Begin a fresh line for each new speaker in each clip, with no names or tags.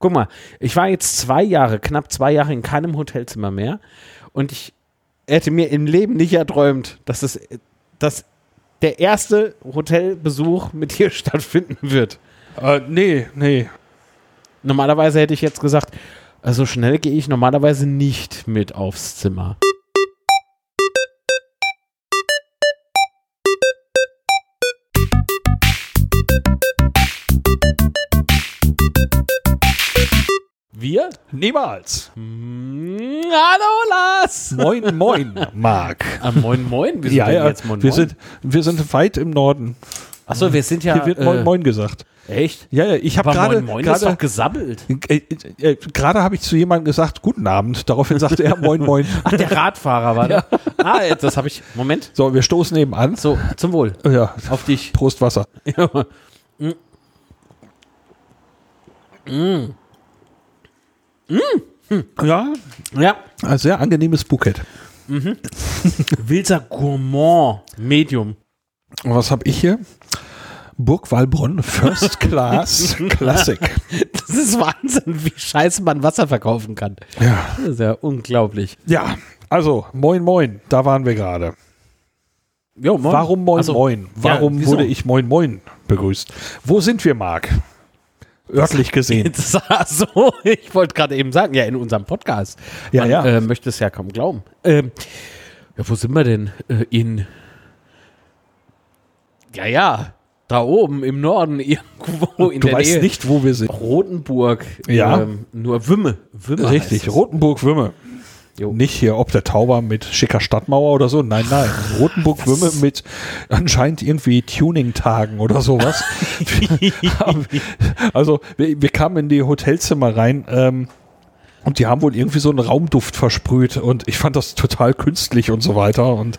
Guck mal, ich war jetzt zwei Jahre, knapp zwei Jahre in keinem Hotelzimmer mehr und ich hätte mir im Leben nicht erträumt, dass es dass der erste Hotelbesuch mit dir stattfinden wird.
Äh, nee, nee.
Normalerweise hätte ich jetzt gesagt, also schnell gehe ich normalerweise nicht mit aufs Zimmer. Wir?
Niemals.
Mm, hallo Lars!
Moin, moin, Marc.
Ah, moin, moin. Wir sind
Ja, ja,
jetzt moin,
wir,
moin?
Sind, wir sind weit im Norden.
Achso, wir sind ja.
Hier wird Moin,
äh,
moin gesagt.
Echt?
Ja, ja, ich habe gerade
moin, moin ist doch
gerade
gesabbelt.
äh, äh, gerade habe ich zu jemandem gesagt, guten Abend. Daraufhin sagte er Moin, moin.
Ach, der Radfahrer war da. Ah, jetzt, das habe ich. Moment.
So, wir stoßen eben an.
So, zum Wohl.
Ja,
Auf dich.
Prost Wasser. Ja,
Ja.
ein sehr angenehmes Bouquet.
Wilser Gourmand Medium.
Und was habe ich hier? Burg Wallbronn First Class Classic.
Das ist Wahnsinn, wie scheiße man Wasser verkaufen kann.
Ja.
Das ist ja unglaublich.
ja, also Moin Moin, da waren wir gerade.
Jo, moin.
Warum Moin
Also,
Moin? Warum
wieso?
wurde ich Moin Moin begrüßt? Wo sind wir, Marc? Örtlich gesehen.
So, ich wollte gerade eben sagen, ja, in unserem Podcast.
Ja,
Man,
ja.
Äh, möchte es ja kaum glauben. Ähm, ja, wo sind wir denn? Äh, in. Ja, ja, da oben im Norden, irgendwo in
du
der
weißt
Nähe.
nicht, wo wir sind.
Rotenburg.
Ja.
Ähm, nur Wümme. Wümme
Richtig. Rotenburg-Wümme.
Jo.
Nicht hier ob der Tauber mit schicker Stadtmauer oder so. Nein, nein. Rotenburg-Wümme mit anscheinend irgendwie Tuning-Tagen oder sowas. also wir, wir kamen in die Hotelzimmer rein ähm, und die haben wohl irgendwie so einen Raumduft versprüht und ich fand das total künstlich und so weiter. Und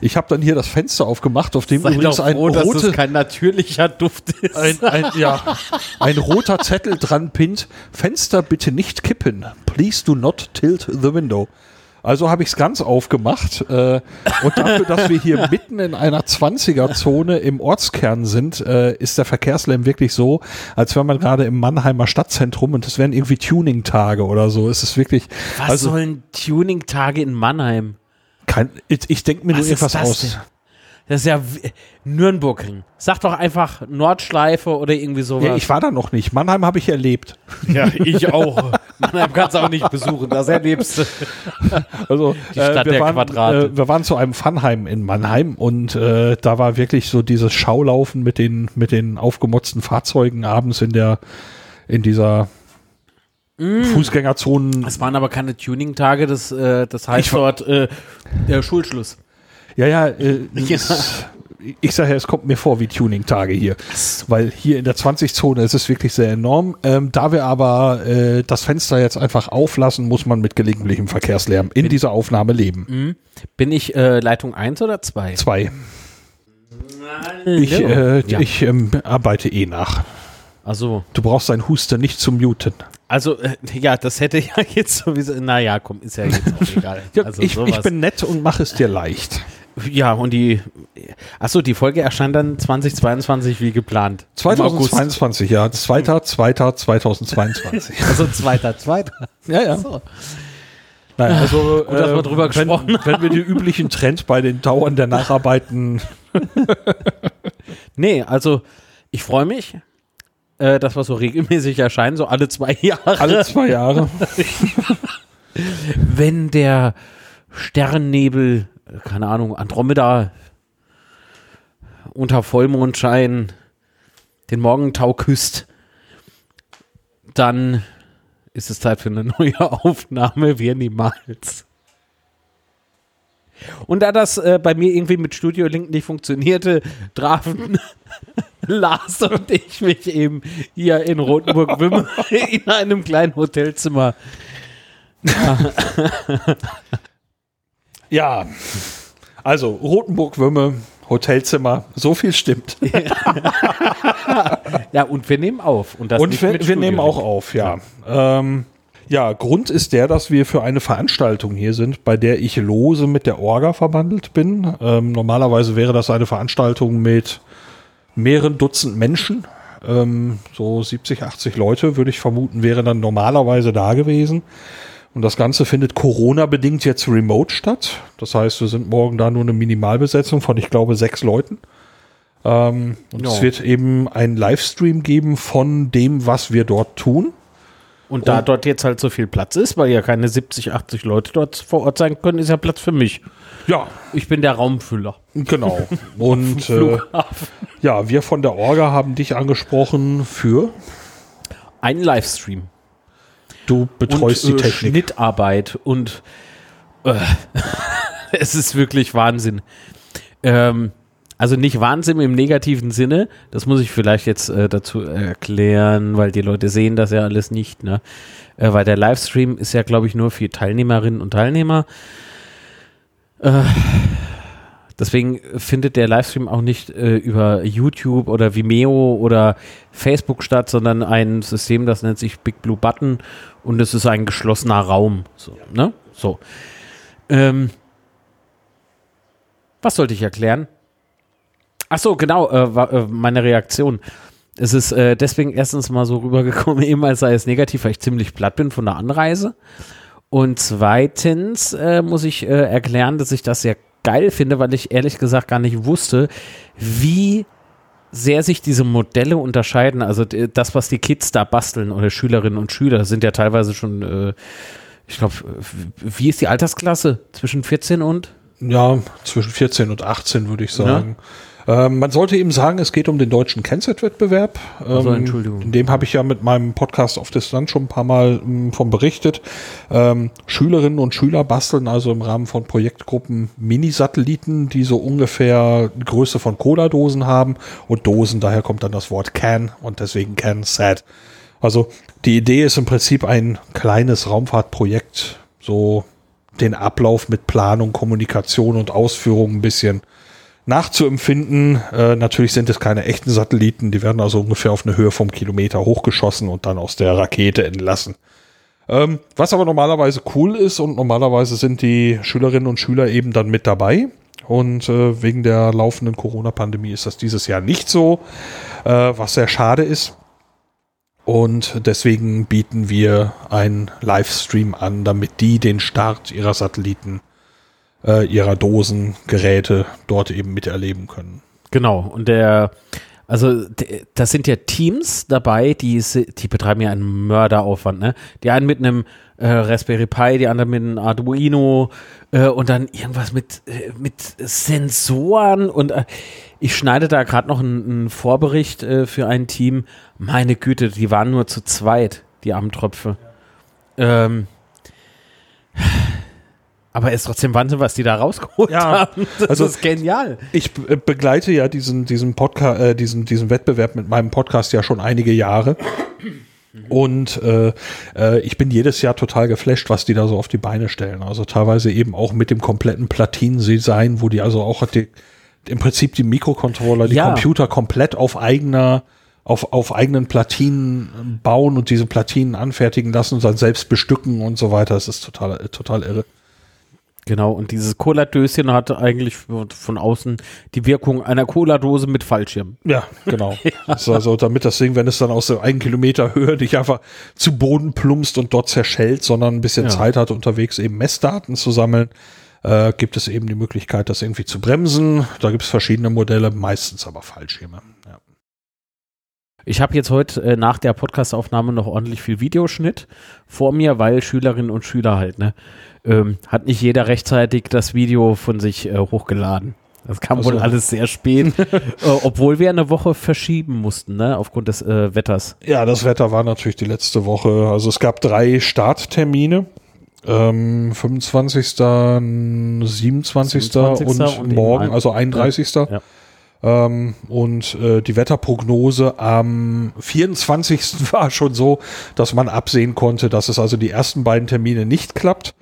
ich habe dann hier das Fenster aufgemacht, auf dem
Sei
übrigens ein
froh, dass
rote,
es kein natürlicher Duft ist.
ein, ein, ja, ein roter Zettel dran pinnt. Fenster bitte nicht kippen. Please do not tilt the window. Also habe ich es ganz aufgemacht. Äh, und dafür, dass wir hier mitten in einer 20er-Zone im Ortskern sind, äh, ist der Verkehrslärm wirklich so, als wäre man gerade im Mannheimer Stadtzentrum und es wären irgendwie Tuning-Tage oder so. Es ist wirklich.
Was
also
sollen Tuning-Tage in Mannheim?
kein, ich, ich denke mir nur
Was ist
irgendwas aus.
denn? Das ist ja Nürnbergring. Sag doch einfach Nordschleife oder irgendwie sowas.
Ja, ich war da noch nicht. Mannheim habe ich erlebt.
Ja, ich auch. Mannheim kannst du auch nicht besuchen, das erlebst du.
Also
Die Stadt
wir,
der
waren,
Quadrate.
äh, wir waren zu einem Funheim in Mannheim und äh, da war wirklich so dieses Schaulaufen mit den mit den aufgemotzten Fahrzeugen abends in der in dieser Fußgängerzonen.
Es waren aber keine Tuning-Tage, das, äh, das heißt
Ich wa-
dort äh, der Schulschluss.
Ja, ja, äh, es, ich sage ja, es kommt mir vor wie Tuning-Tage hier, weil hier in der 20-Zone ist es wirklich sehr enorm. Ähm, da wir aber äh, das Fenster jetzt einfach auflassen, muss man mit gelegentlichem Verkehrslärm in dieser Aufnahme leben.
Bin ich äh, Leitung 1 oder 2?
Zwei. Ich, äh,
ja.
ich ähm, arbeite eh nach.
Also,
Du brauchst deinen Huster nicht zu muten.
also äh, ja, das hätte ja jetzt sowieso, naja, komm, ist ja jetzt auch egal.
Ja,
also
ich, ich bin nett und mache es dir leicht.
Ja, und die, achso, die Folge erscheint dann 2022 wie geplant. Im August.
2022, ja. Zweiter, zweiter, 2022.
Also zweiter, zweiter.
ja, ja.
So.
Nein, also,
Gut, dass wir drüber
wenn,
gesprochen
wenn wir den üblichen Trend bei den Dauern der Nacharbeiten.
Nee, also ich freue mich, äh, dass wir so regelmäßig erscheinen, so alle zwei Jahre.
Alle zwei Jahre.
wenn der Sternnebel, äh, keine Ahnung, Andromeda unter Vollmondschein den Morgentau küsst, dann ist es Zeit für eine neue Aufnahme, wir niemals. Und da das äh, bei mir irgendwie mit Studio Link nicht funktionierte, trafen Lars und ich mich eben hier in Rotenburg-Wümme in einem kleinen Hotelzimmer
Ja. Also, Rotenburg-Würme, Hotelzimmer, so viel stimmt.
Ja, und wir nehmen auf. Und,
Und wir, wir nehmen auch auf, ja. Ähm, ja, Grund ist der, dass wir für eine Veranstaltung hier sind, bei der ich lose mit der Orga verbandelt bin. Ähm, normalerweise wäre das eine Veranstaltung mit mehreren Dutzend Menschen. Ähm, so 70, 80 Leute, würde ich vermuten, wären dann normalerweise da gewesen. Und das Ganze findet Corona-bedingt jetzt remote statt. Das heißt, wir sind morgen da nur eine Minimalbesetzung von, ich glaube, sechs Leuten. Ähm, und
Ja.
es wird eben einen Livestream geben von dem, was wir dort tun.
Und da dort jetzt halt so viel Platz ist, weil ja keine 70, 80 Leute dort vor Ort sein können, ist ja Platz für mich.
Ja,
Ich bin der Raumfüller.
genau. Und äh, ja, wir von der Orga haben dich angesprochen für
Ein Livestream.
Du betreust
und,
die
äh,
Technik.
Schnittarbeit und äh, es ist wirklich Wahnsinn. Ähm, also nicht Wahnsinn im negativen Sinne, das muss ich vielleicht jetzt äh, dazu erklären, weil die Leute sehen das ja alles nicht, ne? Äh, weil der Livestream ist ja, glaube ich, nur für Teilnehmerinnen und Teilnehmer. Äh, deswegen findet der Livestream auch nicht äh, über YouTube oder Vimeo oder Facebook statt, sondern ein System, das nennt sich Big Blue Button und es ist ein geschlossener Raum. So, ne? so. Ähm, was sollte ich erklären? Ach so, genau, äh, wa- äh, meine Reaktion. Es ist äh, deswegen erstens mal so rübergekommen, eben als sei es negativ, weil ich ziemlich platt bin von der Anreise. Und zweitens äh, muss ich äh, erklären, dass ich das sehr geil finde, weil ich ehrlich gesagt gar nicht wusste, wie sehr sich diese Modelle unterscheiden. Also das, was die Kids da basteln oder Schülerinnen und Schüler, sind ja teilweise schon, äh, ich glaube, wie ist die Altersklasse? Zwischen 14 und?
Ja, zwischen 14 und 18 würde ich sagen. Ähm, man sollte eben sagen, es geht um den deutschen Kennzeitwettbewerb. Ähm,
Also, Entschuldigung.
In dem habe ich ja mit meinem Podcast auf Distanz schon ein paar Mal ähm, von berichtet. Ähm, Schülerinnen und Schüler basteln also im Rahmen von Projektgruppen Mini-Satelliten, die so ungefähr die Größe von Cola-Dosen haben. Und Dosen, daher kommt dann das Wort Can und deswegen CanSat. Also die Idee ist im Prinzip ein kleines Raumfahrtprojekt, so den Ablauf mit Planung, Kommunikation und Ausführung ein bisschen nachzuempfinden. Äh, natürlich sind es keine echten Satelliten, die werden also ungefähr auf eine Höhe vom Kilometer hochgeschossen und dann aus der Rakete entlassen. Ähm, was aber normalerweise cool ist und normalerweise sind die Schülerinnen und Schüler eben dann mit dabei. Und äh, wegen der laufenden Corona-Pandemie ist das dieses Jahr nicht so, äh, was sehr schade ist. Und deswegen bieten wir einen Livestream an, damit die den Start ihrer Satelliten, äh, ihrer Dosen, Geräte dort eben miterleben können.
Genau. Und der, also d- das sind ja Teams dabei, die, die betreiben ja einen Mörderaufwand, ne? Die einen mit einem äh, Raspberry Pi, die anderen mit einem Arduino äh, und dann irgendwas mit, äh, mit Sensoren und äh, ich schneide da gerade noch einen, einen Vorbericht äh, für ein Team. Meine Güte, die waren nur zu zweit, die Armtröpfe. Ähm, aber ist trotzdem Wahnsinn, was die da rausgeholt
Ja,
haben. Das
also-
ist genial.
Ich be- begleite ja diesen, diesen Podcast, äh, diesen, diesen Wettbewerb mit meinem Podcast ja schon einige Jahre. Und äh, äh, ich bin jedes Jahr total geflasht, was die da so auf die Beine stellen. Also teilweise eben auch mit dem kompletten Platinendesign, wo die also auch die, im Prinzip die Mikrocontroller, die
Ja.
Computer komplett auf eigener, auf, auf eigenen Platinen bauen und diese Platinen anfertigen lassen und dann selbst bestücken und so weiter. Das ist total, äh, total irre.
Genau, und dieses Cola-Döschen hatte eigentlich von außen die Wirkung einer Cola-Dose mit Fallschirm.
Ja, genau. Das ist also, damit das Ding, wenn es dann aus der einen Kilometer Höhe nicht einfach zu Boden plumpst und dort zerschellt, sondern ein bisschen
Ja.
Zeit hat, unterwegs eben Messdaten zu sammeln, äh, gibt es eben die Möglichkeit, das irgendwie zu bremsen. Da gibt es verschiedene Modelle, meistens aber Fallschirme. Ja.
Ich habe jetzt heute äh, nach der Podcastaufnahme noch ordentlich viel Videoschnitt vor mir, weil Schülerinnen und Schüler halt, ne? Ähm, hat nicht jeder rechtzeitig das Video von sich äh, hochgeladen. Das kam
Ach
wohl alles sehr spät, äh, obwohl wir eine Woche verschieben mussten, ne? Aufgrund des äh, Wetters.
ja, das Wetter war natürlich die letzte Woche. Also es gab drei Starttermine. Ähm, 25., 27.
27.
und,
und
morgen, also 31.
Ja.
Ähm, und äh, die Wetterprognose am 24. war schon so, dass man absehen konnte, dass es also die ersten beiden Termine nicht klappt.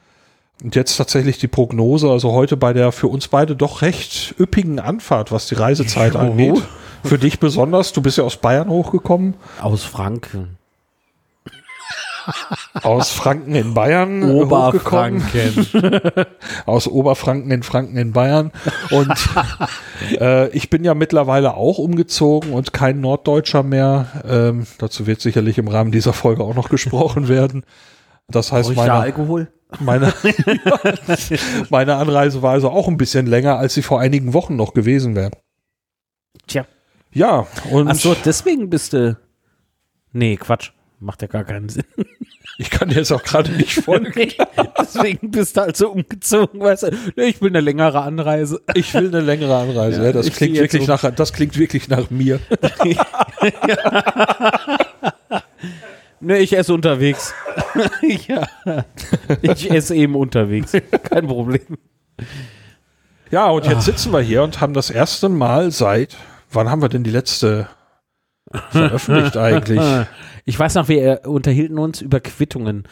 Und jetzt tatsächlich die Prognose, also heute bei der für uns beide doch recht üppigen Anfahrt, was die Reisezeit
Jo.
angeht. Für dich besonders, du bist ja aus Bayern hochgekommen,
Aus Franken.
aus Franken in Bayern
Oberfranken.
aus Oberfranken in Franken in Bayern und Äh, ich bin ja mittlerweile auch umgezogen und kein Norddeutscher mehr. Ähm, dazu wird sicherlich im Rahmen dieser Folge auch noch gesprochen werden. Das heißt, meine,
Alkohol?
meine, meine Anreise war also auch ein bisschen länger, als sie vor einigen Wochen noch gewesen wäre.
Tja.
Ja, und
Ach so, deswegen bist du. Nee, Quatsch. Macht ja gar keinen Sinn.
ich kann dir jetzt auch gerade nicht folgen.
Nee, deswegen bist du also umgezogen, weißt du. Ich will eine längere Anreise.
Ich will eine längere Anreise.
Ja,
Ja, das klingt wirklich
um.
nach, das klingt wirklich nach mir.
Nee, ich esse unterwegs. ja. Ich esse eben unterwegs. Kein Problem.
Ja, und jetzt sitzen wir hier und haben das erste Mal seit, wann haben wir denn die letzte veröffentlicht eigentlich?
Ich weiß noch, wir äh, unterhielten uns über Quittungen.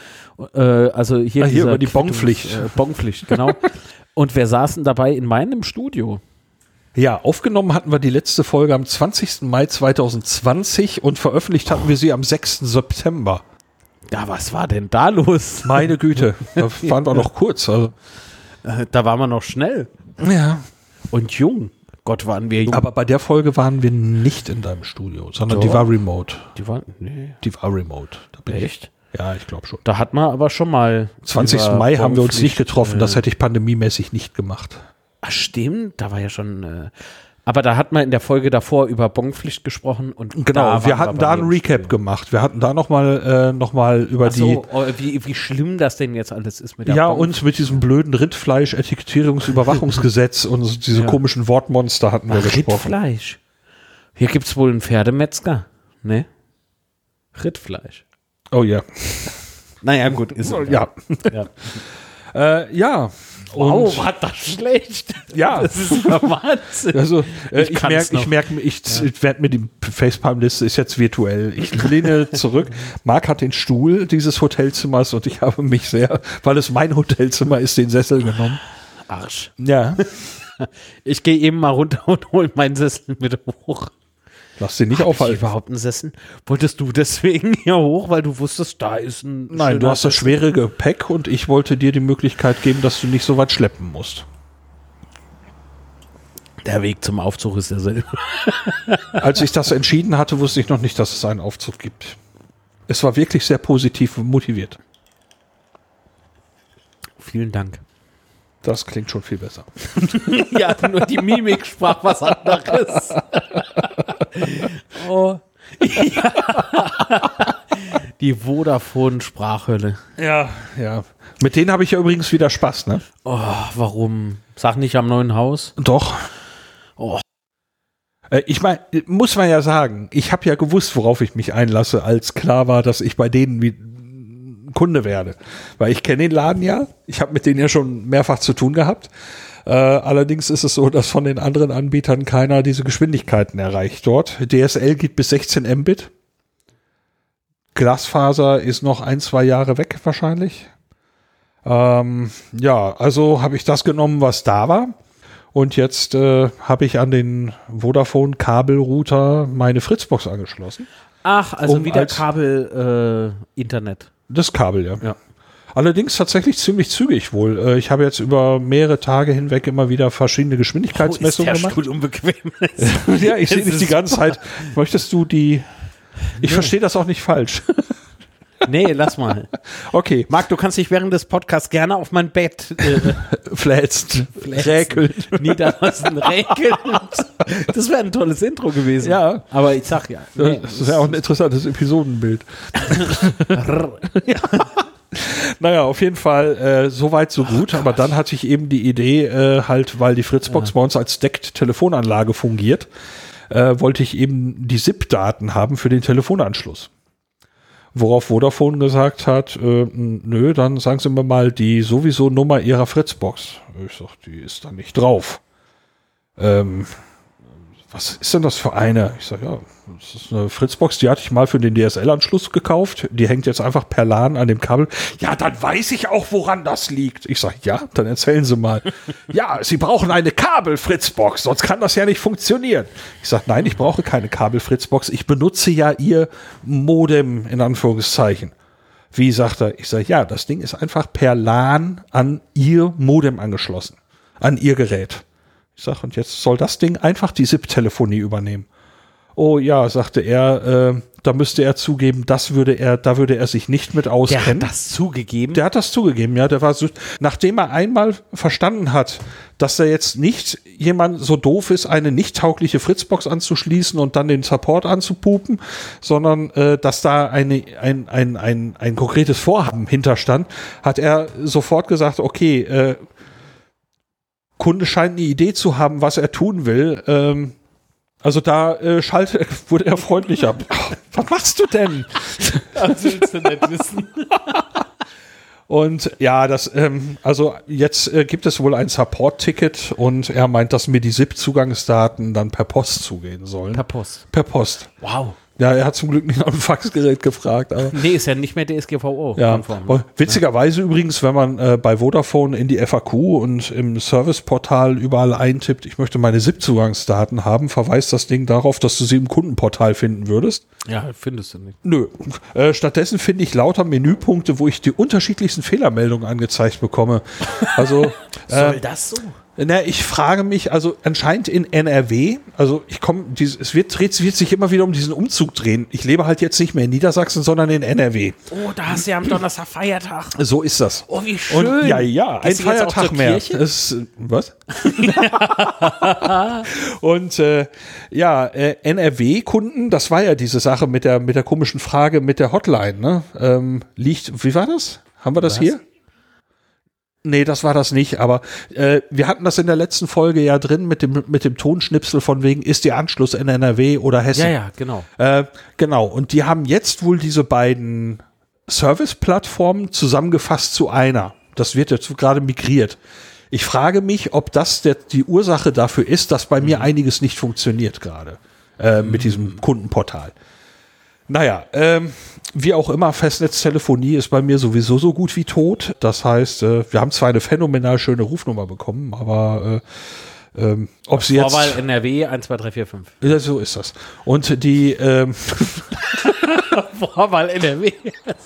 Äh, also hier,
Ah, hier über die
Quittungs-
Bonpflicht.
Äh, Bonpflicht, genau. Und wir saßen dabei in meinem Studio.
Ja, aufgenommen hatten wir die letzte Folge am 20. Mai 2020 und veröffentlicht hatten wir sie am 6. September.
Ja, was war denn da los?
Meine Güte, da waren wir noch kurz. Also.
Äh, Da waren wir noch schnell
Ja.
und jung. Gott, waren wir jung.
Aber bei der Folge waren wir nicht in deinem Studio, sondern die
Doch.
war remote.
die waren, nee,
Die war remote. Da bin
echt?
Ich, ja, ich glaube schon.
Da hat man aber schon mal.
20.
über
Mai haben wir uns nicht getroffen. Das
äh,
hätte ich pandemiemäßig nicht gemacht.
Ach, stimmt, da war ja schon. Äh, aber da hat man in der Folge davor über Bonpflicht gesprochen und
Genau, wir hatten
bei
da ein Recap
Studio.
gemacht. Wir hatten da nochmal äh, noch mal über
Ach
die.
so, oh, wie, wie schlimm das denn jetzt alles ist mit der
Ja, und mit diesem blöden Rindfleisch-Etikettierungsüberwachungsgesetz und so diese
Ja.
komischen Wortmonster hatten wir
Ach,
gesprochen.
Rittfleisch. Hier gibt es wohl einen Pferdemetzger. Ne? Rittfleisch.
Oh ja.
Naja, gut, ist
Ja.
ja.
Äh, ja.
Wow, war das schlecht.
Ja.
Das ist ja Wahnsinn.
also, äh,
Ich
merke, ich merke, ich, ich werde mir die Facepalm-Liste ist jetzt virtuell. Ich lehne zurück. Marc hat den Stuhl dieses Hotelzimmers und ich habe mich sehr, weil es mein Hotelzimmer ist, den Sessel genommen.
Arsch.
Ja.
Ich gehe eben mal runter und hole meinen Sessel mit hoch.
Lass den nicht
Hab ich
aufhalten.
überhaupt einen Sessel? Wolltest du deswegen hier hoch, weil du wusstest, da ist ein.
Nein, du hast das schwere Gepäck und ich wollte dir die Möglichkeit geben, dass du nicht so weit schleppen musst.
Der Weg zum Aufzug ist derselbe.
Als ich das entschieden hatte, wusste ich noch nicht, dass es einen Aufzug gibt. Es war wirklich sehr positiv motiviert.
Vielen Dank.
Das klingt schon viel besser.
ja, nur die Mimik sprach was anderes. oh. Ja. Die Vodafone-Sprachhölle.
Ja, ja. Mit denen habe ich ja übrigens wieder Spaß, ne?
Oh, warum? Sag nicht am neuen Haus.
Doch.
Oh.
Äh, Ich meine, muss man ja sagen, ich habe ja gewusst, worauf ich mich einlasse, als klar war, dass ich bei denen wie Kunde werde. Weil ich kenne den Laden ja, ich habe mit denen ja schon mehrfach zu tun gehabt. Äh, allerdings ist es so, dass von den anderen Anbietern keiner diese Geschwindigkeiten erreicht dort. DSL geht bis 16 Mbit. Glasfaser ist noch ein, zwei Jahre weg wahrscheinlich. Ähm, ja, also habe ich das genommen, was da war. Und jetzt äh, habe ich an den Vodafone-Kabelrouter meine Fritzbox angeschlossen.
Ach, also
Um
wieder Kabel-Internet.
Das Kabel, ja.
Ja.
Allerdings tatsächlich ziemlich zügig wohl. Äh, ich habe jetzt über mehrere Tage hinweg immer wieder verschiedene Geschwindigkeitsmessungen gemacht.
Stuhl unbequem.
ja, ich sehe dich die
ist
ganze Zeit. Möchtest du die. Ich verstehe das auch nicht falsch.
Nee, lass mal.
Okay,
Marc, du kannst dich während des Podcasts gerne auf mein Bett äh,
flätzt, räkelt.
niederlassen, räkelnd. Das wäre ein tolles Intro gewesen.
Ja.
Aber ich sag ja. nee,
Das ist ja auch ein interessantes Episodenbild. Naja, auf jeden Fall äh, so weit, so gut. Aber dann hatte ich eben die Idee, äh, halt, weil die Fritzbox bei uns als Deckt-Telefonanlage fungiert, äh, wollte ich eben die SIP-Daten haben für den Telefonanschluss. Worauf Vodafone gesagt hat, äh, nö, dann sagen Sie mir mal die sowieso Nummer Ihrer Fritzbox. Ich sag, die ist da nicht drauf. Ähm, was ist denn das für eine? Ich sage, ja, das ist eine Fritzbox, die hatte ich mal für den DSL-Anschluss gekauft. Die hängt jetzt einfach per LAN an dem Kabel. Ja, dann weiß ich auch, woran das liegt. Ich sage, ja, dann erzählen Sie mal. ja, Sie brauchen eine Kabel-Fritzbox, sonst kann das ja nicht funktionieren. Ich sage, nein, ich brauche keine Kabel-Fritzbox. Ich benutze ja Ihr Modem in Anführungszeichen. Wie sagt er? Ich sage, ja, das Ding ist einfach per LAN an Ihr Modem angeschlossen. An Ihr Gerät. Ich sage, und jetzt soll das Ding einfach die SIP-Telefonie übernehmen. Oh ja, sagte er, äh, da müsste er zugeben, das würde er, da würde er sich nicht mit
Der
auskennen.
hat das zugegeben.
Der hat das zugegeben, ja. Der war so, nachdem er einmal verstanden hat, dass er jetzt nicht jemand so doof ist, eine nicht taugliche Fritzbox anzuschließen und dann den Support anzupupen, sondern äh, dass da eine, ein, ein, ein, ein konkretes Vorhaben hinterstand, hat er sofort gesagt, okay, äh, Kunde scheint eine Idee zu haben, was er tun will. Ähm, also da äh, schalte, wurde er freundlicher. was machst du denn?
Das willst du nicht wissen.
Und ja, das, ähm, also jetzt äh, gibt es wohl ein Support-Ticket und er meint, dass mir die SIP-Zugangsdaten dann per Post zugehen sollen.
Per Post.
Per Post.
Wow.
Ja, er hat zum Glück nicht nach dem Faxgerät gefragt, aber.
Nee, ist ja nicht mehr DSGVO.
Ja,
ne?
Witzigerweise übrigens, wenn man äh, bei Vodafone in die FAQ und im Serviceportal überall eintippt, ich möchte meine SIP-Zugangsdaten haben, verweist das Ding darauf, dass du sie im Kundenportal finden würdest.
Ja, findest du nicht.
Nö. Äh, stattdessen finde ich lauter Menüpunkte, wo ich die unterschiedlichsten Fehlermeldungen angezeigt bekomme. Also, äh,
das so?
Na, ich frage mich, also anscheinend in NRW, also ich komme, es wird, dreht, wird sich immer wieder um diesen Umzug drehen. Ich lebe halt jetzt nicht mehr in Niedersachsen, sondern in NRW.
Oh, da hast du ja am Donnerstag Feiertag.
So ist das.
Oh, wie schön.
Und ja, ja, ein
Gehst auch
Feiertag mehr. Äh, was? und äh, ja, äh, NRW-Kunden, das war ja diese Sache mit der mit der komischen Frage mit der Hotline. Ne? Ähm, liegt, wie war das? Haben wir das
Was?
hier? Nee, das war das nicht, aber äh, wir hatten das in der letzten Folge ja drin mit dem, mit dem Tonschnipsel von wegen, ist der Anschluss in NRW oder Hessen?
Ja, ja, genau.
Äh, genau, und die haben jetzt wohl diese beiden Service-Plattformen zusammengefasst zu einer. Das wird jetzt gerade migriert. Ich frage mich, ob das der, die Ursache dafür ist, dass bei mir einiges nicht funktioniert gerade äh, mit diesem Kundenportal. Naja, ähm, wie auch immer, Festnetztelefonie ist bei mir sowieso so gut wie tot. Das heißt, äh, wir haben zwar eine phänomenal schöne Rufnummer bekommen, aber äh, ähm, ob sie jetzt...
Vorwahl NRW 1, 2, 3, 4, 5.
Ja, so ist das. Und die, ähm,
Vorwahl NRW.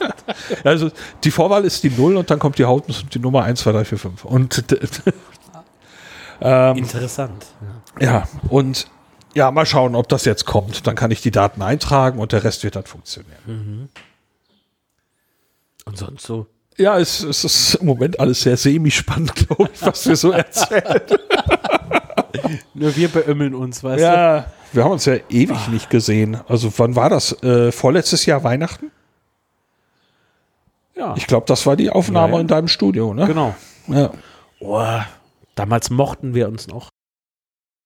also die Vorwahl ist die 0 und dann kommt die Haut und die Nummer 1, 2, 3, 4, 5. Und ähm,
Interessant.
ja, und ja, mal schauen, ob das jetzt kommt. Dann kann ich die Daten eintragen und der Rest wird dann funktionieren.
Und sonst so.
Ja, es, es ist im Moment alles sehr semi-spannend, glaube ich, was wir so erzählen.
Nur wir beömmeln uns, weißt
ja, wir haben uns ja ewig nicht gesehen. Also wann war das? Äh, vorletztes Jahr Weihnachten?
du? Ja,
Ich glaube, das war die Aufnahme
Ja, ja.
in deinem Studio, ne?
genau.
Ja.
Oh, damals mochten wir uns noch.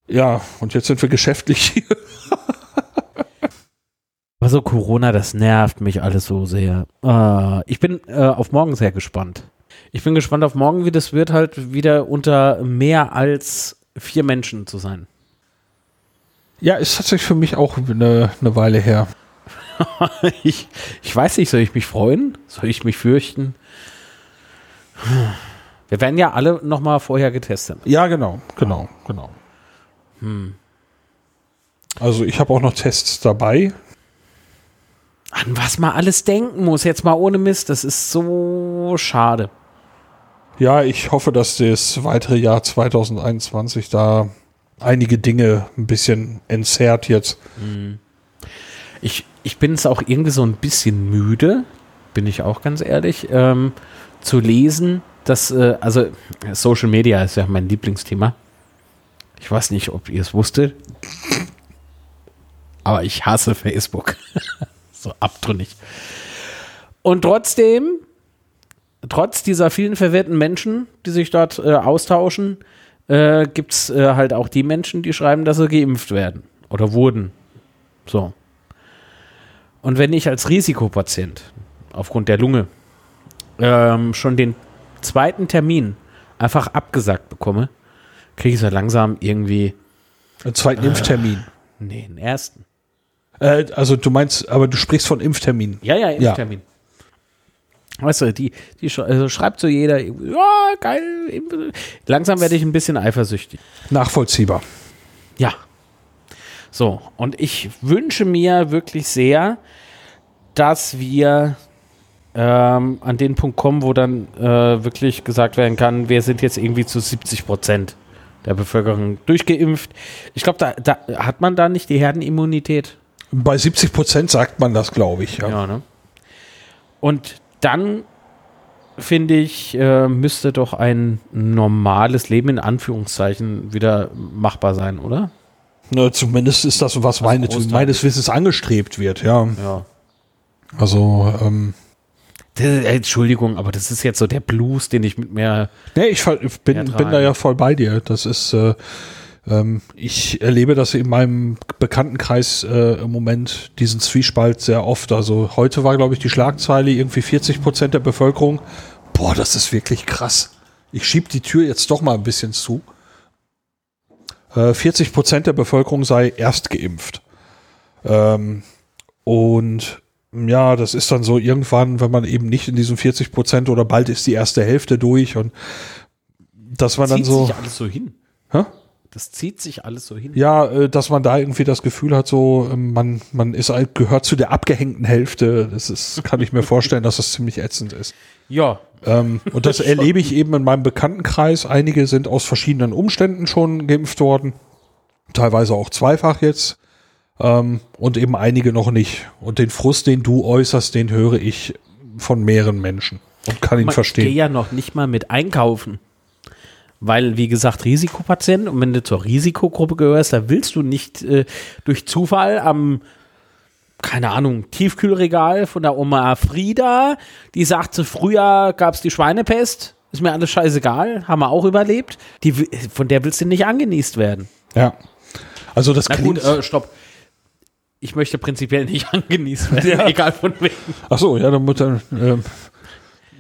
Ja, und jetzt sind wir geschäftlich hier.
Also Corona, das nervt mich alles so sehr. Äh, ich bin äh, auf morgen sehr gespannt. Ich bin gespannt auf morgen, wie das wird, halt wieder unter mehr als vier Menschen zu sein.
Ja, ist tatsächlich für mich auch eine, eine Weile her.
ich, ich weiß nicht, soll ich mich freuen? Soll ich mich fürchten? Wir werden ja alle nochmal vorher getestet.
Ja, genau, genau, genau. Also ich habe auch noch Tests dabei.
An was man alles denken muss, jetzt mal ohne Mist, das ist so schade.
Ja, ich hoffe, dass das weitere Jahr 2021 da einige Dinge ein bisschen entzerrt jetzt.
Ich, ich bin es auch irgendwie so ein bisschen müde, bin ich auch ganz ehrlich, ähm, zu lesen, dass, äh, also Social Media ist ja mein Lieblingsthema. Ich weiß nicht, ob ihr es wusstet, aber ich hasse Facebook. so abtrünnig. Und trotzdem, trotz dieser vielen verwirrten Menschen, die sich dort äh, austauschen, äh, gibt es äh, halt auch die Menschen, die schreiben, dass sie geimpft werden oder wurden. So. Und wenn ich als Risikopatient aufgrund der Lunge ähm, schon den zweiten Termin einfach abgesagt bekomme, kriege ich so langsam irgendwie,
Einen zweiten Impftermin.
nee, den ersten.
Äh, also du meinst, aber du sprichst von Impftermin.
Ja, ja, Impftermin. Weißt du, die, die also schreibt so jeder, ja, geil. Impf- Langsam werde ich ein bisschen eifersüchtig.
Nachvollziehbar.
Ja. So, und ich wünsche mir wirklich sehr, dass wir ähm, an den Punkt kommen, wo dann äh, wirklich gesagt werden kann, wir sind jetzt irgendwie zu 70 Prozent der Bevölkerung durchgeimpft. Ich glaube, da, da hat man da nicht die Herdenimmunität.
Bei 70 Prozent sagt man das, glaube ich. Ja.
Ja, ne? Und dann finde ich, äh, müsste doch ein normales Leben in Anführungszeichen wieder machbar sein, oder?
Ne, zumindest ist das, was meine,
Großteil.
meines Wissens angestrebt wird, ja.
Ja.
Also, ähm,
Das, äh, Entschuldigung, aber das ist jetzt so der Blues, den ich mit mir.
nee, ich, ich bin, bin da ja voll bei dir. Das ist, äh, ähm, ich erlebe das in meinem Bekanntenkreis äh, im Moment, diesen Zwiespalt sehr oft. Also heute war, glaube ich, die Schlagzeile irgendwie 40 Prozent der Bevölkerung. Boah, das ist wirklich krass. Ich schieb die Tür jetzt doch mal ein bisschen zu. Äh, 40 Prozent der Bevölkerung sei erst geimpft. Ähm, und ja, das ist dann so irgendwann, wenn man eben nicht in diesen 40 Prozent oder bald ist die erste Hälfte durch und dass man dann
zieht
so,
sich alles so hin.
Hä?
Das zieht sich alles so hin.
ja, äh, dass man da irgendwie das Gefühl hat, so ähm, man man ist halt- gehört zu der abgehängten Hälfte. Das ist, kann ich mir vorstellen, dass das ziemlich ätzend ist.
Ja.
Ähm, und das erlebe ich eben in meinem Bekanntenkreis. Einige sind aus verschiedenen Umständen schon geimpft worden, teilweise auch zweifach jetzt. Ähm, und eben einige noch nicht. Und den Frust, den du äußerst, den höre ich von mehreren Menschen und kann ihn
Man, Ich
verstehen.
gehe ja noch nicht mal mit einkaufen. Weil, wie gesagt, Risikopatient und wenn du zur Risikogruppe gehörst, da willst du nicht äh, durch Zufall am, keine Ahnung, Tiefkühlregal von der Oma Frieda, die sagte, früher gab es die Schweinepest, ist mir alles scheißegal, haben wir auch überlebt. Die, von der willst du nicht angenießt werden.
Ja. Also das
Na
klingt.
gut, äh, stopp. Ich möchte prinzipiell nicht angenießt werden, egal von wem.
Ach so, ja, dann dann, ähm,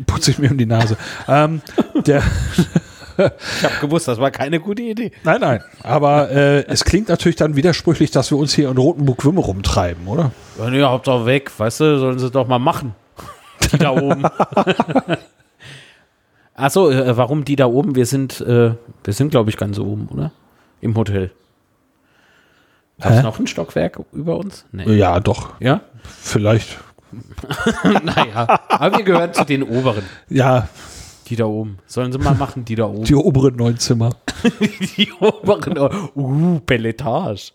putze ich mir um die Nase. ähm, der,
Ich habe gewusst, das war keine gute Idee.
nein, nein. Aber äh, es klingt natürlich dann widersprüchlich, dass wir uns hier in Rotenburg-Wümme rumtreiben, oder?
Ja, nee, Hauptsache weg, weißt du, sollen sie doch mal machen. Die da oben. Achso, äh, warum die da oben? Wir sind, äh, wir sind, glaube ich, ganz oben, oder? Im Hotel.
Hä?
es noch ein Stockwerk über uns? Nee.
Ja, doch.
Ja?
Vielleicht.
naja. Aber wir gehören zu den oberen.
Ja,
Die da oben. Sollen sie mal machen, die da oben.
die oberen neun Zimmer.
Die oberen. Uh, Pelletage.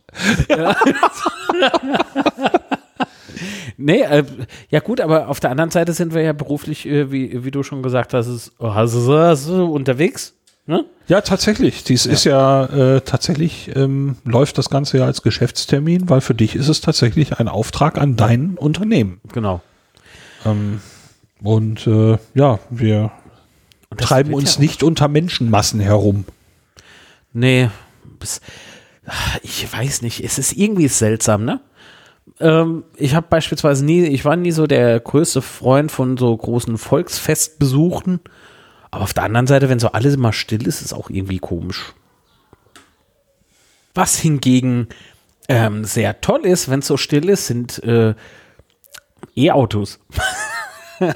Ja. nee, äh, ja gut, aber auf der anderen Seite sind wir ja beruflich, äh, wie, wie du schon gesagt hast, ist, hast du- hast du unterwegs. Ne?
Ja, tatsächlich. Dies ist ja äh, tatsächlich, ähm, läuft das Ganze ja als Geschäftstermin, weil für dich ist es tatsächlich ein Auftrag an dein Unternehmen.
Genau.
Ähm, und äh, ja, wir treiben uns
ja
nicht unter Menschenmassen herum.
Nee, ich weiß nicht, es ist irgendwie seltsam, ne? Ähm, ich habe beispielsweise nie, ich war nie so der größte Freund von so großen Volksfestbesuchen, aber auf der anderen Seite, wenn so alles immer still ist, ist auch irgendwie komisch. Was hingegen ähm, sehr toll ist, wenn es so still ist, sind äh, E-Autos.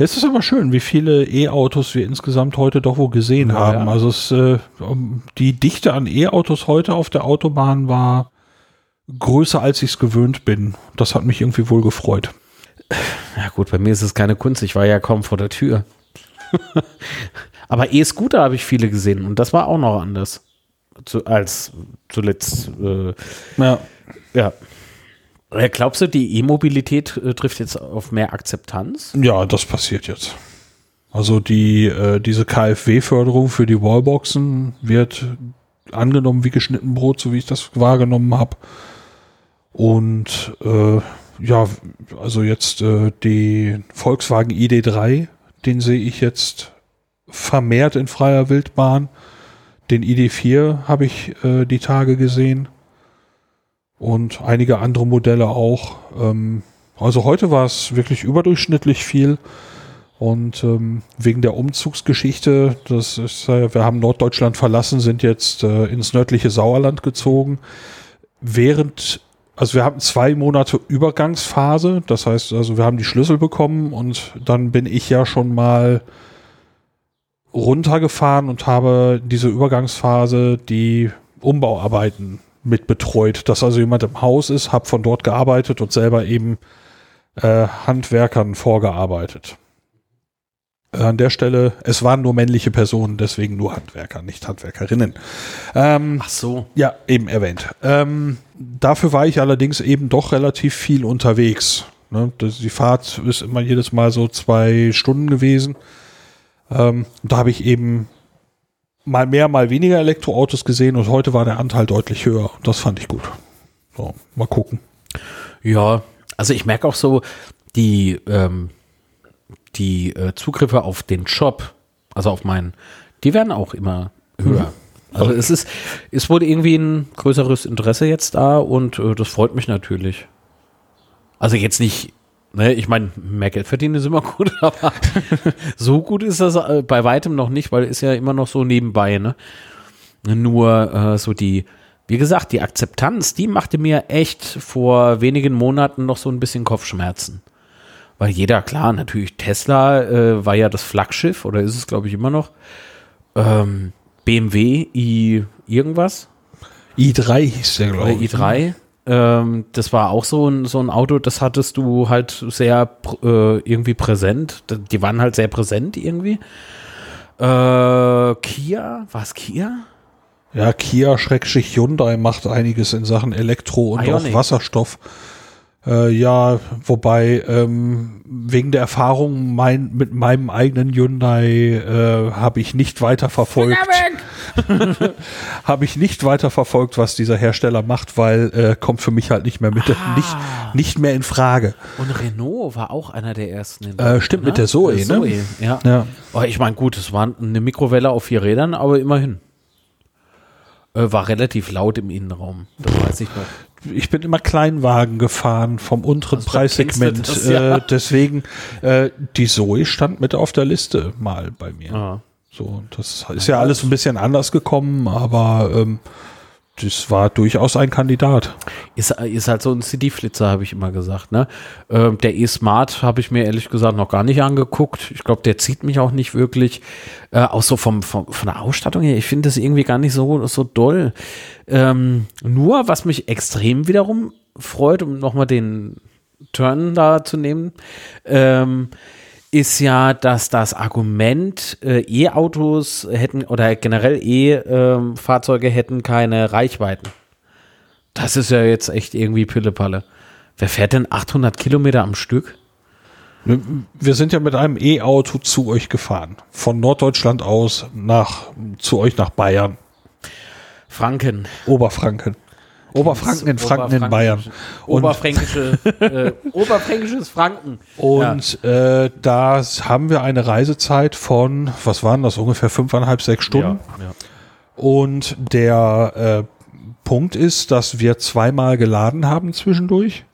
Es ist aber schön, wie viele E-Autos wir insgesamt heute doch wohl gesehen
Ja,
haben.
ja.
Also es, äh, die Dichte an E-Autos heute auf der Autobahn war größer, als ich es gewöhnt bin. Das hat mich irgendwie wohl gefreut.
Ja gut, bei mir ist es keine Kunst, ich war ja kaum vor der Tür. Aber E-Scooter habe ich viele gesehen und das war auch noch anders zu, als zuletzt. Äh,
Ja.
ja. Äh, Glaubst du, die E-Mobilität äh, trifft jetzt auf mehr Akzeptanz?
Ja, das passiert jetzt. Also die, äh, diese KfW-Förderung für die Wallboxen wird angenommen wie geschnitten Brot, so wie ich das wahrgenommen habe. Und äh, ja, also jetzt äh, die Volkswagen ID3, den sehe ich jetzt vermehrt in freier Wildbahn. Den ID4 habe ich äh, die Tage gesehen. Und einige andere Modelle auch. Ähm, also heute war es wirklich überdurchschnittlich viel. Und ähm, wegen der Umzugsgeschichte, das ist, äh, wir haben Norddeutschland verlassen, sind jetzt äh, ins nördliche Sauerland gezogen. Während, also wir hatten zwei Monate Übergangsphase, das heißt, also wir haben die Schlüssel bekommen und dann bin ich ja schon mal runtergefahren und habe diese Übergangsphase die Umbauarbeiten mit betreut, dass also jemand im Haus ist, habe von dort gearbeitet und selber eben äh, Handwerkern vorgearbeitet. An der Stelle, es waren nur männliche Personen, deswegen nur Handwerker, nicht Handwerkerinnen. Ähm,
Ach so.
ja, eben erwähnt. Ähm, dafür war ich allerdings eben doch relativ viel unterwegs. Ne? Die Fahrt ist immer jedes Mal so zwei Stunden gewesen. Ähm, da habe ich eben mal mehr, mal weniger Elektroautos gesehen und heute war der Anteil deutlich höher. Das fand ich gut. So, mal gucken.
Ja, also ich merke auch so, die, ähm, die äh, Zugriffe auf den Shop, also auf meinen, die werden auch immer höher. Also es ist, es wurde irgendwie ein größeres Interesse jetzt da und äh, das freut mich natürlich. Also jetzt nicht, ne, ich meine, mehr Geld verdienen ist immer gut, aber so gut ist das äh, bei weitem noch nicht, weil ist ja immer noch so nebenbei, ne? Nur äh, so die, wie gesagt, die Akzeptanz, die machte mir echt vor wenigen Monaten noch so ein bisschen Kopfschmerzen. Weil jeder, klar, natürlich Tesla äh, war ja das Flaggschiff oder ist es, glaube ich, immer noch. Ähm, BMW i irgendwas
i3 hieß der, glaube ich.
i3. Ähm, das war auch so ein, so ein Auto, das hattest du halt sehr äh, irgendwie präsent. Die waren halt sehr präsent irgendwie. Äh, Kia, war es Kia?
Ja, Kia Schrägstrich Hyundai macht einiges in Sachen Elektro und
Ioniq.
auch Wasserstoff. Äh, ja, wobei ähm, wegen der Erfahrung mein, mit meinem eigenen Hyundai äh, habe ich nicht weiter verfolgt. habe ich nicht weiter verfolgt, was dieser Hersteller macht, weil äh, kommt für mich halt nicht mehr mit,
Ah.
nicht, nicht mehr in Frage.
Und Renault war auch einer der ersten. In
Äh, stimmt, mit der Zoe, ne?
Zoe, ja.
Ja.
Oh, ich meine, gut, es war eine Mikrowelle auf vier Rädern, aber immerhin. Äh, war relativ laut im Innenraum. Das weiß ich noch.
Ich bin immer Kleinwagen gefahren vom unteren
Also,
Preissegment.
das, ja.
äh, deswegen, äh, die Zoe stand mit auf der Liste mal bei mir.
Ah.
So, das ist ja alles ein bisschen anders gekommen, aber ähm, das war durchaus ein Kandidat.
Ist, ist halt so ein CD-Flitzer, habe ich immer gesagt. Ne? Ähm, der E-Smart habe ich mir ehrlich gesagt noch gar nicht angeguckt. Ich glaube, der zieht mich auch nicht wirklich. Äh, auch so vom, vom, von der Ausstattung her, ich finde das irgendwie gar nicht so, so doll. Ähm, nur, was mich extrem wiederum freut, um nochmal den Turn da zu nehmen, ähm, ist ja, dass das Argument, äh, E-Autos hätten oder generell E-Fahrzeuge hätten keine Reichweiten. Das ist ja jetzt echt irgendwie Pillepalle. Wer fährt denn 800 Kilometer am Stück?
Wir sind ja mit einem E-Auto zu euch gefahren. Von Norddeutschland aus nach, zu euch nach Bayern.
Franken.
Oberfranken. Oberfranken in Franken in Bayern.
Oberfränkische, äh, Oberfränkisches Franken.
Und äh, da haben wir eine Reisezeit von, was waren das, ungefähr fünfeinhalb, sechs Stunden.
Ja, ja.
Und der äh, Punkt ist, dass wir zweimal geladen haben zwischendurch.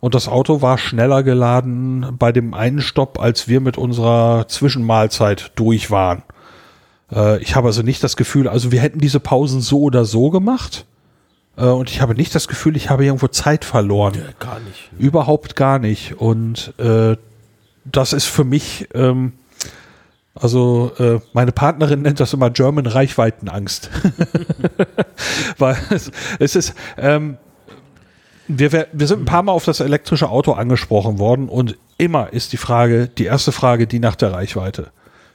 Und das Auto war schneller geladen bei dem einen Stopp, als wir mit unserer Zwischenmahlzeit durch waren. Äh, ich habe also nicht das Gefühl, also wir hätten diese Pausen so oder so gemacht. Äh, und ich habe nicht das Gefühl, ich habe irgendwo Zeit verloren.
Gar nicht.
Überhaupt gar nicht. Und äh, das ist für mich, ähm, also äh, meine Partnerin nennt das immer German Reichweitenangst. Weil es, es ist, ähm, wir, wir sind ein paar Mal auf das elektrische Auto angesprochen worden und immer ist die Frage, die erste Frage, die nach der Reichweite.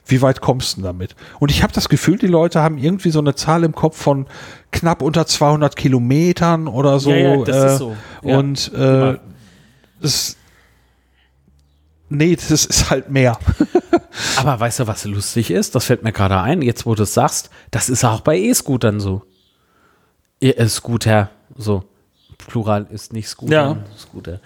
Wie weit kommst du denn damit? Und ich habe das Gefühl, die Leute haben irgendwie so eine Zahl im Kopf von knapp unter 200 Kilometern oder so.
Ja, ja, das
äh,
ist so. Ja.
Und äh, das, nee, das ist halt mehr.
Aber weißt du, was lustig ist? Das fällt mir gerade ein, jetzt wo du es sagst, das ist auch bei E-Scootern so. E äh, so. Plural ist nicht Scooter,
Ja.
Scooter.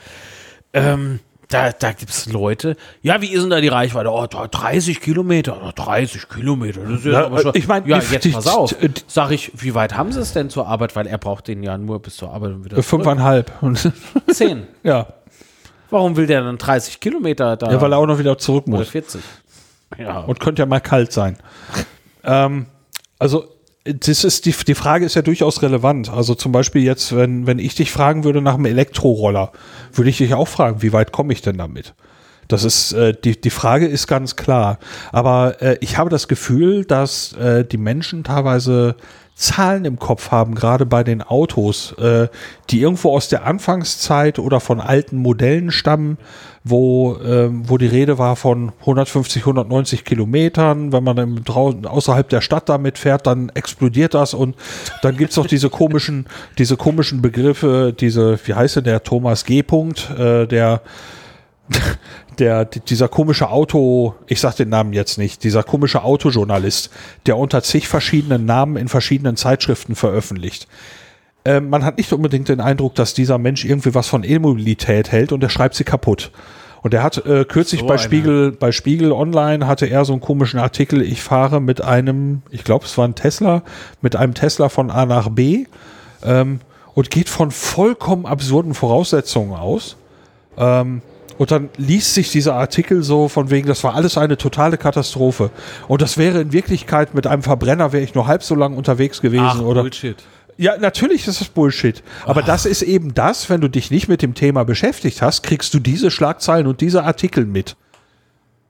Ähm, da, da gibt es Leute, ja, wie ist denn da die Reichweite? Oh, da 30 Kilometer, oh, 30 Kilometer. Das ist ja, aber schon,
ich mein,
ja, jetzt
die-
pass auf.
die-
Sag ich, wie weit haben sie es denn zur Arbeit? Weil er braucht den ja nur bis zur Arbeit und wieder zurück.
Fünfeinhalb. Und,
Zehn.
ja.
Warum will der dann 30 Kilometer da?
ja, weil er auch noch wieder zurück
oder
muss.
40. Ja.
Und könnte ja mal kalt sein. ähm, also, das ist die, die Frage ist ja durchaus relevant. Also zum Beispiel jetzt, wenn, wenn ich dich fragen würde nach einem Elektroroller, würde ich dich auch fragen, wie weit komme ich denn damit? Das ist, äh, die, die Frage ist ganz klar. Aber äh, ich habe das Gefühl, dass äh, die Menschen teilweise Zahlen im Kopf haben, gerade bei den Autos, äh, die irgendwo aus der Anfangszeit oder von alten Modellen stammen, wo, ähm, wo die Rede war von 150, 190 Kilometern. Wenn man draußen außerhalb der Stadt damit fährt, dann explodiert das und dann gibt's noch diese komischen, diese komischen Begriffe, diese, wie heißt denn der Thomas G. -Punkt, äh, der der, dieser komische Auto, ich sag den Namen jetzt nicht, dieser komische Autojournalist, der unter zig verschiedenen Namen in verschiedenen Zeitschriften veröffentlicht. Äh, man hat nicht unbedingt den Eindruck, dass dieser Mensch irgendwie was von E-Mobilität hält und er schreibt sie kaputt. Und er hat äh, kürzlich so bei Spiegel, bei Spiegel Online hatte er so einen komischen Artikel, ich fahre mit einem, ich glaube es war ein Tesla, mit einem Tesla von A nach B ähm, und geht von vollkommen absurden Voraussetzungen aus. Ähm, und dann liest sich dieser Artikel so von wegen, das war alles eine totale Katastrophe. Und das wäre in Wirklichkeit mit einem Verbrenner wäre ich nur halb so lang unterwegs gewesen. Ach, oder Bullshit. Ja, natürlich ist das Bullshit. Aber Ach. das ist eben das, wenn du dich nicht mit dem Thema beschäftigt hast, kriegst du diese Schlagzeilen und diese Artikel mit.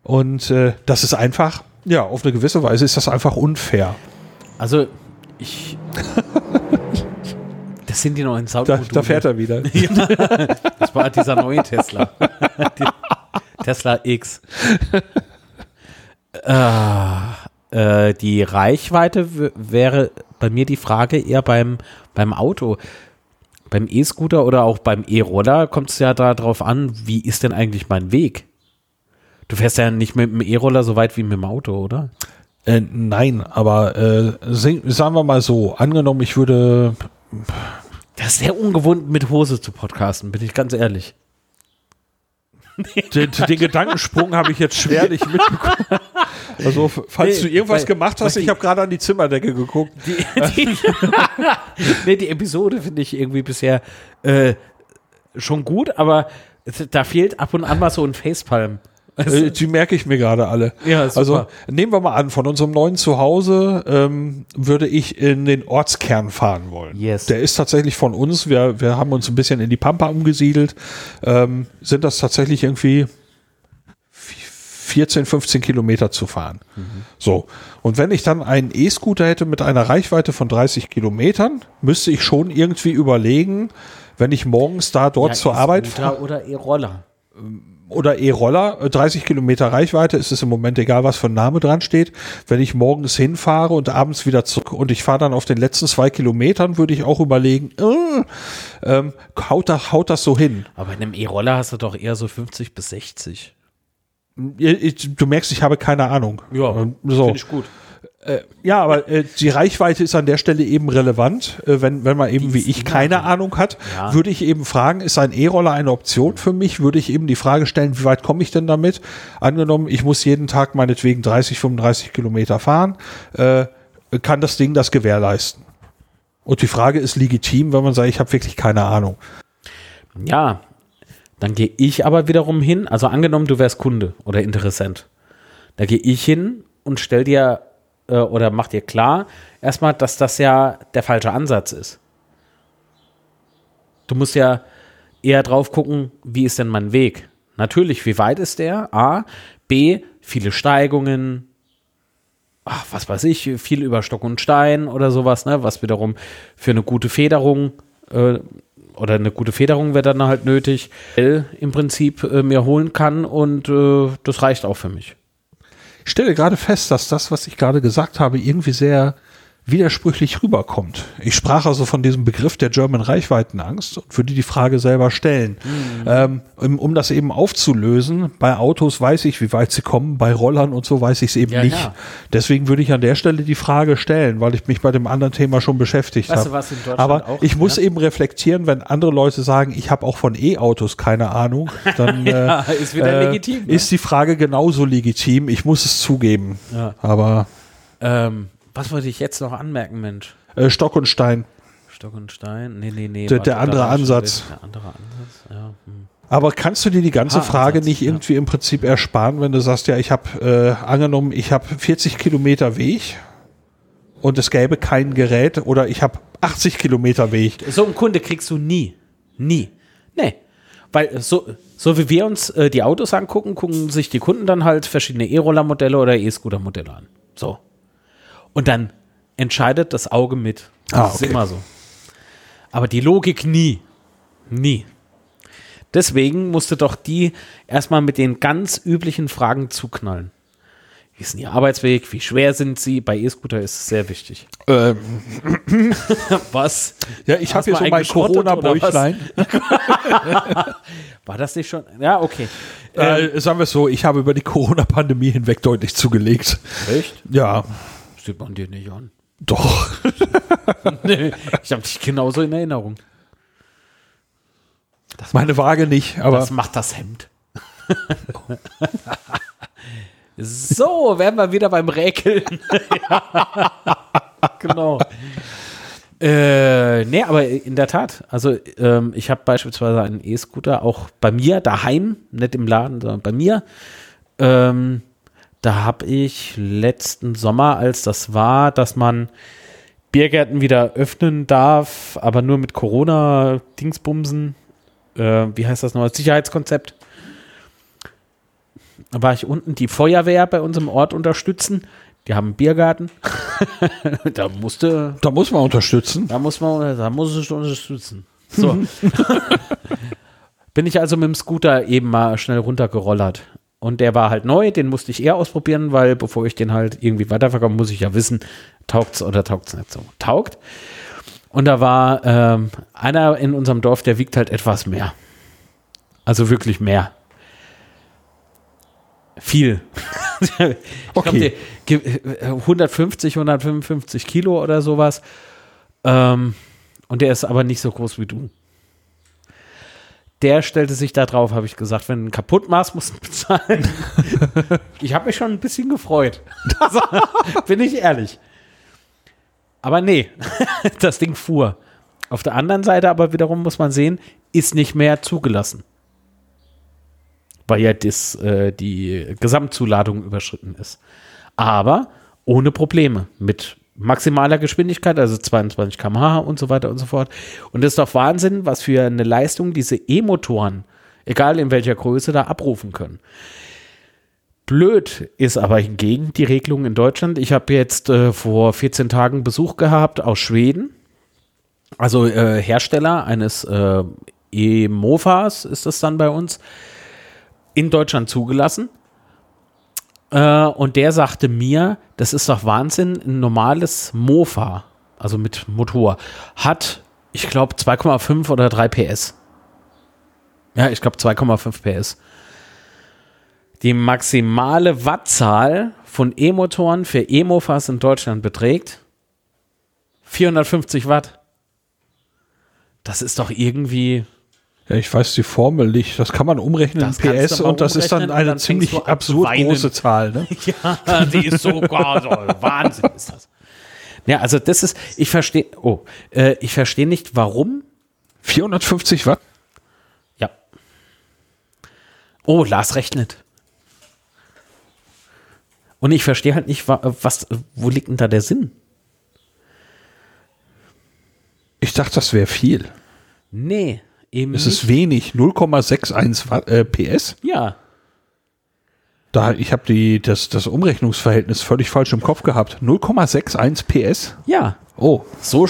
Und äh, das ist einfach, ja, auf eine gewisse Weise ist das einfach unfair.
Also, ich. Das sind die neuen
Soundmodule. Da, da fährt er wieder.
Ja, das war dieser neue Tesla. Tesla X. äh, äh, die Reichweite wäre bei mir die Frage eher beim, beim Auto. Beim E-Scooter oder auch beim E-Roller kommt es ja darauf an, wie ist denn eigentlich mein Weg? Du fährst ja nicht mit dem E-Roller so weit wie mit dem Auto, oder?
Äh, nein, aber äh, sagen wir mal so, angenommen, ich würde
das ist sehr ungewohnt, mit Hose zu podcasten, bin ich ganz ehrlich.
Den, den Gedankensprung habe ich jetzt schwerlich mitbekommen. Also, falls nee, du irgendwas weil, gemacht hast, ich habe gerade an die Zimmerdecke geguckt. Die, die,
nee, die Episode finde ich irgendwie bisher äh, schon gut, aber da fehlt ab und an mal so ein Facepalm.
Äh, die merke ich mir gerade alle. Ja, super. Also nehmen wir mal an, von unserem neuen Zuhause ähm, würde ich in den Ortskern fahren wollen. Yes. Der ist tatsächlich von uns. Wir, wir haben uns ein bisschen in die Pampa umgesiedelt. Ähm, sind das tatsächlich irgendwie 14, 15 Kilometer zu fahren. Mhm. So. Und wenn ich dann einen E-Scooter hätte mit einer Reichweite von 30 Kilometern, müsste ich schon irgendwie überlegen, wenn ich morgens da dort ja, zur Arbeit
fahre. Oder E-Roller.
Ähm, oder E-Roller, 30 äh, Kilometer Reichweite, ist es im Moment egal, was für ein Name dran steht. Wenn ich morgens hinfahre und abends wieder zurück und ich fahre dann auf den letzten zwei Kilometern, würde ich auch überlegen, äh, ähm, haut, das, haut das so hin.
Aber in einem E-Roller hast du doch eher so 50 bis 60.
Du merkst, ich habe keine Ahnung.
Ja, so. finde ich gut.
Äh, ja, aber äh, die Reichweite ist an der Stelle eben relevant. Äh, wenn, wenn man eben wie ich keine Ahnung hat, ja. würde ich eben fragen, ist ein E-Roller eine Option für mich? Würde ich eben die Frage stellen, wie weit komme ich denn damit? Angenommen, ich muss jeden Tag meinetwegen 30, 35 Kilometer fahren, äh, kann das Ding das gewährleisten? Und die Frage ist legitim, wenn man sagt, ich habe wirklich keine Ahnung.
Ja, dann gehe ich aber wiederum hin, also angenommen, du wärst Kunde oder Interessent. Da gehe ich hin und stell dir äh, oder mach dir klar, erstmal, dass das ja der falsche Ansatz ist. Du musst ja eher drauf gucken, wie ist denn mein Weg? Natürlich, wie weit ist der? A. B. Viele Steigungen. Ach, was weiß ich, viel über Stock und Stein oder sowas, ne? Was wiederum für eine gute Federung äh, oder eine gute Federung wäre dann halt nötig, im Prinzip äh, mir holen kann und äh, das reicht auch für mich.
Ich stelle gerade fest, dass das, was ich gerade gesagt habe, irgendwie sehr widersprüchlich rüberkommt. Ich sprach also von diesem Begriff der German Reichweitenangst und würde die Frage selber stellen. Mhm. Ähm, um, um, das eben aufzulösen, bei Autos weiß ich, wie weit sie kommen, bei Rollern und so weiß ich es eben ja, nicht. Ja. Deswegen würde ich an der Stelle die Frage stellen, weil ich mich bei dem anderen Thema schon beschäftigt habe. Aber auch, ich muss ja? eben reflektieren, wenn andere Leute sagen, ich habe auch von E-Autos keine Ahnung, dann äh, ist, äh, legitim, ne? ist die Frage genauso legitim. Ich muss es zugeben. Aber
ähm was wollte ich jetzt noch anmerken, Mensch?
Äh, Stock und Stein.
Stock und Stein? Nee, nee, nee.
Der, warte, der andere Ansatz. Der andere Ansatz, ja. Hm. Aber kannst du dir die ganze Frage Ansatz, nicht irgendwie ja. im Prinzip ersparen, wenn du sagst, ja, ich habe äh, angenommen, ich habe 40 Kilometer Weg und es gäbe kein Gerät oder ich habe 80 Kilometer Weg.
So einen Kunde kriegst du nie. Nie. Nee. Weil so, so wie wir uns äh, die Autos angucken, gucken sich die Kunden dann halt verschiedene E-Roller-Modelle oder E-Scooter-Modelle an. So. Und dann entscheidet das Auge mit. Das
Ah,
ist
okay.
immer so. Aber die Logik nie. Nie. Deswegen musste doch die erstmal mit den ganz üblichen Fragen zuknallen. Wie ist denn Ihr Arbeitsweg? Wie schwer sind Sie? Bei E-Scooter ist es sehr wichtig.
Ähm,
Was?
ja, ich habe hier so mein Corona-Bäuchlein.
War das nicht schon? Ja, okay.
Äh, sagen wir es so, ich habe über die Corona-Pandemie hinweg deutlich zugelegt.
Echt?
Ja,
Sieht man dir nicht an.
doch.
nee, ich habe dich genauso in Erinnerung.
Meine Waage nicht, aber
Das macht das Hemd. so, wären wir wieder beim Räkeln. Ja. genau. Äh, nee, aber in der Tat. Also, ähm, ich habe beispielsweise einen E-Scooter auch bei mir daheim, nicht im Laden, sondern bei mir. Ähm, da habe ich letzten Sommer, als das war, dass man Biergärten wieder öffnen darf, aber nur mit Corona-Dingsbumsen. Äh, wie heißt das noch? Sicherheitskonzept. Da war ich unten die Feuerwehr bei uns im Ort unterstützen. Die haben einen Biergarten. da musste,
da muss man unterstützen.
da muss man, da muss ich unterstützen. So. Bin ich also mit dem Scooter eben mal schnell runtergerollert. Und der war halt neu, den musste ich eher ausprobieren, weil bevor ich den halt irgendwie weiterverkaufe, muss ich ja wissen, taugt's oder taugt's nicht so. Taugt. Und da war ähm, einer in unserem Dorf, der wiegt halt etwas mehr. Also wirklich mehr. Viel. ich
Okay.
glaube, 150, 155 Kilo oder sowas. Ähm, und der ist aber nicht so groß wie du. Der stellte sich da drauf, habe ich gesagt, wenn du ihn kaputt machst, musst du bezahlen. ich habe mich schon ein bisschen gefreut. Bin ich ehrlich. Aber nee, das Ding fuhr. Auf der anderen Seite aber wiederum muss man sehen, ist nicht mehr zugelassen. Weil ja das, äh, die Gesamtzuladung überschritten ist. Aber ohne Probleme. Mit maximaler Geschwindigkeit, also 22 km/h und so weiter und so fort. Und das ist doch Wahnsinn, was für eine Leistung diese E-Motoren, egal in welcher Größe, da abrufen können. Blöd ist aber hingegen die Regelung in Deutschland. Ich habe jetzt äh, vor 14 Tagen Besuch gehabt aus Schweden. Also äh, Hersteller eines äh, E-Mofas ist das dann bei uns in Deutschland zugelassen. Äh, und der sagte mir, das ist doch Wahnsinn, ein normales Mofa, also mit Motor, hat, ich glaube, 2,5 oder 3 PS. Ja, ich glaube 2,5 PS. Die maximale Wattzahl von E-Motoren für E-Mofas in Deutschland beträgt 450 Watt. Das ist doch irgendwie.
Ja, ich weiß die Formel nicht. Das kann man umrechnen
Das
in PS und das ist dann eine
dann
ziemlich absurd
weinen.
große Zahl. Ne?
Ja, die ist so. Wahnsinn ist das. Ja, also das ist, ich verstehe, oh, äh, ich verstehe nicht, warum.
450 Watt?
Ja. Oh, Lars rechnet. Und ich verstehe halt nicht, wa- was, wo liegt denn da der Sinn?
Ich dachte, das wäre viel.
Nee, eben
Es ist wenig. 0,61 Watt, äh, PS.
ja,
Da, ich habe die das, das Umrechnungsverhältnis völlig falsch im Kopf gehabt. 0,61 PS?
ja.
Oh,
So,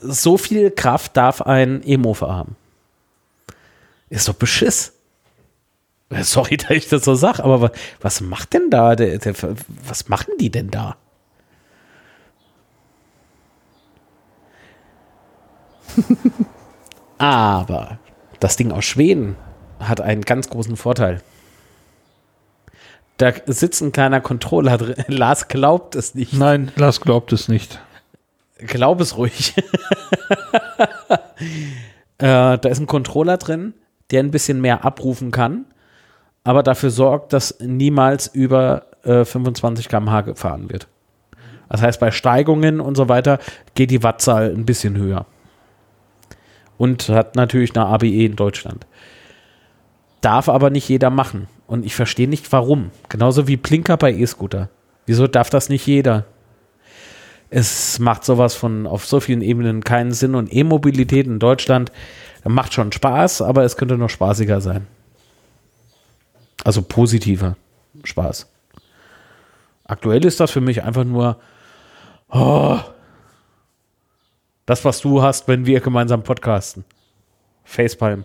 so viel Kraft darf ein E-Mofa haben. Ist doch Beschiss. Äh, Sorry, dass ich das so sage, aber wa- was macht denn da? Der, der, was machen die denn da? aber das Ding aus Schweden hat einen ganz großen Vorteil. Da sitzt ein kleiner Controller drin. Lars glaubt es nicht.
nein, Lars glaubt es nicht.
Glaub es ruhig. äh, da ist ein Controller drin, der ein bisschen mehr abrufen kann, aber dafür sorgt, dass niemals über äh, 25 km/h gefahren wird. Das heißt, bei Steigungen und so weiter geht die Wattzahl ein bisschen höher. Und hat natürlich eine ABE in Deutschland. Darf aber nicht jeder machen. Und ich verstehe nicht, warum. Genauso wie Blinker bei E-Scooter. Wieso darf das nicht jeder? es macht sowas von auf so vielen Ebenen keinen Sinn und E-Mobilität in Deutschland macht schon Spaß, aber es könnte noch spaßiger sein. Also positiver Spaß. Aktuell ist das für mich einfach nur, oh, Das, was du hast, wenn wir gemeinsam podcasten. Facepalm.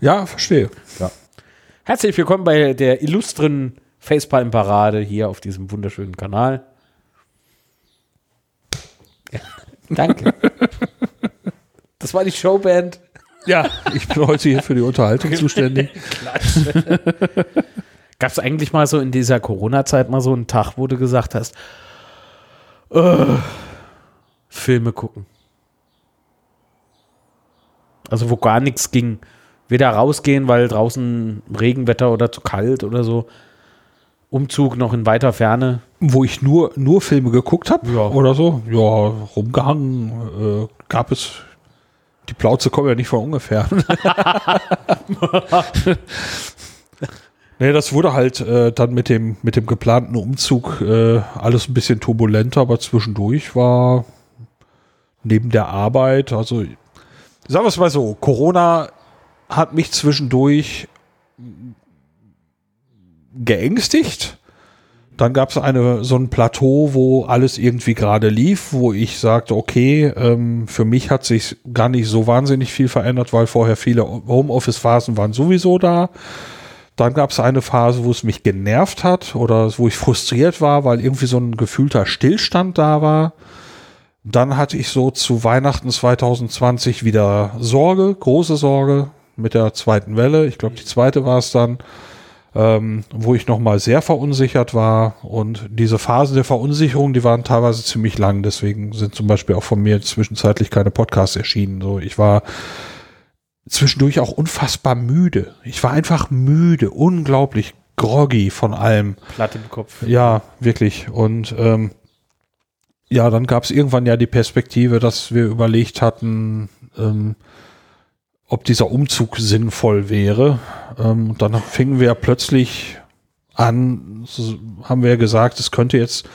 Ja, verstehe.
Ja. Herzlich willkommen bei der illustren Facepalm-Parade hier auf diesem wunderschönen Kanal. Danke. Das war die Showband.
Ja, ich bin heute hier für die Unterhaltung zuständig.
Gab es eigentlich mal so in dieser Corona-Zeit mal so einen Tag, wo du gesagt hast, äh, Filme gucken? Also wo gar nichts ging. Weder rausgehen, weil draußen Regenwetter oder zu kalt oder so. Umzug noch in weiter Ferne.
Wo ich nur, nur Filme geguckt habe
Ja.
oder so. Ja, rumgehangen. Äh, gab es. Die Plauze kommen ja nicht von ungefähr. nee, das wurde halt äh, dann mit dem, mit dem geplanten Umzug äh, alles ein bisschen turbulenter, aber zwischendurch war neben der Arbeit, also sagen wir es mal so, Corona hat mich zwischendurch geängstigt. Dann gab es eine so ein Plateau, wo alles irgendwie gerade lief, wo ich sagte, okay, ähm, für mich hat sich gar nicht so wahnsinnig viel verändert, weil vorher viele Homeoffice-Phasen waren sowieso da. Dann gab es eine Phase, wo es mich genervt hat oder wo ich frustriert war, weil irgendwie so ein gefühlter Stillstand da war. Dann hatte ich so zu Weihnachten 2020 wieder Sorge, große Sorge mit der zweiten Welle. Ich glaube, die zweite war es dann ähm, wo ich nochmal sehr verunsichert war. Und diese Phasen der Verunsicherung, die waren teilweise ziemlich lang. Deswegen sind zum Beispiel auch von mir zwischenzeitlich keine Podcasts erschienen. So, ich war zwischendurch auch unfassbar müde. Ich war einfach müde, unglaublich groggy von allem.
Platt im Kopf.
Ja, wirklich. Und ähm, ja, dann gab es irgendwann ja die Perspektive, dass wir überlegt hatten, ähm, ob dieser Umzug sinnvoll wäre. Ähm, dann fingen wir plötzlich an, so haben wir gesagt, es könnte jetzt,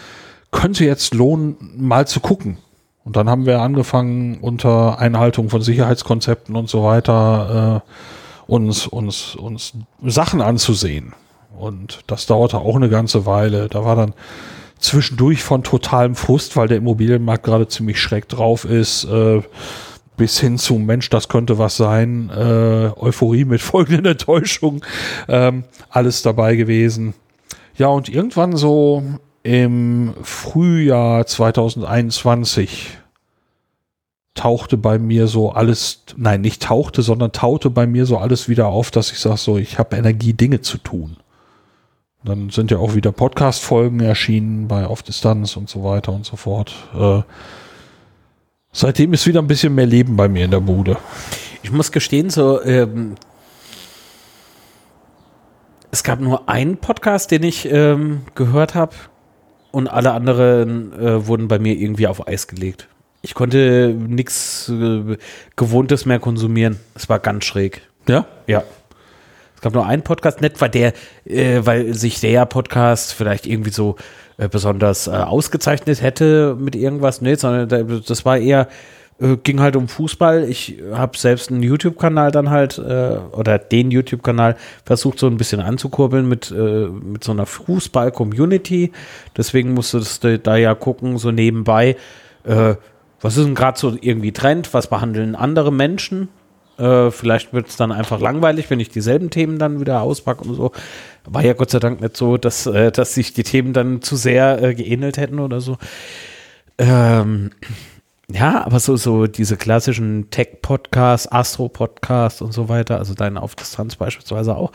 könnte jetzt lohnen, mal zu gucken. Und dann haben wir angefangen, unter Einhaltung von Sicherheitskonzepten und so weiter äh, uns, uns, uns Sachen anzusehen. Und das dauerte auch eine ganze Weile. Da war dann zwischendurch von totalem Frust, weil der Immobilienmarkt gerade ziemlich schräg drauf ist, äh, bis hin zu Mensch, das könnte was sein, äh, Euphorie mit folgenden Enttäuschungen, ähm, alles dabei gewesen. Ja, und irgendwann so im Frühjahr 2021 tauchte bei mir so alles, nein, nicht tauchte, sondern taute bei mir so alles wieder auf, dass ich sage, so, ich habe Energie, Dinge zu tun. Dann sind ja auch wieder Podcast-Folgen erschienen bei Auf Distanz und so weiter und so fort. Äh, seitdem ist wieder ein bisschen mehr Leben bei mir in der Bude.
Ich muss gestehen, so, ähm, es gab nur einen Podcast, den ich ähm, gehört habe und alle anderen äh, wurden bei mir irgendwie auf Eis gelegt. Ich konnte nichts äh, Gewohntes mehr konsumieren. Es war ganz schräg.
Ja?
Ja. Gab nur einen Podcast, nicht weil der, äh, weil sich der Podcast vielleicht irgendwie so äh, besonders äh, ausgezeichnet hätte mit irgendwas, nee, sondern da- das war eher, äh, ging halt um Fußball. Ich habe selbst einen YouTube-Kanal dann halt, äh, oder den YouTube-Kanal versucht so ein bisschen anzukurbeln mit, äh, mit so einer Fußball-Community. Deswegen musstest du da ja gucken, so nebenbei, was ist denn gerade so irgendwie Trend, was behandeln andere Menschen? Äh, vielleicht wird es dann einfach langweilig, wenn ich dieselben Themen dann wieder auspacke und so. War ja Gott sei Dank nicht so, dass, äh, dass sich die Themen dann zu sehr äh, geähnelt hätten oder so. Ähm, ja, aber so, so diese klassischen Tech-Podcasts, Astro-Podcasts und so weiter, also deine auf Distanz beispielsweise auch,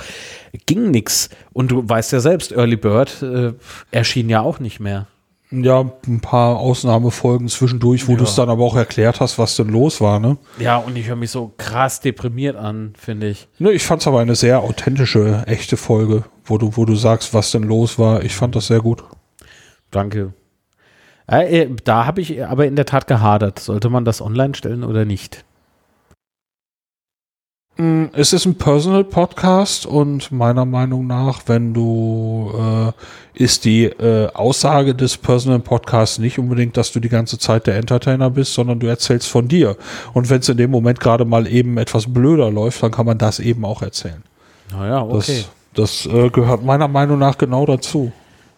ging nix. Und du weißt ja selbst, Early Bird äh, erschien ja auch nicht mehr.
Ja, ein paar Ausnahmefolgen zwischendurch, wo
Ja.
du es dann aber auch erklärt hast, was denn los war, ne?
Ja, und ich höre mich so krass deprimiert an, finde ich.
Ne, ich fand es aber eine sehr authentische, echte Folge, wo du, wo du sagst, was denn los war. Ich fand das sehr gut.
Danke. Äh, äh, da habe ich aber in der Tat gehadert. Sollte man das online stellen oder nicht?
Mm, Es ist ein Personal Podcast und meiner Meinung nach, wenn du, äh, ist die äh, Aussage des Personal Podcasts nicht unbedingt, dass du die ganze Zeit der Entertainer bist, sondern du erzählst von dir. Und wenn es in dem Moment gerade mal eben etwas blöder läuft, dann kann man das eben auch erzählen.
Naja,
Das, das äh, gehört meiner Meinung nach genau dazu.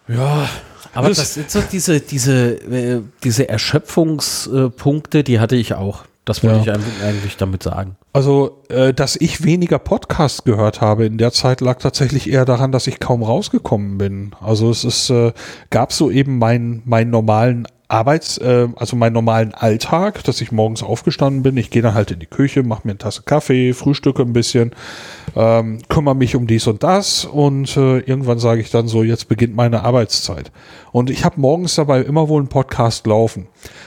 Ja, aber das, das sind so diese, diese, äh, diese Erschöpfungspunkte, die hatte ich auch. Das wollte ja. ich eigentlich damit sagen.
Also, äh, dass ich weniger Podcasts gehört habe in der Zeit, lag tatsächlich eher daran, dass ich kaum rausgekommen bin. Also es ist, äh, gab so eben meinen meinen normalen Arbeits, äh, also meinen normalen Alltag, dass ich morgens aufgestanden bin. Ich gehe dann halt in die Küche, mache mir eine Tasse Kaffee, frühstücke ein bisschen, ähm, kümmere mich um dies und das und äh, irgendwann sage ich dann so, jetzt beginnt meine Arbeitszeit. Und ich habe morgens dabei immer wohl einen Podcast laufen.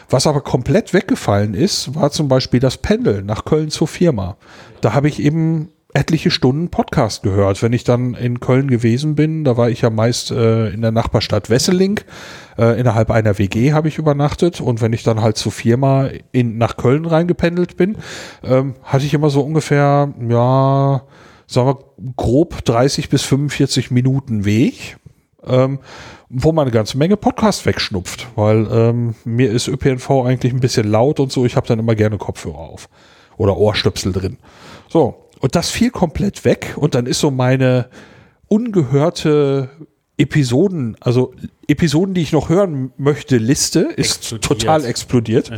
Was aber komplett weggefallen ist, war zum Beispiel das Pendeln nach Köln zur Firma. Da habe ich eben etliche Stunden Podcast gehört. Wenn ich dann in Köln gewesen bin, da war ich ja meist äh, in der Nachbarstadt Wesseling, äh, innerhalb einer WG habe ich übernachtet und wenn ich dann halt zur Firma in, nach Köln reingependelt bin, ähm, hatte ich immer so ungefähr, ja, sagen wir grob 30 bis 45 Minuten Weg. Ähm, wo man eine ganze Menge Podcast wegschnupft, weil ähm, mir ist ÖPNV eigentlich ein bisschen laut und so, ich habe dann immer gerne Kopfhörer auf oder Ohrstöpsel drin. So, und das fiel komplett weg und dann ist so meine ungehörte Episoden, also Episoden, die ich noch hören möchte, Liste ist explodiert. total explodiert.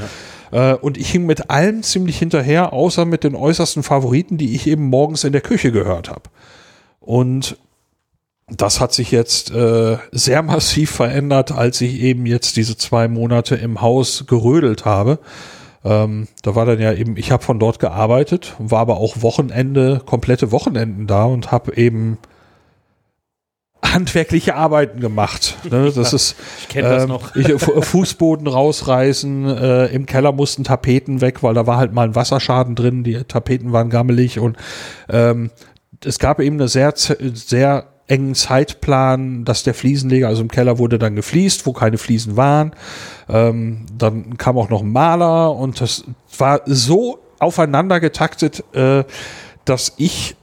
Ja. Äh, und ich hing mit allem ziemlich hinterher, außer mit den äußersten Favoriten, die ich eben morgens in der Küche gehört habe. Und das hat sich jetzt äh, sehr massiv verändert, als ich eben jetzt diese zwei Monate im Haus gerödelt habe. Ähm, da war dann ja eben, ich habe von dort gearbeitet, war aber auch Wochenende, komplette Wochenenden da und habe eben handwerkliche Arbeiten gemacht. Ne? Das ist ich kenne das ähm, noch. Ich, Fußboden rausreißen, äh, im Keller mussten Tapeten weg, weil da war halt mal ein Wasserschaden drin, die Tapeten waren gammelig und ähm, es gab eben eine sehr, sehr engen Zeitplan, dass der Fliesenleger, also im Keller wurde dann gefliest, wo keine Fliesen waren. Ähm, dann kam auch noch ein Maler und das war so aufeinander getaktet, äh, dass ich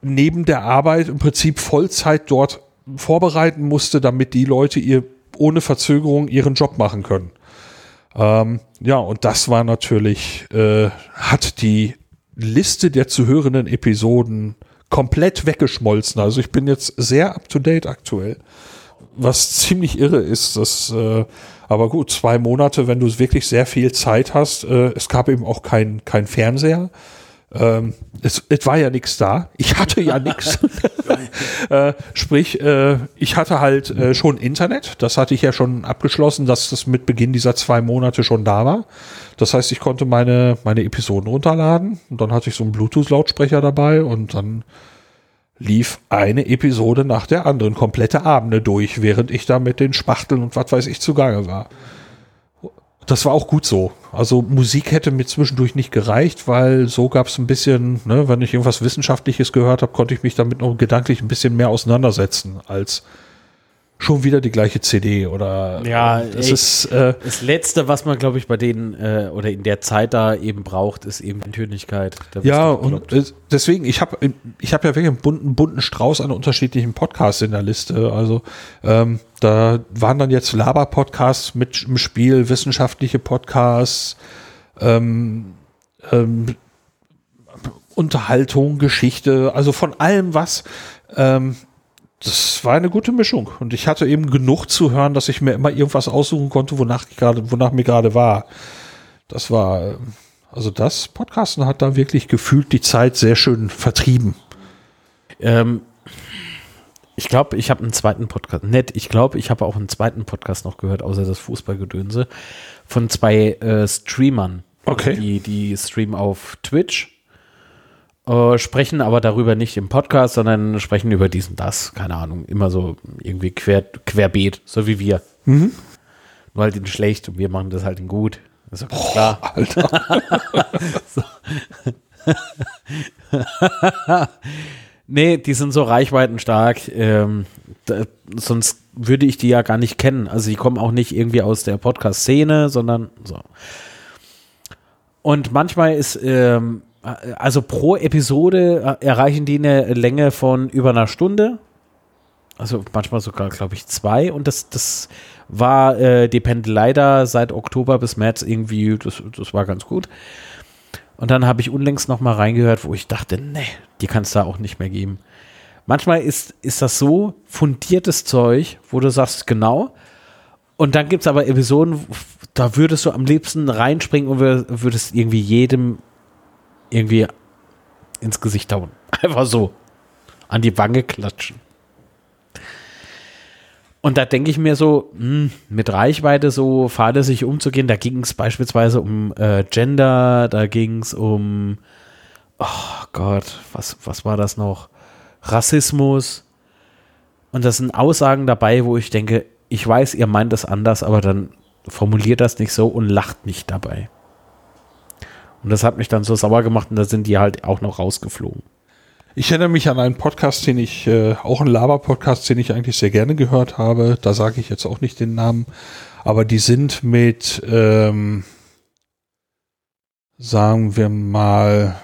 neben der Arbeit im Prinzip Vollzeit dort vorbereiten musste, damit die Leute ihr ohne Verzögerung ihren Job machen können. Ähm, ja, und das war natürlich, äh, hat die Liste der zu hörenden Episoden komplett weggeschmolzen. Also ich bin jetzt sehr up to date aktuell. Was ziemlich irre ist, das, äh, aber gut, zwei Monate, wenn du wirklich sehr viel Zeit hast. Äh, es gab eben auch kein, kein Fernseher. Ähm, es, es war ja nichts da. Ich hatte ja nichts. äh, sprich, äh, ich hatte halt äh, schon Internet. Das hatte ich ja schon abgeschlossen, dass das mit Beginn dieser zwei Monate schon da war. Das heißt, ich konnte meine, meine Episoden runterladen und dann hatte ich so einen Bluetooth-Lautsprecher dabei und dann lief eine Episode nach der anderen, komplette Abende durch, während ich da mit den Spachteln und was weiß ich zugange war. Das war auch gut so. Also Musik hätte mir zwischendurch nicht gereicht, weil so gab es ein bisschen, ne, wenn ich irgendwas Wissenschaftliches gehört habe, konnte ich mich damit noch gedanklich ein bisschen mehr auseinandersetzen als schon wieder die gleiche CD oder
ja, das ey, ist äh, das letzte, was man glaube ich bei denen äh, oder in der Zeit da eben braucht, ist eben Tönigkeit.
Ja und äh, deswegen ich habe ich habe ja wirklich einen bunten, bunten Strauß an unterschiedlichen Podcasts in der Liste. Also ähm, da waren dann jetzt Laber-Podcasts mit im Spiel, wissenschaftliche Podcasts, ähm, ähm, Unterhaltung, Geschichte, also von allem was. Ähm, das war eine gute Mischung. Und ich hatte eben genug zu hören, dass ich mir immer irgendwas aussuchen konnte, wonach, ich grade, wonach mir gerade war. Das war, also das Podcasten hat da wirklich gefühlt die Zeit sehr schön vertrieben.
Ähm, ich glaube, ich habe einen zweiten Podcast. Nett, ich glaube, ich habe auch einen zweiten Podcast noch gehört, außer das Fußballgedönse, von zwei äh, Streamern.
Okay.
Die, die streamen auf Twitch äh, sprechen aber darüber nicht im Podcast, sondern sprechen über diesen, das, keine Ahnung, immer so irgendwie quer, querbeet, so wie wir. Mhm. Nur halt in schlecht und wir machen das halt in gut. Das ist ganz oh, klar. Alter. nee, die sind so reichweitenstark. Ähm, da, sonst würde ich die ja gar nicht kennen. Also die kommen auch nicht irgendwie aus der Podcast-Szene, sondern so. Und manchmal ist ähm, also pro Episode äh, erreichen die eine Länge von über einer Stunde. Also manchmal sogar, glaube ich, zwei. Und das, das war äh, Depend leider seit Oktober bis März irgendwie, das, das war ganz gut. Und dann habe ich unlängst noch mal reingehört, wo ich dachte, nee, die kann es da auch nicht mehr geben. manchmal ist, ist das so fundiertes Zeug, wo du sagst, genau. Und dann gibt es aber Episoden, da würdest du am liebsten reinspringen und würdest irgendwie jedem irgendwie ins Gesicht hauen. Einfach so. An die Wange klatschen. Und da denke ich mir so, mh, hm, mit Reichweite so fahrlässig umzugehen, da ging es beispielsweise um äh, Gender, da ging es um, oh Gott, was, was war das noch? Rassismus. Und das sind Aussagen dabei, wo ich denke, ich weiß, ihr meint das anders, aber dann formuliert das nicht so und lacht nicht dabei. Und das hat mich dann so sauer gemacht und da sind die halt auch noch rausgeflogen.
Ich erinnere mich an einen Podcast, den ich, äh, auch ein Laber-Podcast, den ich eigentlich sehr gerne gehört habe. Da sage ich jetzt auch nicht den Namen, aber die sind mit, ähm, sagen wir mal,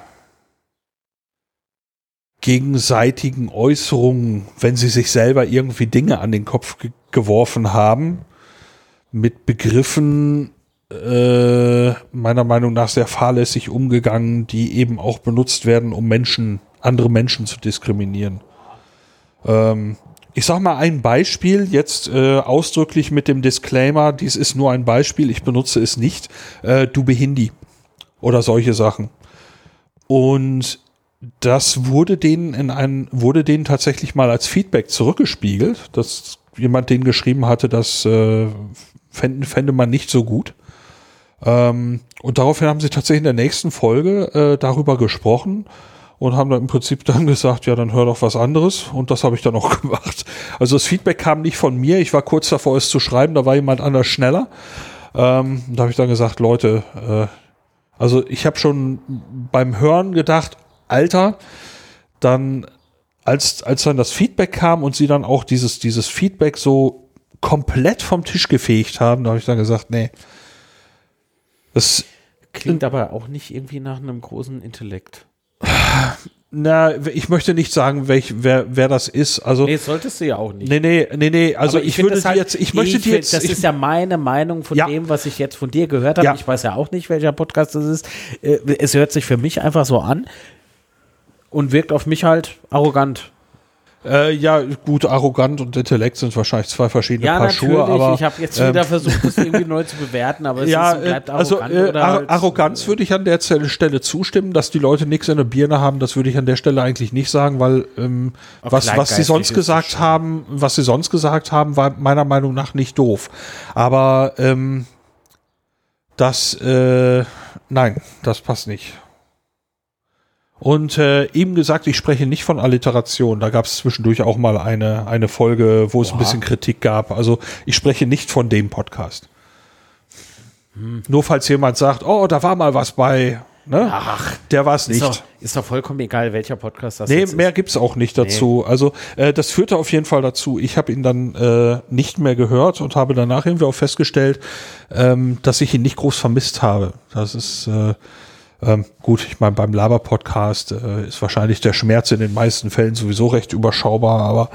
gegenseitigen Äußerungen, wenn sie sich selber irgendwie Dinge an den Kopf ge geworfen haben, mit Begriffen äh, meiner Meinung nach sehr fahrlässig umgegangen, die eben auch benutzt werden, um Menschen andere Menschen zu diskriminieren. Ähm, ich sage mal ein Beispiel, jetzt äh, ausdrücklich mit dem Disclaimer, dies ist nur ein Beispiel, ich benutze es nicht, äh, du Behindi oder solche Sachen. Und das wurde denen in einen, wurde denen tatsächlich mal als Feedback zurückgespiegelt, dass jemand denen geschrieben hatte, das äh, fände, fände man nicht so gut. Ähm, und daraufhin haben sie tatsächlich in der nächsten Folge äh, darüber gesprochen und haben dann im Prinzip dann gesagt, ja, dann hör doch was anderes. Und das habe ich dann auch gemacht. Also das Feedback kam nicht von mir. Ich war kurz davor, es zu schreiben. Da war jemand anders schneller. Ähm, da habe ich dann gesagt, Leute, äh, also ich habe schon beim Hören gedacht, Alter, dann als, als dann das Feedback kam und sie dann auch dieses, dieses Feedback so komplett vom Tisch gefegt haben, da habe ich dann gesagt, nee.
Das klingt aber auch nicht irgendwie nach einem großen Intellekt.
Na, ich möchte nicht sagen, welch, wer, wer das ist. Also,
nee, solltest du ja auch nicht.
Nee, nee, nee, nee. Also Aber ich, ich würde halt, jetzt, ich möchte ich, dir jetzt.
Das
ich,
ist ja meine Meinung von ja. dem, was ich jetzt von dir gehört habe. Ja. Ich weiß ja auch nicht, welcher Podcast das ist. Äh, es hört sich für mich einfach so an und wirkt auf mich halt arrogant.
Äh, ja, gut, arrogant und Intellekt sind wahrscheinlich zwei verschiedene ja, Paar Schuhe. Aber,
ich habe jetzt wieder ähm, versucht, das irgendwie neu zu bewerten, aber es
ja, ist, bleibt also, arrogant. Also, äh, Ar halt, Arroganz würde ich an der Stelle zustimmen, dass die Leute nichts in der Birne haben, das würde ich an der Stelle eigentlich nicht sagen, weil ähm, was, was sie sonst gesagt haben, was sie sonst gesagt haben, war meiner Meinung nach nicht doof. Aber ähm, das, äh, nein, das passt nicht. Und äh, eben gesagt, ich spreche nicht von Alliteration. Da gab es zwischendurch auch mal eine, eine Folge, wo es ein bisschen Kritik gab. Also ich spreche nicht von dem Podcast. Hm. Nur falls jemand sagt, oh, da war mal was bei. Ne? Ach, der war es nicht.
Ist doch, ist doch, vollkommen egal, welcher Podcast
das nee, ist. Nee, mehr gibt's auch nicht dazu. Nee. Also äh, das führte auf jeden Fall dazu. Ich habe ihn dann äh, nicht mehr gehört und habe danach irgendwie auch festgestellt, ähm, dass ich ihn nicht groß vermisst habe. Das ist äh, ähm, gut, ich meine, beim Laber-Podcast äh, ist wahrscheinlich der Schmerz in den meisten Fällen sowieso recht überschaubar, aber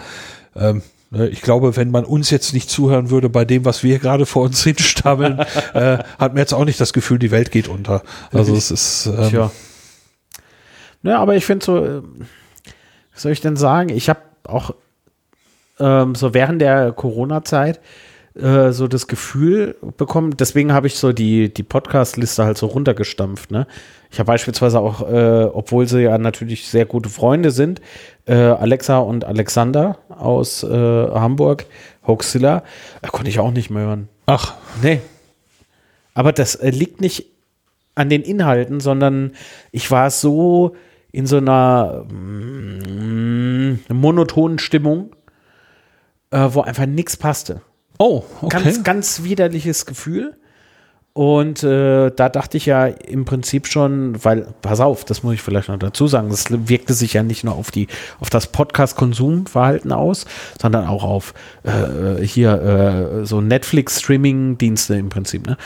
ähm, ne, ich glaube, wenn man uns jetzt nicht zuhören würde bei dem, was wir gerade vor uns hinstammeln, äh, hat man jetzt auch nicht das Gefühl, die Welt geht unter. Also es ist. Ähm, Tja.
Ja, aber ich finde so, äh, was soll ich denn sagen? Ich habe auch ähm, so während der Corona-Zeit äh, so das Gefühl bekommen, deswegen habe ich so die, die Podcast-Liste halt so runtergestampft. Ne? Ich habe beispielsweise auch, äh, obwohl sie ja natürlich sehr gute Freunde sind, äh, Alexa und Alexander aus äh, Hamburg, Hoaxilla, da konnte ich auch nicht mehr hören.
Ach.
Nee. Aber das äh, liegt nicht an den Inhalten, sondern ich war so in so einer mm, monotonen Stimmung, äh, wo einfach nichts passte.
Oh, okay.
Ganz, ganz widerliches Gefühl. Und äh, da dachte ich ja im Prinzip schon, weil, pass auf, das muss ich vielleicht noch dazu sagen, das wirkte sich ja nicht nur auf die, auf das Podcast-Konsumverhalten aus, sondern auch auf äh, hier äh, so Netflix-Streaming-Dienste im Prinzip, ne?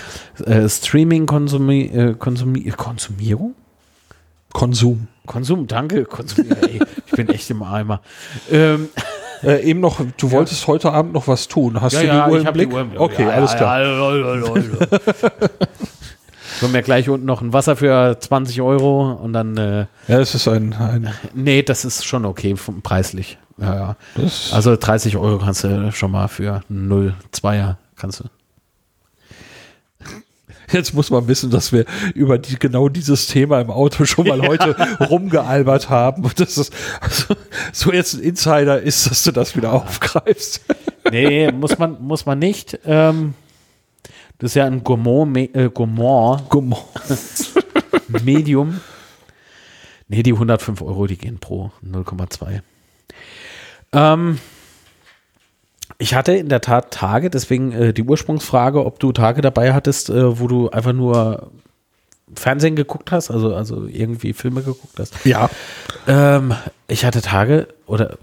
Äh, Streaming-Konsumi äh, Konsumi Konsumierung?
Konsum.
Konsum, danke, Konsumier, ey, ich bin echt im Eimer. Ähm,
äh, eben noch, du wolltest ja. heute Abend noch was tun. Hast ja, du die ja, Uhr im Blick? Uhr im okay, alles klar.
Hole mir gleich unten noch ein Wasser für 20 Euro und dann. Äh,
ja, das ist ein, ein.
Nee, das ist schon okay preislich. ja, ja. Also 30 Euro kannst du schon mal für 0,2er kannst du.
Jetzt muss man wissen, dass wir über die, genau dieses Thema im Auto schon mal heute rumgealbert haben und dass es also, so jetzt ein Insider ist, dass du das wieder aufgreifst.
Nee, muss man, muss man nicht. Ähm, das ist ja ein Gourmand, äh, Gourmand
Gourmand.
Medium. Nee, die 105 Euro, die gehen pro 0,2. Ähm, ich hatte in der Tat Tage, deswegen äh, die Ursprungsfrage, ob du Tage dabei hattest, äh, wo du einfach nur Fernsehen geguckt hast, also, also irgendwie Filme geguckt hast.
Ja.
Ähm, ich hatte Tage, oder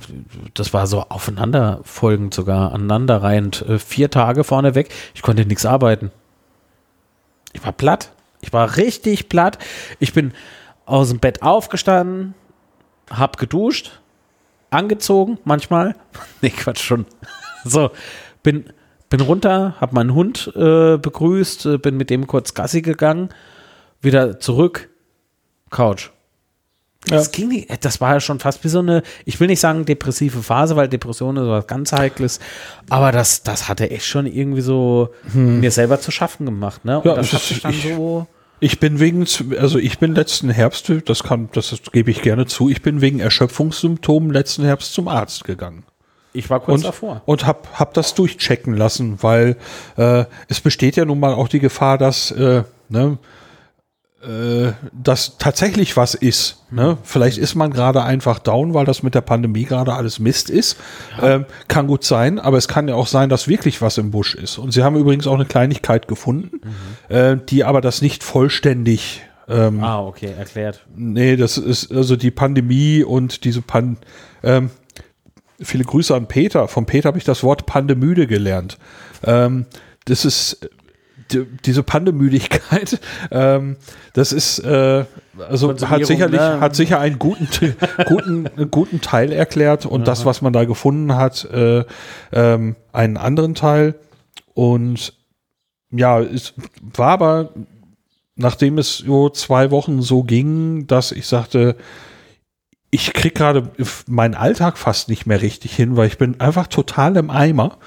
das war so aufeinanderfolgend sogar, aneinanderreihend, äh, vier Tage vorneweg. Ich konnte nichts arbeiten. Ich war platt. Ich war richtig platt. Ich bin aus dem Bett aufgestanden, hab geduscht, angezogen, manchmal. nee, Quatsch schon. So, bin, bin runter, hab meinen Hund äh, begrüßt, äh, bin mit dem kurz Gassi gegangen, wieder zurück, Couch. Das ging nicht, das war ja schon fast wie so eine, ich will nicht sagen depressive Phase, weil Depression ist was ganz Heikles, aber das, das hatte echt schon irgendwie so mir selber zu schaffen gemacht, ne? Und
Ja,
das
das ist-
dann
ich-
so,
Ich bin wegen, also ich bin letzten Herbst, das kann, das gebe ich gerne zu, ich bin wegen Erschöpfungssymptomen letzten Herbst zum Arzt gegangen.
Ich war kurz
und,
davor.
und hab, hab das durchchecken lassen, weil äh, es besteht ja nun mal auch die Gefahr, dass äh, ne, äh, dass tatsächlich was ist. Ne? Vielleicht ist man gerade einfach down, weil das mit der Pandemie gerade alles Mist ist. Ähm, kann gut sein, aber es kann ja auch sein, dass wirklich was im Busch ist. Und sie haben übrigens auch eine Kleinigkeit gefunden, äh, die aber das nicht vollständig ähm,
Ah, okay, erklärt.
Nee, das ist also die Pandemie und diese Pan. Ähm, viele Grüße an Peter. Von Peter habe ich das Wort Pandemüde gelernt. Ähm, das ist die, diese Pandemüdigkeit. Ähm, das ist äh, also hat sicherlich
ne?
hat sicher einen guten guten guten Teil erklärt und das, was man da gefunden hat, äh, ähm, einen anderen Teil. Und ja, es war aber nachdem es so zwei Wochen so ging, dass ich sagte, ich krieg gerade meinen Alltag fast nicht mehr richtig hin, weil ich bin einfach total im Eimer.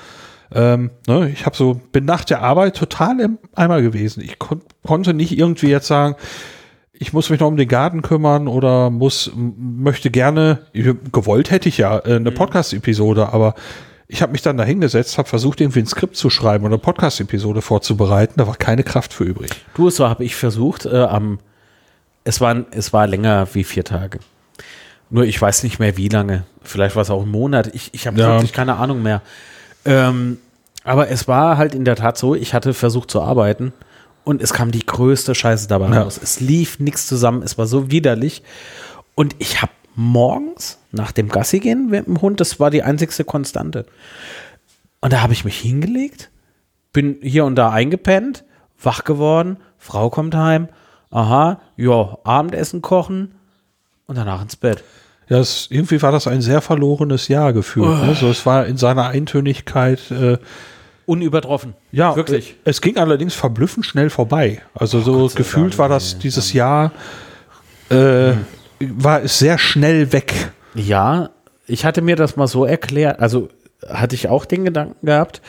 Ähm, ne, ich habe so bin nach der Arbeit total im Eimer gewesen. Ich kon konnte nicht irgendwie jetzt sagen, ich muss mich noch um den Garten kümmern oder muss möchte gerne gewollt hätte ich ja äh, eine Podcast-Episode, aber ich habe mich dann da hingesetzt, habe versucht irgendwie ein Skript zu schreiben oder eine Podcast-Episode vorzubereiten. Da war keine Kraft für übrig.
Du, so habe ich versucht, äh, am, es, war, es war länger wie vier Tage. Nur ich weiß nicht mehr wie lange. Vielleicht war es auch ein Monat. Ich, ich habe
Ja.
wirklich keine Ahnung mehr. Ähm, aber es war halt in der Tat so, ich hatte versucht zu arbeiten und es kam die größte Scheiße dabei
Ja.
raus. Es lief nichts zusammen, es war so widerlich. Und ich habe morgens nach dem Gassi gehen mit dem Hund, das war die einzigste Konstante. Und da habe ich mich hingelegt, bin hier und da eingepennt, wach geworden, Frau kommt heim, aha, ja, Abendessen kochen und danach ins Bett.
Ja, es, irgendwie war das ein sehr verlorenes Jahr gefühlt. Ne? So, es war in seiner Eintönigkeit, äh,
Unübertroffen.
ja,
Wirklich.
äh, Es ging allerdings verblüffend schnell vorbei. Also so
Gott
gefühlt
Dank,
war das
ey.
dieses Jahr, äh, war es sehr schnell weg.
Ja, ich hatte mir das mal so erklärt, also hatte ich auch den Gedanken gehabt.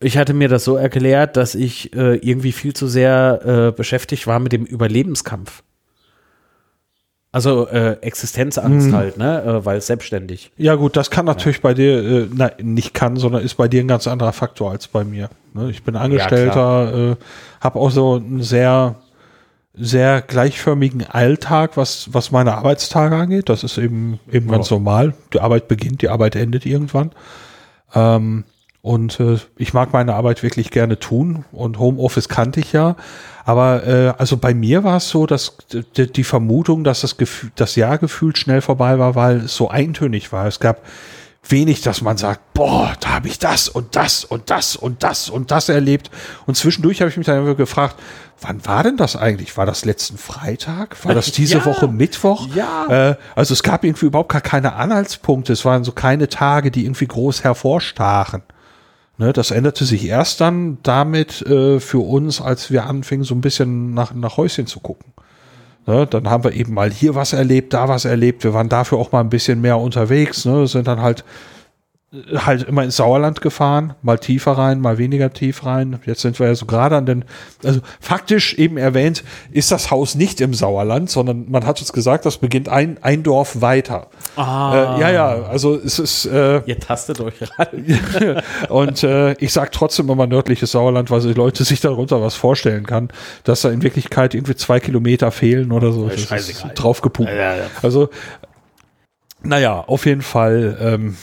Ich hatte mir das so erklärt, dass ich äh, irgendwie viel zu sehr äh, beschäftigt war mit dem Überlebenskampf. Also äh, Existenzangst halt, ne? Äh, weil selbstständig.
Ja gut, das kann natürlich bei dir, äh, nein, nicht kann, sondern ist bei dir ein ganz anderer Faktor als bei mir. Ne? Ich bin Angestellter, äh, habe auch so einen sehr, sehr gleichförmigen Alltag, was, was meine Arbeitstage angeht. Das ist eben, eben ganz normal. Die Arbeit beginnt, die Arbeit endet irgendwann. Ähm, und äh, ich mag meine Arbeit wirklich gerne tun und Homeoffice kannte ich ja. Aber äh, also bei mir war es so, dass die Vermutung, dass das, Gefühl, das Jahr gefühlt schnell vorbei war, weil es so eintönig war. Es gab wenig, dass man sagt, boah, da habe ich das und das und das und das und das erlebt. Und zwischendurch habe ich mich dann immer gefragt, wann war denn das eigentlich? War das letzten Freitag? War das diese
Ja.
Woche Mittwoch?
Ja.
Äh, also es gab irgendwie überhaupt gar keine Anhaltspunkte. Es waren so keine Tage, die irgendwie groß hervorstachen. Ne, das änderte sich erst dann damit äh, für uns, als wir anfingen, so ein bisschen nach, nach Häuschen zu gucken. Ne, dann haben wir eben mal hier was erlebt, da was erlebt. Wir waren dafür auch mal ein bisschen mehr unterwegs. Ne, sind dann halt halt immer ins Sauerland gefahren, mal tiefer rein, mal weniger tief rein. Jetzt sind wir ja so gerade an den, also faktisch eben erwähnt, ist das Haus nicht im Sauerland, sondern man hat uns gesagt, das beginnt ein, ein Dorf weiter.
Ah.
Äh, ja, ja, also es ist. Äh,
Ihr tastet euch ran.
und äh, ich sage trotzdem immer nördliches Sauerland, weil die Leute sich darunter was vorstellen kann, dass da in Wirklichkeit irgendwie zwei Kilometer fehlen oder so. Das ist draufgepupt.
Ja, ja.
Also, naja, auf jeden Fall. Ähm,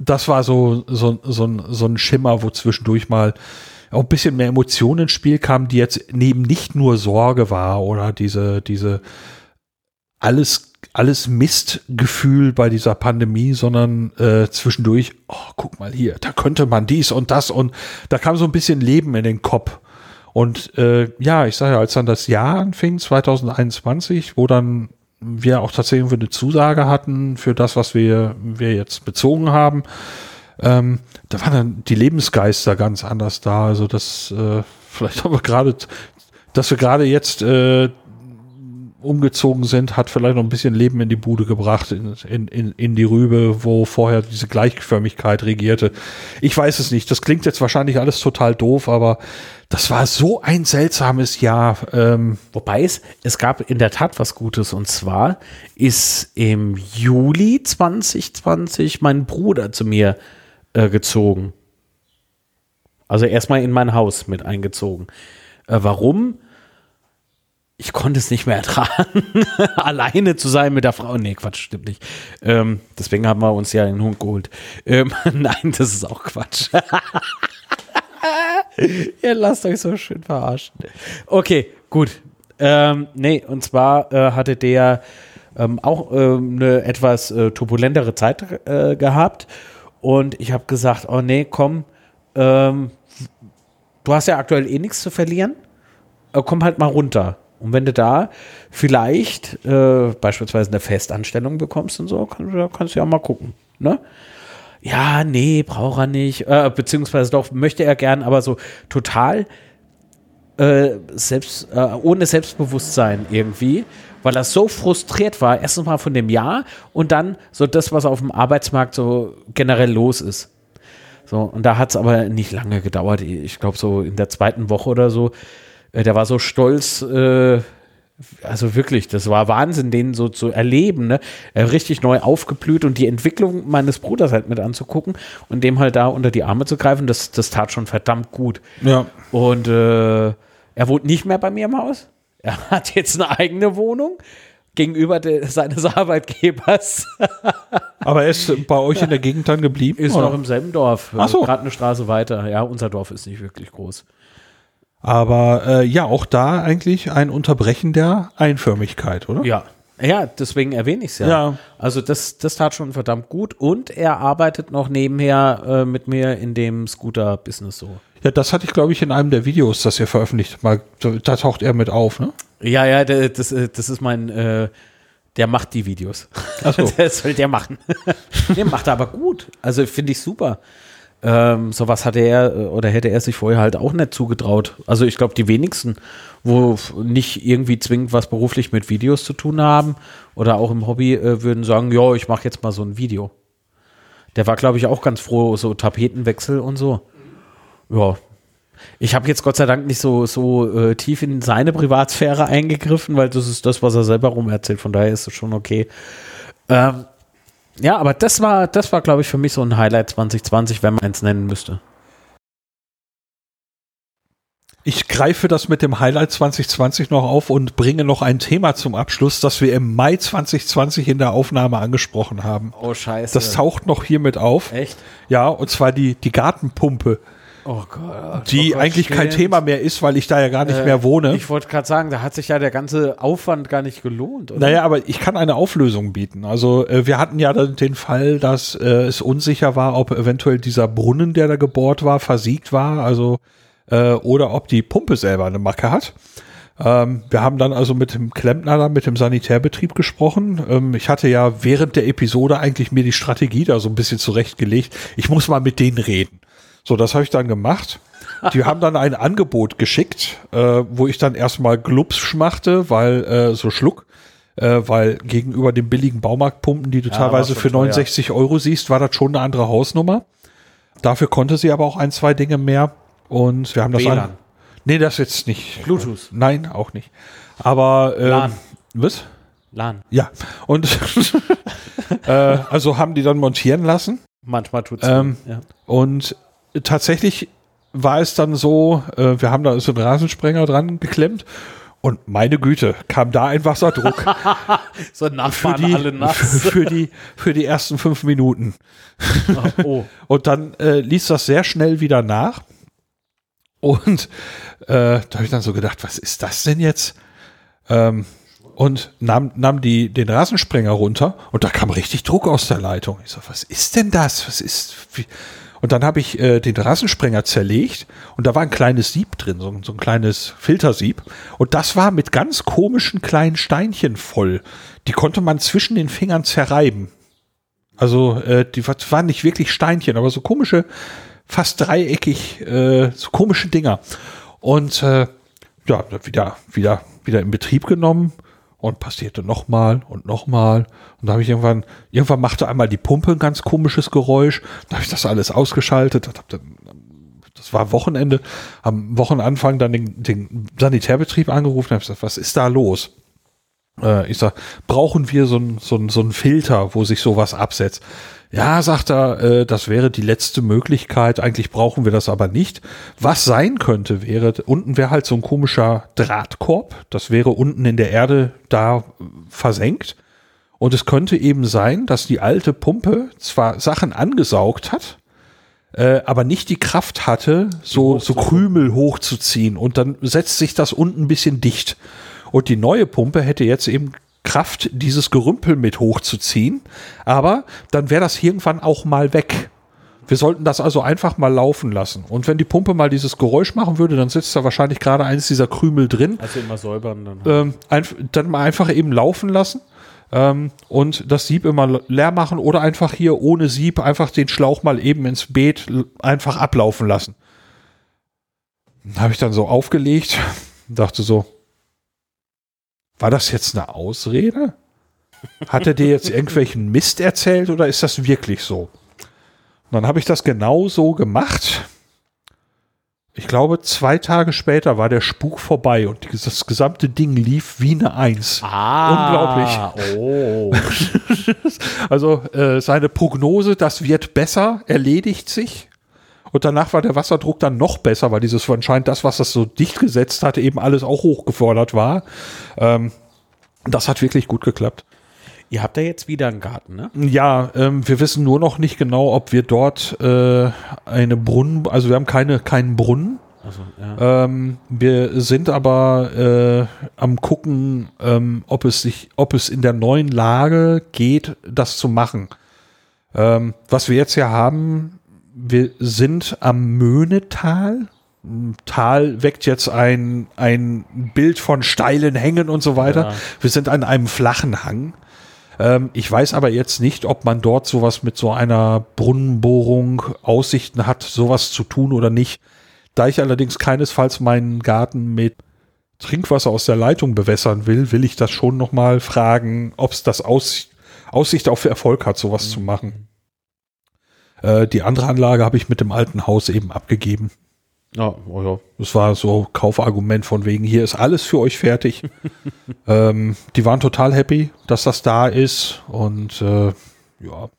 das war so, so, so, ein, so ein Schimmer, wo zwischendurch mal auch ein bisschen mehr Emotionen ins Spiel kamen, die jetzt neben nicht nur Sorge war oder diese, diese alles, alles Mistgefühl bei dieser Pandemie, sondern äh, zwischendurch, oh, guck mal hier, da könnte man dies und das und da kam so ein bisschen Leben in den Kopf. Und äh, ja, ich sage ja, als dann das Jahr anfing, 2021, wo dann wir auch tatsächlich eine Zusage hatten für das, was wir, wir jetzt bezogen haben, ähm, da waren dann die Lebensgeister ganz anders da. Also das, äh, vielleicht haben wir gerade, dass wir gerade jetzt äh, umgezogen sind, hat vielleicht noch ein bisschen Leben in die Bude gebracht, in, in, in, die Rübe, wo vorher diese Gleichförmigkeit regierte. Ich weiß es nicht. Das klingt jetzt wahrscheinlich alles total doof, aber das war so ein seltsames Jahr. Ähm,
Wobei es, es gab in der Tat was Gutes und zwar ist im Juli 2020 mein Bruder zu mir äh, gezogen. Also erstmal in mein Haus mit eingezogen. Äh, warum? Ich konnte es nicht mehr ertragen, alleine zu sein mit der Frau. Nee, Quatsch, stimmt nicht. Ähm, deswegen haben wir uns ja den Hund geholt. Ähm, nein, das ist auch Quatsch. Ihr lasst euch so schön verarschen. Okay, gut. Ähm, nee, und zwar äh, hatte der ähm, auch ähm, eine etwas äh, turbulentere Zeit äh, gehabt. Und ich habe gesagt, oh nee, komm, ähm, du hast ja aktuell eh nichts zu verlieren. Äh, komm halt mal runter. Und wenn du da vielleicht äh, beispielsweise eine Festanstellung bekommst und so, kann, kannst du ja mal gucken. Ne? Ja, nee, braucht er nicht. Äh, beziehungsweise doch, möchte er gern, aber so total äh, selbst, äh, ohne Selbstbewusstsein irgendwie, weil er so frustriert war, erstens mal von dem Jahr und dann so das, was auf dem Arbeitsmarkt so generell los ist. So, und da hat es aber nicht lange gedauert. Ich glaube, so in der zweiten Woche oder so, der war so stolz, äh, also wirklich, das war Wahnsinn, den so zu erleben, ne? Äh, richtig neu aufgeblüht und die Entwicklung meines Bruders halt mit anzugucken und dem halt da unter die Arme zu greifen, das, das tat schon verdammt gut.
ja.
Und äh, er wohnt nicht mehr bei mir im Haus. Er hat jetzt eine eigene Wohnung gegenüber de, seines Arbeitgebers.
Aber er ist bei euch in der Gegend dann geblieben?
Ist
oder?
noch im selben Dorf.
Ach so.
Gerade eine Straße weiter. Ja, unser Dorf ist nicht wirklich groß.
Aber äh, ja, auch da eigentlich ein Unterbrechen der Einförmigkeit, oder?
Ja. Ja, deswegen erwähne ich es ja.
Ja.
Also das, das tat schon verdammt gut und er arbeitet noch nebenher äh, mit mir in dem Scooter-Business so.
Ja, das hatte ich, glaube ich, in einem der Videos, das ihr veröffentlicht. Mal, da, taucht er mit auf, ne?
Ja, ja, das, äh, das ist mein, äh, der macht die Videos.
Ach so.
Das soll der machen. der macht er aber gut. Also finde ich super. Ähm, sowas hatte er äh, oder hätte er sich vorher halt auch nicht zugetraut. Also ich glaube, die wenigsten, wo nicht irgendwie zwingend was beruflich mit Videos zu tun haben oder auch im Hobby, äh, würden sagen, ja, ich mache jetzt mal so ein Video. Der war, glaube ich, auch ganz froh, so Tapetenwechsel und so. Ja. Ich habe jetzt Gott sei Dank nicht so, so äh, tief in seine Privatsphäre eingegriffen, weil das ist das, was er selber rum erzählt. Von daher ist es schon okay. Ähm, ja, aber das war, das war, glaube ich, für mich so ein Highlight 2020, wenn man eins nennen müsste.
Ich greife das mit dem Highlight 2020 noch auf und bringe noch ein Thema zum Abschluss, das wir im Mai 2020 in der Aufnahme angesprochen haben.
Oh, scheiße.
Das taucht noch hier mit auf.
Echt?
Ja, und zwar die, die Gartenpumpe,
Oh Gott.
die
oh Gott,
eigentlich kein. Thema mehr ist, weil ich da ja gar nicht
Äh,
mehr wohne.
Ich wollte gerade sagen, da hat sich ja der ganze Aufwand gar nicht gelohnt. Oder?
Naja, aber ich kann eine Auflösung bieten. Also äh, wir hatten ja dann den Fall, dass äh, es unsicher war, ob eventuell dieser Brunnen, der da gebohrt war, versiegt war, also äh, oder ob die Pumpe selber eine Macke hat. Ähm, wir haben dann also mit dem Klempner, mit dem Sanitärbetrieb gesprochen. Ähm, ich hatte ja während der Episode eigentlich mir die Strategie da so ein bisschen zurechtgelegt. Ich muss mal mit denen reden. So, das habe ich dann gemacht. Die haben dann ein Angebot geschickt, äh, wo ich dann erstmal Glups machte, weil äh, so Schluck, äh, weil gegenüber den billigen Baumarktpumpen, die du
Ja,
teilweise für
teuer.
69 Euro siehst, war das schon eine andere Hausnummer. Dafür konnte sie aber auch ein, zwei Dinge mehr. Und wir haben das
WLAN.
an. Nee, das jetzt nicht.
Bluetooth.
Nein, auch nicht. Aber ähm,
LAN.
was?
LAN.
Ja. Und äh, also haben die dann montieren lassen.
Manchmal tut's
Ähm,
ja.
Und tatsächlich war es dann so, äh, wir haben da so einen Rasensprenger dran geklemmt und meine Güte, kam da ein Wasserdruck
So
für
Nachbarn
die,
alle nass.
für, die, für die ersten fünf Minuten.
oh.
Und dann äh, ließ das sehr schnell wieder nach. Und äh, da habe ich dann so gedacht, was ist das denn jetzt? Ähm, und nahm, nahm die, den Rasensprenger runter und da kam richtig Druck aus der Leitung. Ich so, was ist denn das? Was ist. Wie? Und dann habe ich äh, den Rasensprenger zerlegt und da war ein kleines Sieb drin, so, ein- so ein kleines Filtersieb. Und das war mit ganz komischen kleinen Steinchen voll. Die konnte man zwischen den Fingern zerreiben. Also äh, die war- waren nicht wirklich Steinchen, aber so komische, fast dreieckig, äh, so komische Dinger. Und äh, ja, wieder, wieder, wieder in Betrieb genommen und passierte nochmal und nochmal. Und da habe ich irgendwann, irgendwann machte einmal die Pumpe ein ganz komisches Geräusch. Da habe ich das alles ausgeschaltet. das war Wochenende, am Wochenanfang dann den, den Sanitärbetrieb angerufen habe gesagt, was ist da los? Äh, ich sag, brauchen wir so ein, so so ein Filter, wo sich sowas absetzt? Ja, sagt er, äh, das wäre die letzte Möglichkeit. Eigentlich brauchen wir das aber nicht. Was sein könnte, wäre, unten wäre halt so ein komischer Drahtkorb. Das wäre unten in der Erde da äh, versenkt. Und es könnte eben sein, dass die alte Pumpe zwar Sachen angesaugt hat, äh, aber nicht die Kraft hatte, so, so Krümel hochzuziehen. Und dann setzt sich das unten ein bisschen dicht. Und die neue Pumpe hätte jetzt eben Kraft, dieses Gerümpel mit hochzuziehen. Aber dann wäre das irgendwann auch mal weg. Wir sollten das also einfach mal laufen lassen. Und wenn die Pumpe mal dieses Geräusch machen würde, dann sitzt da wahrscheinlich gerade eins dieser Krümel drin
Also immer säubern dann.
ähm, einf- dann mal einfach eben laufen lassen ähm, und das Sieb immer leer machen oder einfach hier ohne Sieb einfach den Schlauch mal eben ins Beet einfach ablaufen lassen. Habe ich dann so aufgelegt, dachte so, war das jetzt eine Ausrede? Hat er dir jetzt irgendwelchen Mist erzählt oder ist das wirklich so? Und dann habe ich das genau so gemacht. Ich glaube, zwei Tage später war der Spuk vorbei und das gesamte Ding lief wie eine Eins.
ah, unglaublich. Oh.
Also äh, seine Prognose, das wird besser, erledigt sich. Und danach war der Wasserdruck dann noch besser, weil dieses anscheinend das, was das so dicht gesetzt hatte, eben alles auch hochgefordert war. Ähm, das hat wirklich gut geklappt.
Ihr habt ja jetzt wieder einen Garten, ne?
Ja, ähm, wir wissen nur noch nicht genau, ob wir dort äh, eine Brunnen, also wir haben keine, keinen Brunnen.
Also, ja.
Ähm, wir sind aber äh, am gucken, ähm, ob es sich, ob es in der neuen Lage geht, das zu machen. Ähm, was wir jetzt ja haben, wir sind am Möhnetal. Im Tal weckt jetzt ein, ein Bild von steilen Hängen und so weiter.
Ja.
Wir sind an einem flachen Hang. Ähm, ich weiß aber jetzt nicht, ob man dort sowas mit so einer Brunnenbohrung Aussichten hat, sowas zu tun oder nicht. Da ich allerdings keinesfalls meinen Garten mit Trinkwasser aus der Leitung bewässern will, will ich das schon nochmal fragen, ob es das Aus Aussicht auf Erfolg hat, sowas zu machen. Äh, die andere Anlage habe ich mit dem alten Haus eben abgegeben.
Ja, oh ja.
Das war so Kaufargument von wegen, hier ist alles für euch fertig. ähm, die waren total happy, dass das da ist und äh, ja,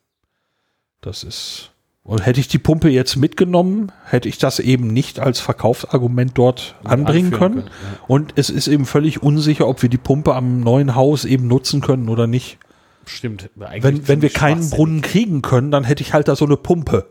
das ist. Und hätte ich die Pumpe jetzt mitgenommen, hätte ich das eben nicht als Verkaufsargument dort anbringen
anführen
können.
können, ja.
Und es ist eben völlig unsicher, ob wir die Pumpe am neuen Haus eben nutzen können oder nicht.
Stimmt. Eigentlich
Wenn, wenn wir keinen. Brunnen kriegen können, dann hätte ich halt da so eine Pumpe.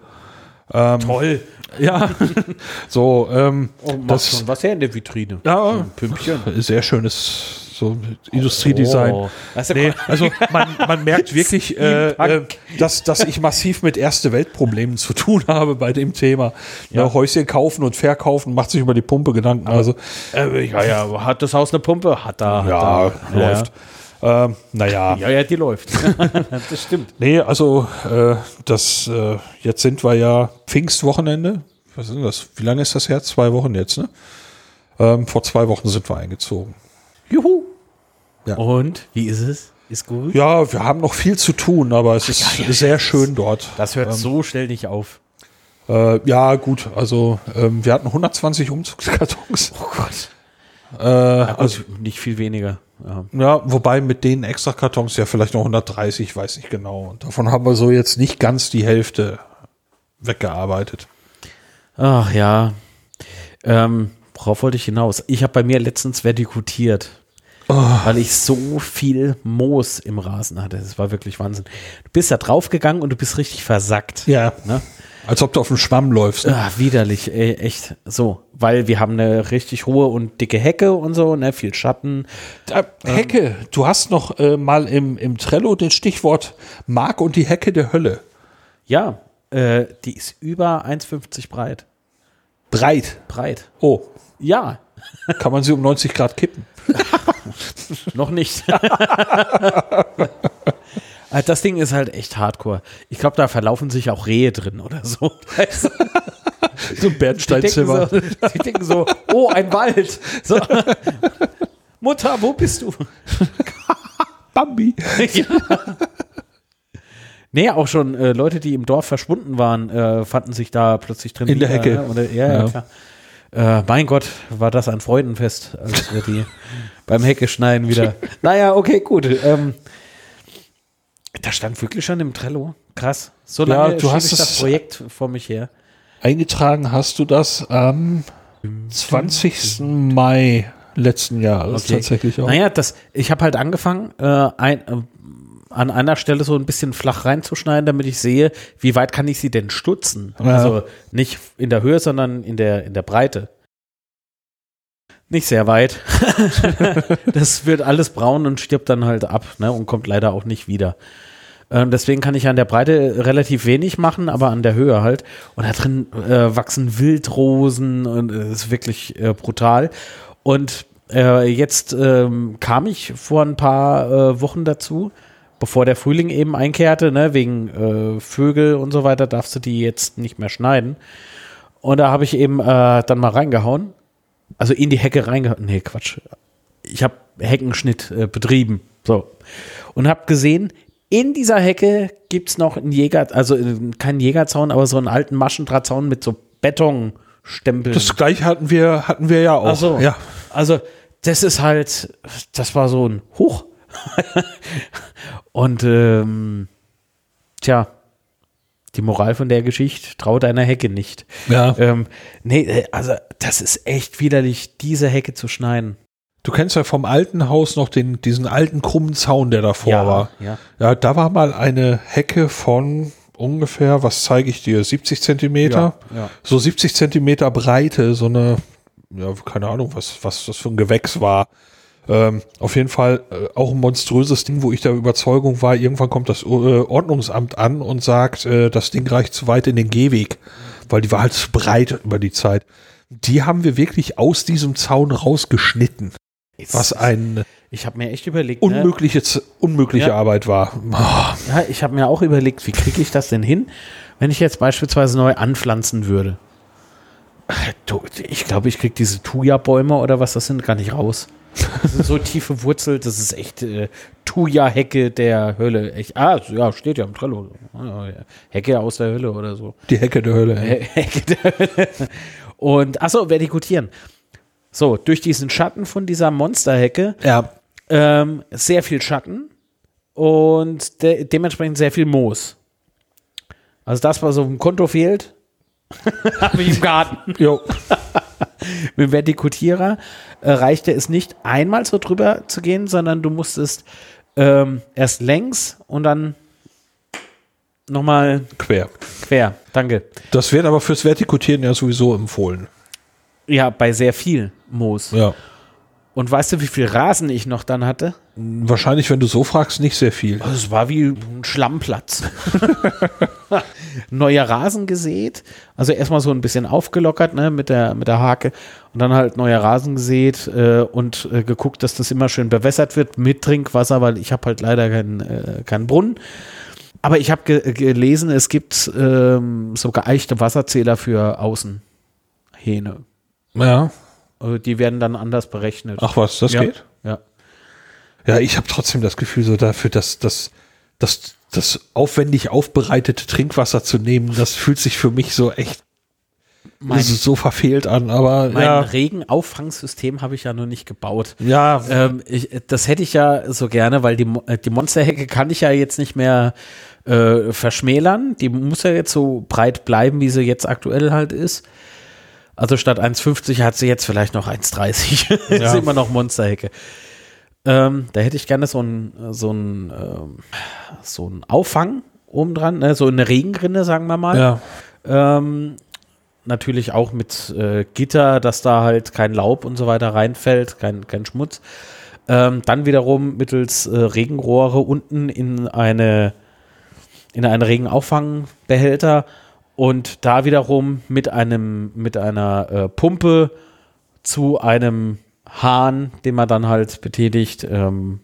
Ähm,
Toll.
Ja, so, ähm,
Oh,
das-
schon was her in der Vitrine.
Ja.
Ein Pümpchen.
sehr schönes so Industriedesign.
Oh.
Nee, also man, man merkt wirklich, äh, äh, dass, dass ich massiv mit erste Weltproblemen zu tun habe bei dem Thema.
Ja.
Ne, Häuschen kaufen und verkaufen, macht sich über die Pumpe Gedanken. also
äh, ja, ja, hat das Haus eine Pumpe? Hat da. Hat
ja,
da.
läuft. Ähm, naja,
Ja, ja, die läuft. das stimmt.
nee, also äh, das äh, jetzt sind wir ja Pfingstwochenende. was ist das? Wie lange ist das her? Zwei Wochen jetzt, ne? Ähm, vor zwei Wochen sind wir eingezogen.
Juhu.
Ja.
Und wie ist es? Ist gut?
Ja, wir haben noch viel zu tun, aber es ist
ja, ja,
sehr schön dort.
Das hört so schnell nicht auf.
Äh, ja, gut, also ähm, wir hatten 120 Umzugskartons.
Oh Gott.
Äh,
Also
also,
nicht viel weniger. Ja.
ja, wobei mit den extra Kartons ja vielleicht noch 130, ich weiß nicht genau. Und davon haben wir so jetzt nicht ganz die Hälfte weggearbeitet.
Ach ja. Ähm, worauf wollte ich hinaus? Ich habe bei mir letztens vertikutiert. Weil ich so viel Moos im Rasen hatte. Das war wirklich Wahnsinn. Du bist da draufgegangen und du bist richtig versackt.
Ja.
Ne?
Als ob du auf dem Schwamm läufst. Ne?
Ah, widerlich, ey, echt. So, weil wir haben eine richtig hohe und dicke Hecke und so, ne, viel Schatten.
Äh, Hecke, du hast noch äh, mal im, im Trello den Stichwort Mark und die Hecke der Hölle.
Ja, äh, die ist über 1,50 breit.
Breit.
Breit.
Oh,
Ja,
kann man sie um 90 Grad kippen.
noch nicht. Äh, Das Ding ist halt echt hardcore. Ich glaube, da verlaufen sich auch Rehe drin oder so. Weißt du?
So ein
Die denken,
Bernsteinzimmer.
so, die denken so, oh, ein Wald. So. Mutter, wo bist du?
Bambi.
ja. Nee, auch schon äh, Leute, die im Dorf verschwunden waren, äh, fanden sich da plötzlich drin.
In der
wieder,
Hecke.
ne? Oder, ja, ja,
Ja.
klar. Äh, mein Gott, war das ein Freudenfest, als wir die beim Hecke schneiden wieder. Naja, okay, gut. Ähm, da stand wirklich schon im Trello. Krass. So
Ja,
lange
du
schiebe
hast
ich das Projekt vor mich her.
Eingetragen hast du das am 20. Mai letzten Jahres
Okay.
tatsächlich auch.
Naja, das, ich habe halt angefangen, äh, ein, äh, an einer Stelle so ein bisschen flach reinzuschneiden, damit ich sehe, wie weit kann ich sie denn stutzen.
Ja.
Also nicht in der Höhe, sondern in der, in der Breite. Nicht sehr weit. das wird alles braun und stirbt dann halt ab ne, und kommt leider auch nicht wieder. Ähm, deswegen kann ich an der Breite relativ wenig machen, aber an der Höhe halt. Und da drin äh, wachsen Wildrosen und es ist wirklich äh, brutal. Und äh, jetzt ähm, kam ich vor ein paar äh, Wochen dazu, bevor der Frühling eben einkehrte, ne, wegen äh, Vögel und so weiter, darfst du die jetzt nicht mehr schneiden. Und da habe ich eben äh, dann mal reingehauen. Also in die Hecke reingehauen. Nee, Quatsch. Ich habe Heckenschnitt äh, betrieben. So. Und habe gesehen, in dieser Hecke gibt's noch einen Jäger, also äh, keinen Jägerzaun, aber so einen alten Maschendrahtzaun mit so Betonstempeln.
Das gleiche hatten wir, hatten wir ja auch.
Ach so.
Ja.
Also, das ist halt, das war so ein Hoch. Und ähm, tja, die Moral von der Geschichte, trau deiner Hecke nicht.
ja.
Ähm, nee, äh, also das ist echt widerlich, diese Hecke zu schneiden.
Du kennst ja vom alten Haus noch den, diesen alten krummen Zaun, der davor
Ja,
war.
ja.
Ja, da war mal eine Hecke von ungefähr, was zeige ich dir, 70 Zentimeter?
Ja, ja.
So 70 Zentimeter Breite, so eine, ja, keine Ahnung, was, was das für ein Gewächs war. Ähm, auf jeden Fall äh, auch ein monströses Ding, wo ich der Überzeugung war, irgendwann kommt das äh, Ordnungsamt an und sagt, äh, das Ding reicht zu weit in den Gehweg, weil die war halt zu breit über die Zeit. Die haben wir wirklich aus diesem Zaun rausgeschnitten,
Jetzt-
was eine
Ich habe mir echt überlegt, ne?
unmögliche, Z- unmögliche
Ja.
Arbeit war. Ah,
ja, ich habe mir auch überlegt, wie kriege ich das denn hin, wenn ich jetzt beispielsweise neu anpflanzen würde. Du, ich glaube, ich kriege diese Thuja-Bäume oder was das sind, gar nicht raus. Das sind so tiefe Wurzel, das ist echt äh, Thuja-Hecke der Hölle. Echt, ah, ja, steht ja im Trello. Ah. Hecke aus der Hölle oder so.
die Hecke der Hölle. ey.
Hecke der Hölle. Und, achso, vertikutieren. So, durch diesen Schatten von dieser Monsterhecke
Ja,
ähm, sehr viel Schatten und de dementsprechend sehr viel Moos. Also das, was auf dem Konto fehlt, habe ich im Garten.
jo.
Mit dem Vertikutierer äh, reichte es nicht, einmal so drüber zu gehen, sondern du musstest ähm, erst längs und dann nochmal
quer.
quer. Danke.
Das wird aber fürs Vertikutieren ja sowieso empfohlen.
Ja, bei sehr viel Moos.
Ja.
Und weißt du, wie viel Rasen ich noch dann hatte?
Wahrscheinlich, wenn du so fragst, nicht sehr viel.
Also es war wie ein Schlammplatz. Neuer Rasen gesät, also erstmal so ein bisschen aufgelockert ne, mit, der, mit der Hake und dann halt neuer Rasen gesät äh, und äh, geguckt, dass das immer schön bewässert wird mit Trinkwasser, weil ich habe halt leider keinen äh, keinen Brunnen. Aber ich habe ge gelesen, es gibt ähm, so geeichte Wasserzähler für Außenhähne.
Ja.
Also die werden dann anders berechnet.
Ach was, das
ja.
geht?
Ja.
Ja, ich habe trotzdem das Gefühl, so dafür, dass das, das, das aufwendig aufbereitete Trinkwasser zu nehmen, das fühlt sich für mich so echt
Mein,
so verfehlt an. Aber
mein
ja,
Regenauffangsystem habe ich ja noch nicht gebaut.
ja,
Ähm, ich, das hätte ich ja so gerne, weil die, äh, die Monsterhecke kann ich ja jetzt nicht mehr äh, verschmälern. Die muss ja jetzt so breit bleiben, wie sie jetzt aktuell halt ist. Also statt 1,50 hat sie jetzt vielleicht noch 1,30. ist
Ja.
immer noch Monsterhecke. Ähm, da hätte ich gerne so ein, so ein, ähm, so ein Auffang oben dran, ne? so eine Regenrinne, sagen wir mal.
ja,
Ähm, natürlich auch mit äh, Gitter, dass da halt kein Laub und so weiter reinfällt, kein, kein Schmutz. Ähm, dann wiederum mittels äh, Regenrohre unten in eine in einen Regenauffangbehälter und da wiederum mit einem mit einer äh, Pumpe zu einem Hahn, den man dann halt betätigt, ähm,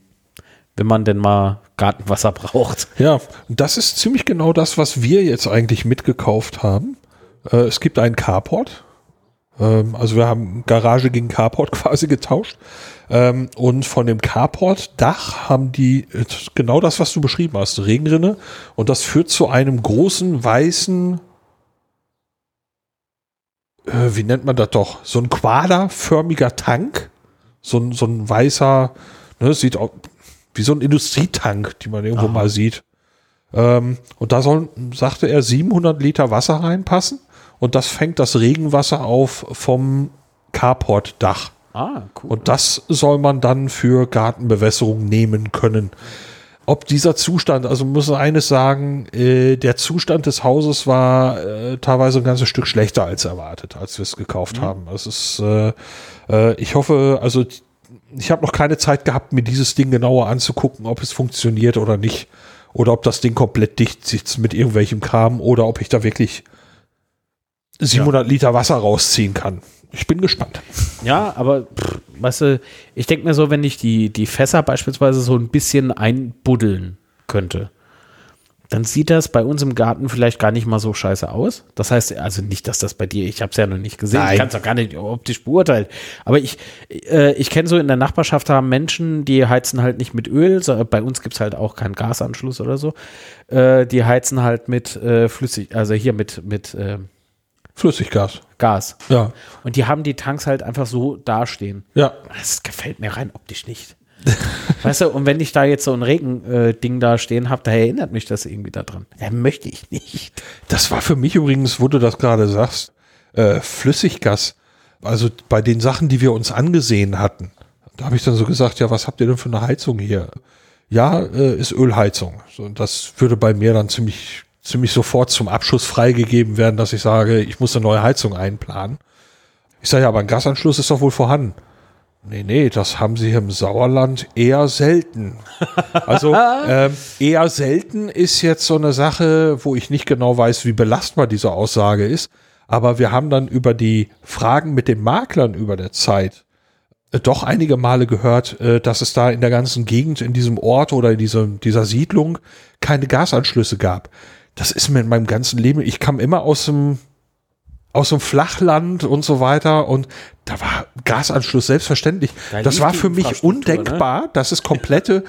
wenn man denn mal Gartenwasser braucht.
ja. Das ist ziemlich genau das, was wir jetzt eigentlich mitgekauft haben. Äh, es gibt einen Carport. Ähm, also wir haben Garage gegen Carport quasi getauscht. Ähm, und von dem Carport-Dach haben die äh, genau das, was du beschrieben hast, Regenrinne. Und das führt zu einem großen weißen, äh, wie nennt man das doch? So ein quaderförmiger Tank. So ein, so ein weißer, ne, sieht auch wie so ein Industrietank, die man irgendwo
Aha.
mal sieht. Ähm, und da sollen, sagte er, 700 Liter Wasser reinpassen. Und das fängt das Regenwasser auf vom Carport-Dach.
Ah, cool.
Und das soll man dann für Gartenbewässerung nehmen können. Ob dieser Zustand, also muss eines sagen, äh, der Zustand des Hauses war äh, teilweise ein ganzes Stück schlechter als erwartet, als wir es gekauft haben. Das ist, äh, äh, ich hoffe, also ich habe noch keine Zeit gehabt, mir dieses Ding genauer anzugucken, ob es funktioniert oder nicht. Oder ob das Ding komplett dicht sitzt mit irgendwelchem Kram oder ob ich da wirklich 700 Liter Wasser rausziehen kann. Ich bin gespannt.
Ja, aber pff, weißt du, ich denke mir so, wenn ich die, die Fässer beispielsweise so ein bisschen einbuddeln könnte, dann sieht das bei uns im Garten vielleicht gar nicht mal so scheiße aus. Das heißt, also nicht, dass das bei dir, ich habe es ja noch nicht gesehen,
Nein.
ich kann es auch gar nicht optisch beurteilen. Aber ich, äh, ich kenne so in der Nachbarschaft haben Menschen, die heizen halt nicht mit Öl, so, bei uns gibt es halt auch keinen Gasanschluss oder so. Äh, die heizen halt mit äh, flüssig, also hier mit, mit äh,
Flüssiggas.
Gas.
Ja.
Und die haben die Tanks halt einfach so dastehen.
Ja.
Das gefällt mir rein optisch nicht. weißt du, und wenn ich da jetzt so ein Regending da stehen habe, da erinnert mich das irgendwie daran. Ja, möchte ich nicht.
Das war für mich übrigens, wo du das gerade sagst, äh, Flüssiggas. Also bei den Sachen, die wir uns angesehen hatten, da habe ich dann so gesagt, ja, was habt ihr denn für eine Heizung hier? Ja, äh, ist Ölheizung. So, und das würde bei mir dann ziemlich, ziemlich sofort zum Abschuss freigegeben werden, dass ich sage, ich muss eine neue Heizung einplanen. Ich sage ja, aber ein Gasanschluss ist doch wohl vorhanden. Nee, nee, das haben sie hier im Sauerland eher selten. Also ähm, eher selten ist jetzt so eine Sache, wo ich nicht genau weiß, wie belastbar diese Aussage ist. Aber wir haben dann über die Fragen mit den Maklern über der Zeit äh, doch einige Male gehört, äh, dass es da in der ganzen Gegend, in diesem Ort oder in diesem, dieser Siedlung keine Gasanschlüsse gab. Das ist mir in meinem ganzen Leben, ich kam immer aus dem, aus dem Flachland und so weiter und da war Gasanschluss selbstverständlich.
Da
das war für mich
ne?
undenkbar, dass es komplette,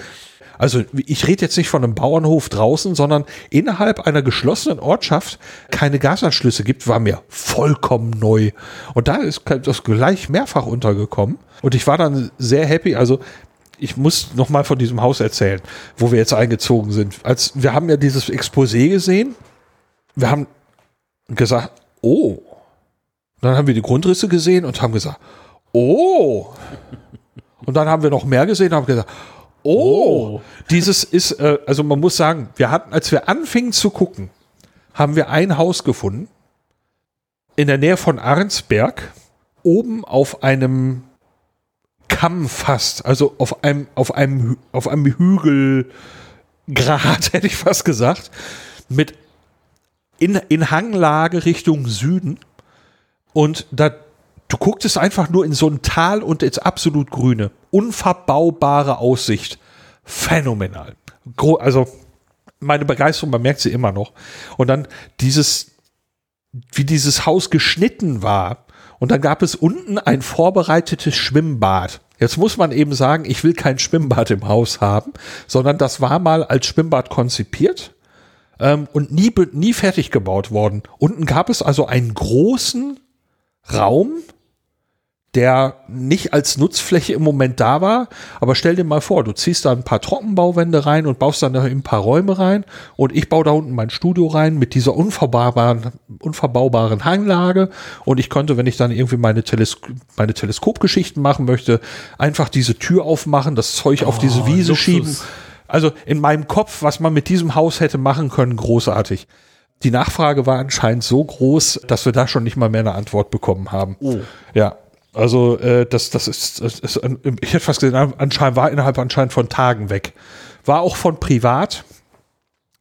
also ich rede jetzt nicht von einem Bauernhof draußen, sondern innerhalb einer geschlossenen Ortschaft keine Gasanschlüsse gibt, war mir vollkommen neu. Und da ist das gleich mehrfach untergekommen. Und ich war dann sehr happy. Also ich muss noch mal von diesem Haus erzählen, wo wir jetzt eingezogen sind. Als wir haben ja dieses Exposé gesehen, wir haben gesagt, oh. Dann haben wir die Grundrisse gesehen und haben gesagt, oh. Und dann haben wir noch mehr gesehen und haben gesagt, oh. Dieses ist, äh, also man muss sagen, wir hatten, als wir anfingen zu gucken, haben wir ein Haus gefunden in der Nähe von Arnsberg, oben auf einem Kamm fast, also auf einem, auf einem, auf einem Hügelgrat, hätte ich fast gesagt, mit in, in Hanglage Richtung Süden. Und da, du gucktest einfach nur in so ein Tal und ins absolut Grüne. Unverbaubare Aussicht. Phänomenal. Gro also meine Begeisterung, man merkt sie immer noch. Und dann dieses, wie dieses Haus geschnitten war. Und dann gab es unten ein vorbereitetes Schwimmbad. Jetzt muss man eben sagen, ich will kein Schwimmbad im Haus haben, sondern das war mal als Schwimmbad konzipiert ähm, und nie, nie fertig gebaut worden. Unten gab es also einen großen Raum, der nicht als Nutzfläche im Moment da war. Aber stell dir mal vor, du ziehst da ein paar Trockenbauwände rein und baust dann ein paar Räume rein und ich baue da unten mein Studio rein mit dieser unverbaubaren, unverbaubaren Hanglage und ich konnte, wenn ich dann irgendwie meine, Teles meine Teleskopgeschichten machen möchte, einfach diese Tür aufmachen, das Zeug auf diese oh, Wiese Luxus. schieben. Also in meinem Kopf, was man mit diesem Haus hätte machen können, großartig. Die Nachfrage war anscheinend so groß, dass wir da schon nicht mal mehr eine Antwort bekommen haben. Oh. Ja, also äh, das, das ist, das ist, ich hätte fast gesehen, anscheinend war innerhalb anscheinend von Tagen weg. War auch von privat.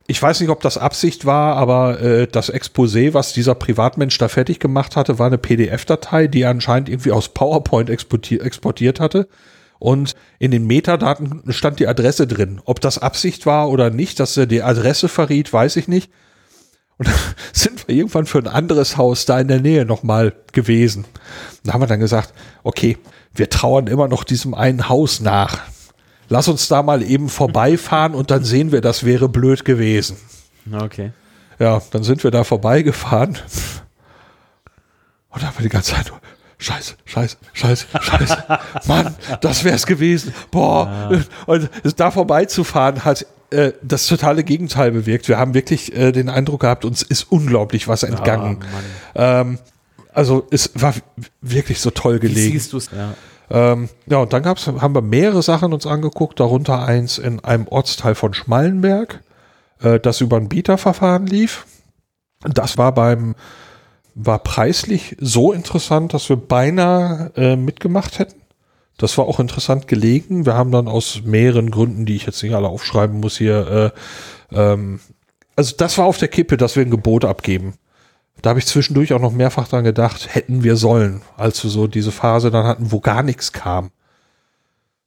Ich weiß nicht, ob das Absicht war, aber äh, das Exposé, was dieser Privatmensch da fertig gemacht hatte, war eine PDF-Datei, die er anscheinend irgendwie aus PowerPoint exportiert, exportiert hatte. Und in den Metadaten stand die Adresse drin. Ob das Absicht war oder nicht, dass er die Adresse verriet, weiß ich nicht. Und dann sind wir irgendwann für ein anderes Haus da in der Nähe nochmal gewesen. Da haben wir dann gesagt, okay, wir trauern immer noch diesem einen Haus nach. Lass uns da mal eben vorbeifahren und dann sehen wir, das wäre blöd gewesen.
Okay.
Ja, dann sind wir da vorbeigefahren. Und da haben wir die ganze Zeit Scheiße, Scheiße, Scheiße, Scheiße. Mann, das wär's gewesen. Boah. Ja. Und da vorbeizufahren hat äh, das totale Gegenteil bewirkt. Wir haben wirklich äh, den Eindruck gehabt, uns ist unglaublich was entgangen. Oh, ähm, also es war wirklich so toll gelegen. Wie siehst du's? Ja. Ähm, ja, und dann gab's, haben wir mehrere Sachen uns angeguckt, darunter eins in einem Ortsteil von Schmallenberg, äh, das über ein Bieterverfahren lief. Das war beim, war preislich so interessant, dass wir beinahe äh, mitgemacht hätten. Das war auch interessant gelegen. Wir haben dann aus mehreren Gründen, die ich jetzt nicht alle aufschreiben muss hier, äh, ähm, also das war auf der Kippe, dass wir ein Gebot abgeben. Da habe ich zwischendurch auch noch mehrfach dran gedacht, hätten wir sollen, als wir so diese Phase dann hatten, wo gar nichts kam.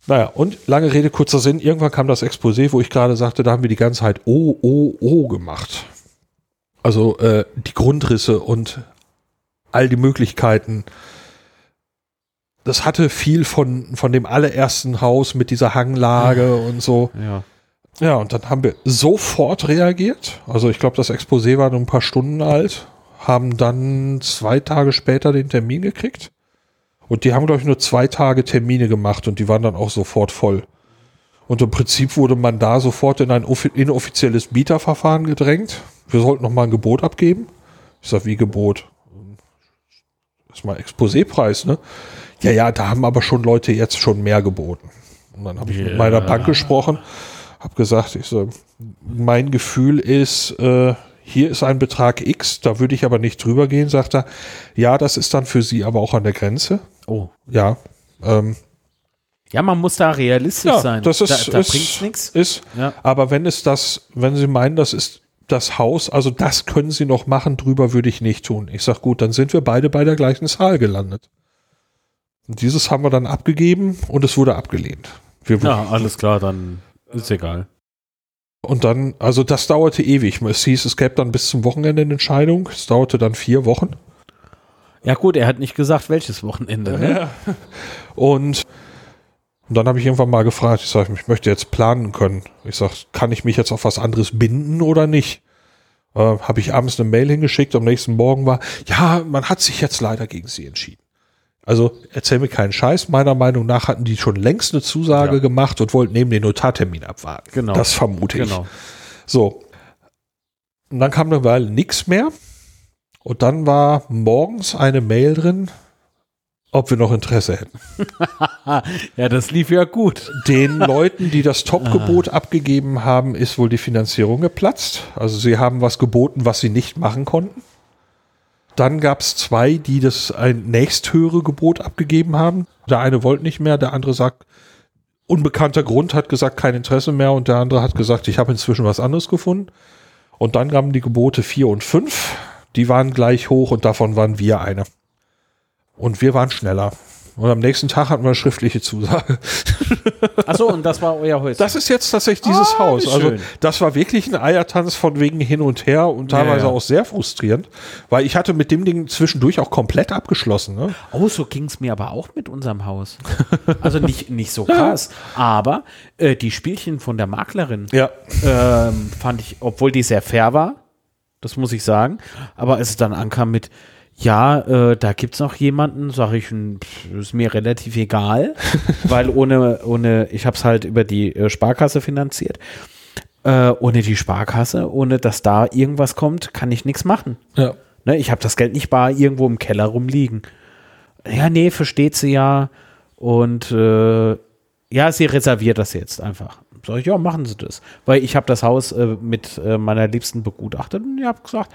Naja, und lange Rede, kurzer Sinn, irgendwann kam das Exposé, wo ich gerade sagte, da haben wir die ganze Zeit O, O, O gemacht. Also äh, die Grundrisse und all die Möglichkeiten, das hatte viel von, von dem allerersten Haus mit dieser Hanglage und so.
Ja.
Ja, und dann haben wir sofort reagiert. Also ich glaube, das Exposé war nur ein paar Stunden alt, haben dann zwei Tage später den Termin gekriegt. Und die haben, glaube ich, nur zwei Tage Termine gemacht und die waren dann auch sofort voll. Und im Prinzip wurde man da sofort in ein inoffizielles Bieterverfahren gedrängt. Wir sollten noch mal ein Gebot abgeben. Ich sag, wie Gebot? Das ist mal Exposépreis, ne? Ja, ja, da haben aber schon Leute jetzt schon mehr geboten. Und dann habe ich mit meiner Bank gesprochen, habe gesagt, ich so, mein Gefühl ist, äh, hier ist ein Betrag X, da würde ich aber nicht drüber gehen, sagt er. Ja, das ist dann für Sie aber auch an der Grenze.
Oh.
Ja. Ähm,
ja, man muss da realistisch ja, sein.
Das ist,
da, da
bringt nichts. Ist, ja. Aber wenn es das, wenn Sie meinen, das ist das Haus, also das können Sie noch machen, drüber würde ich nicht tun. Ich sag gut, dann sind wir beide bei der gleichen Zahl gelandet. Und dieses haben wir dann abgegeben und es wurde abgelehnt.
Wir ja, alles klar, dann ist egal.
Und dann, also das dauerte ewig. Es hieß, es gäbe dann bis zum Wochenende eine Entscheidung. Es dauerte dann vier Wochen.
Ja gut, er hat nicht gesagt, welches Wochenende. Ne? Ja.
Und, und dann habe ich irgendwann mal gefragt, ich sage, ich möchte jetzt planen können. Ich sage, kann ich mich jetzt auf was anderes binden oder nicht? Äh, habe ich abends eine Mail hingeschickt, am nächsten Morgen war, ja, man hat sich jetzt leider gegen sie entschieden. Also erzähl mir keinen Scheiß. Meiner Meinung nach hatten die schon längst eine Zusage ja. gemacht und wollten neben den Notartermin abwarten.
Genau.
Das vermute ich.
Genau.
So. Und dann kam eine Weile nichts mehr. Und dann war morgens eine Mail drin, ob wir noch Interesse hätten.
ja, das lief ja gut.
Den Leuten, die das Topgebot ah. abgegeben haben, ist wohl die Finanzierung geplatzt. Also sie haben was geboten, was sie nicht machen konnten. Dann gab es zwei, die das ein nächsthöhere Gebot abgegeben haben. Der eine wollte nicht mehr, der andere sagt, unbekannter Grund hat gesagt, kein Interesse mehr und der andere hat gesagt, ich habe inzwischen was anderes gefunden. Und dann gaben die Gebote vier und fünf. Die waren gleich hoch und davon waren wir eine. Und wir waren schneller. Und am nächsten Tag hatten wir eine schriftliche Zusage.
Achso, und das war euer Häuschen.
Das ist jetzt tatsächlich dieses
Ah,
Haus. Also das war wirklich ein Eiertanz von wegen hin und her und teilweise
Ja, ja.
auch sehr frustrierend, weil ich hatte mit dem Ding zwischendurch auch komplett abgeschlossen. Ne?
Oh, so ging es mir aber auch mit unserem Haus. Also nicht, nicht so krass. Aber äh, die Spielchen von der Maklerin
Ja.
ähm, fand ich, obwohl die sehr fair war, das muss ich sagen. Aber als es dann ankam mit, ja, äh, da gibt es noch jemanden, sage ich, hm, pff, ist mir relativ egal, weil ohne, ohne ich habe es halt über die äh, Sparkasse finanziert. Äh, ohne die Sparkasse, ohne dass da irgendwas kommt, kann ich nichts machen.
ja.
Ne, ich habe das Geld nicht bar irgendwo im Keller rumliegen. Ja, nee, versteht sie ja. Und äh, ja, sie reserviert das jetzt einfach. Sag ich, ja, machen Sie das. Weil ich habe das Haus äh, mit äh, meiner Liebsten begutachtet und ich habe gesagt,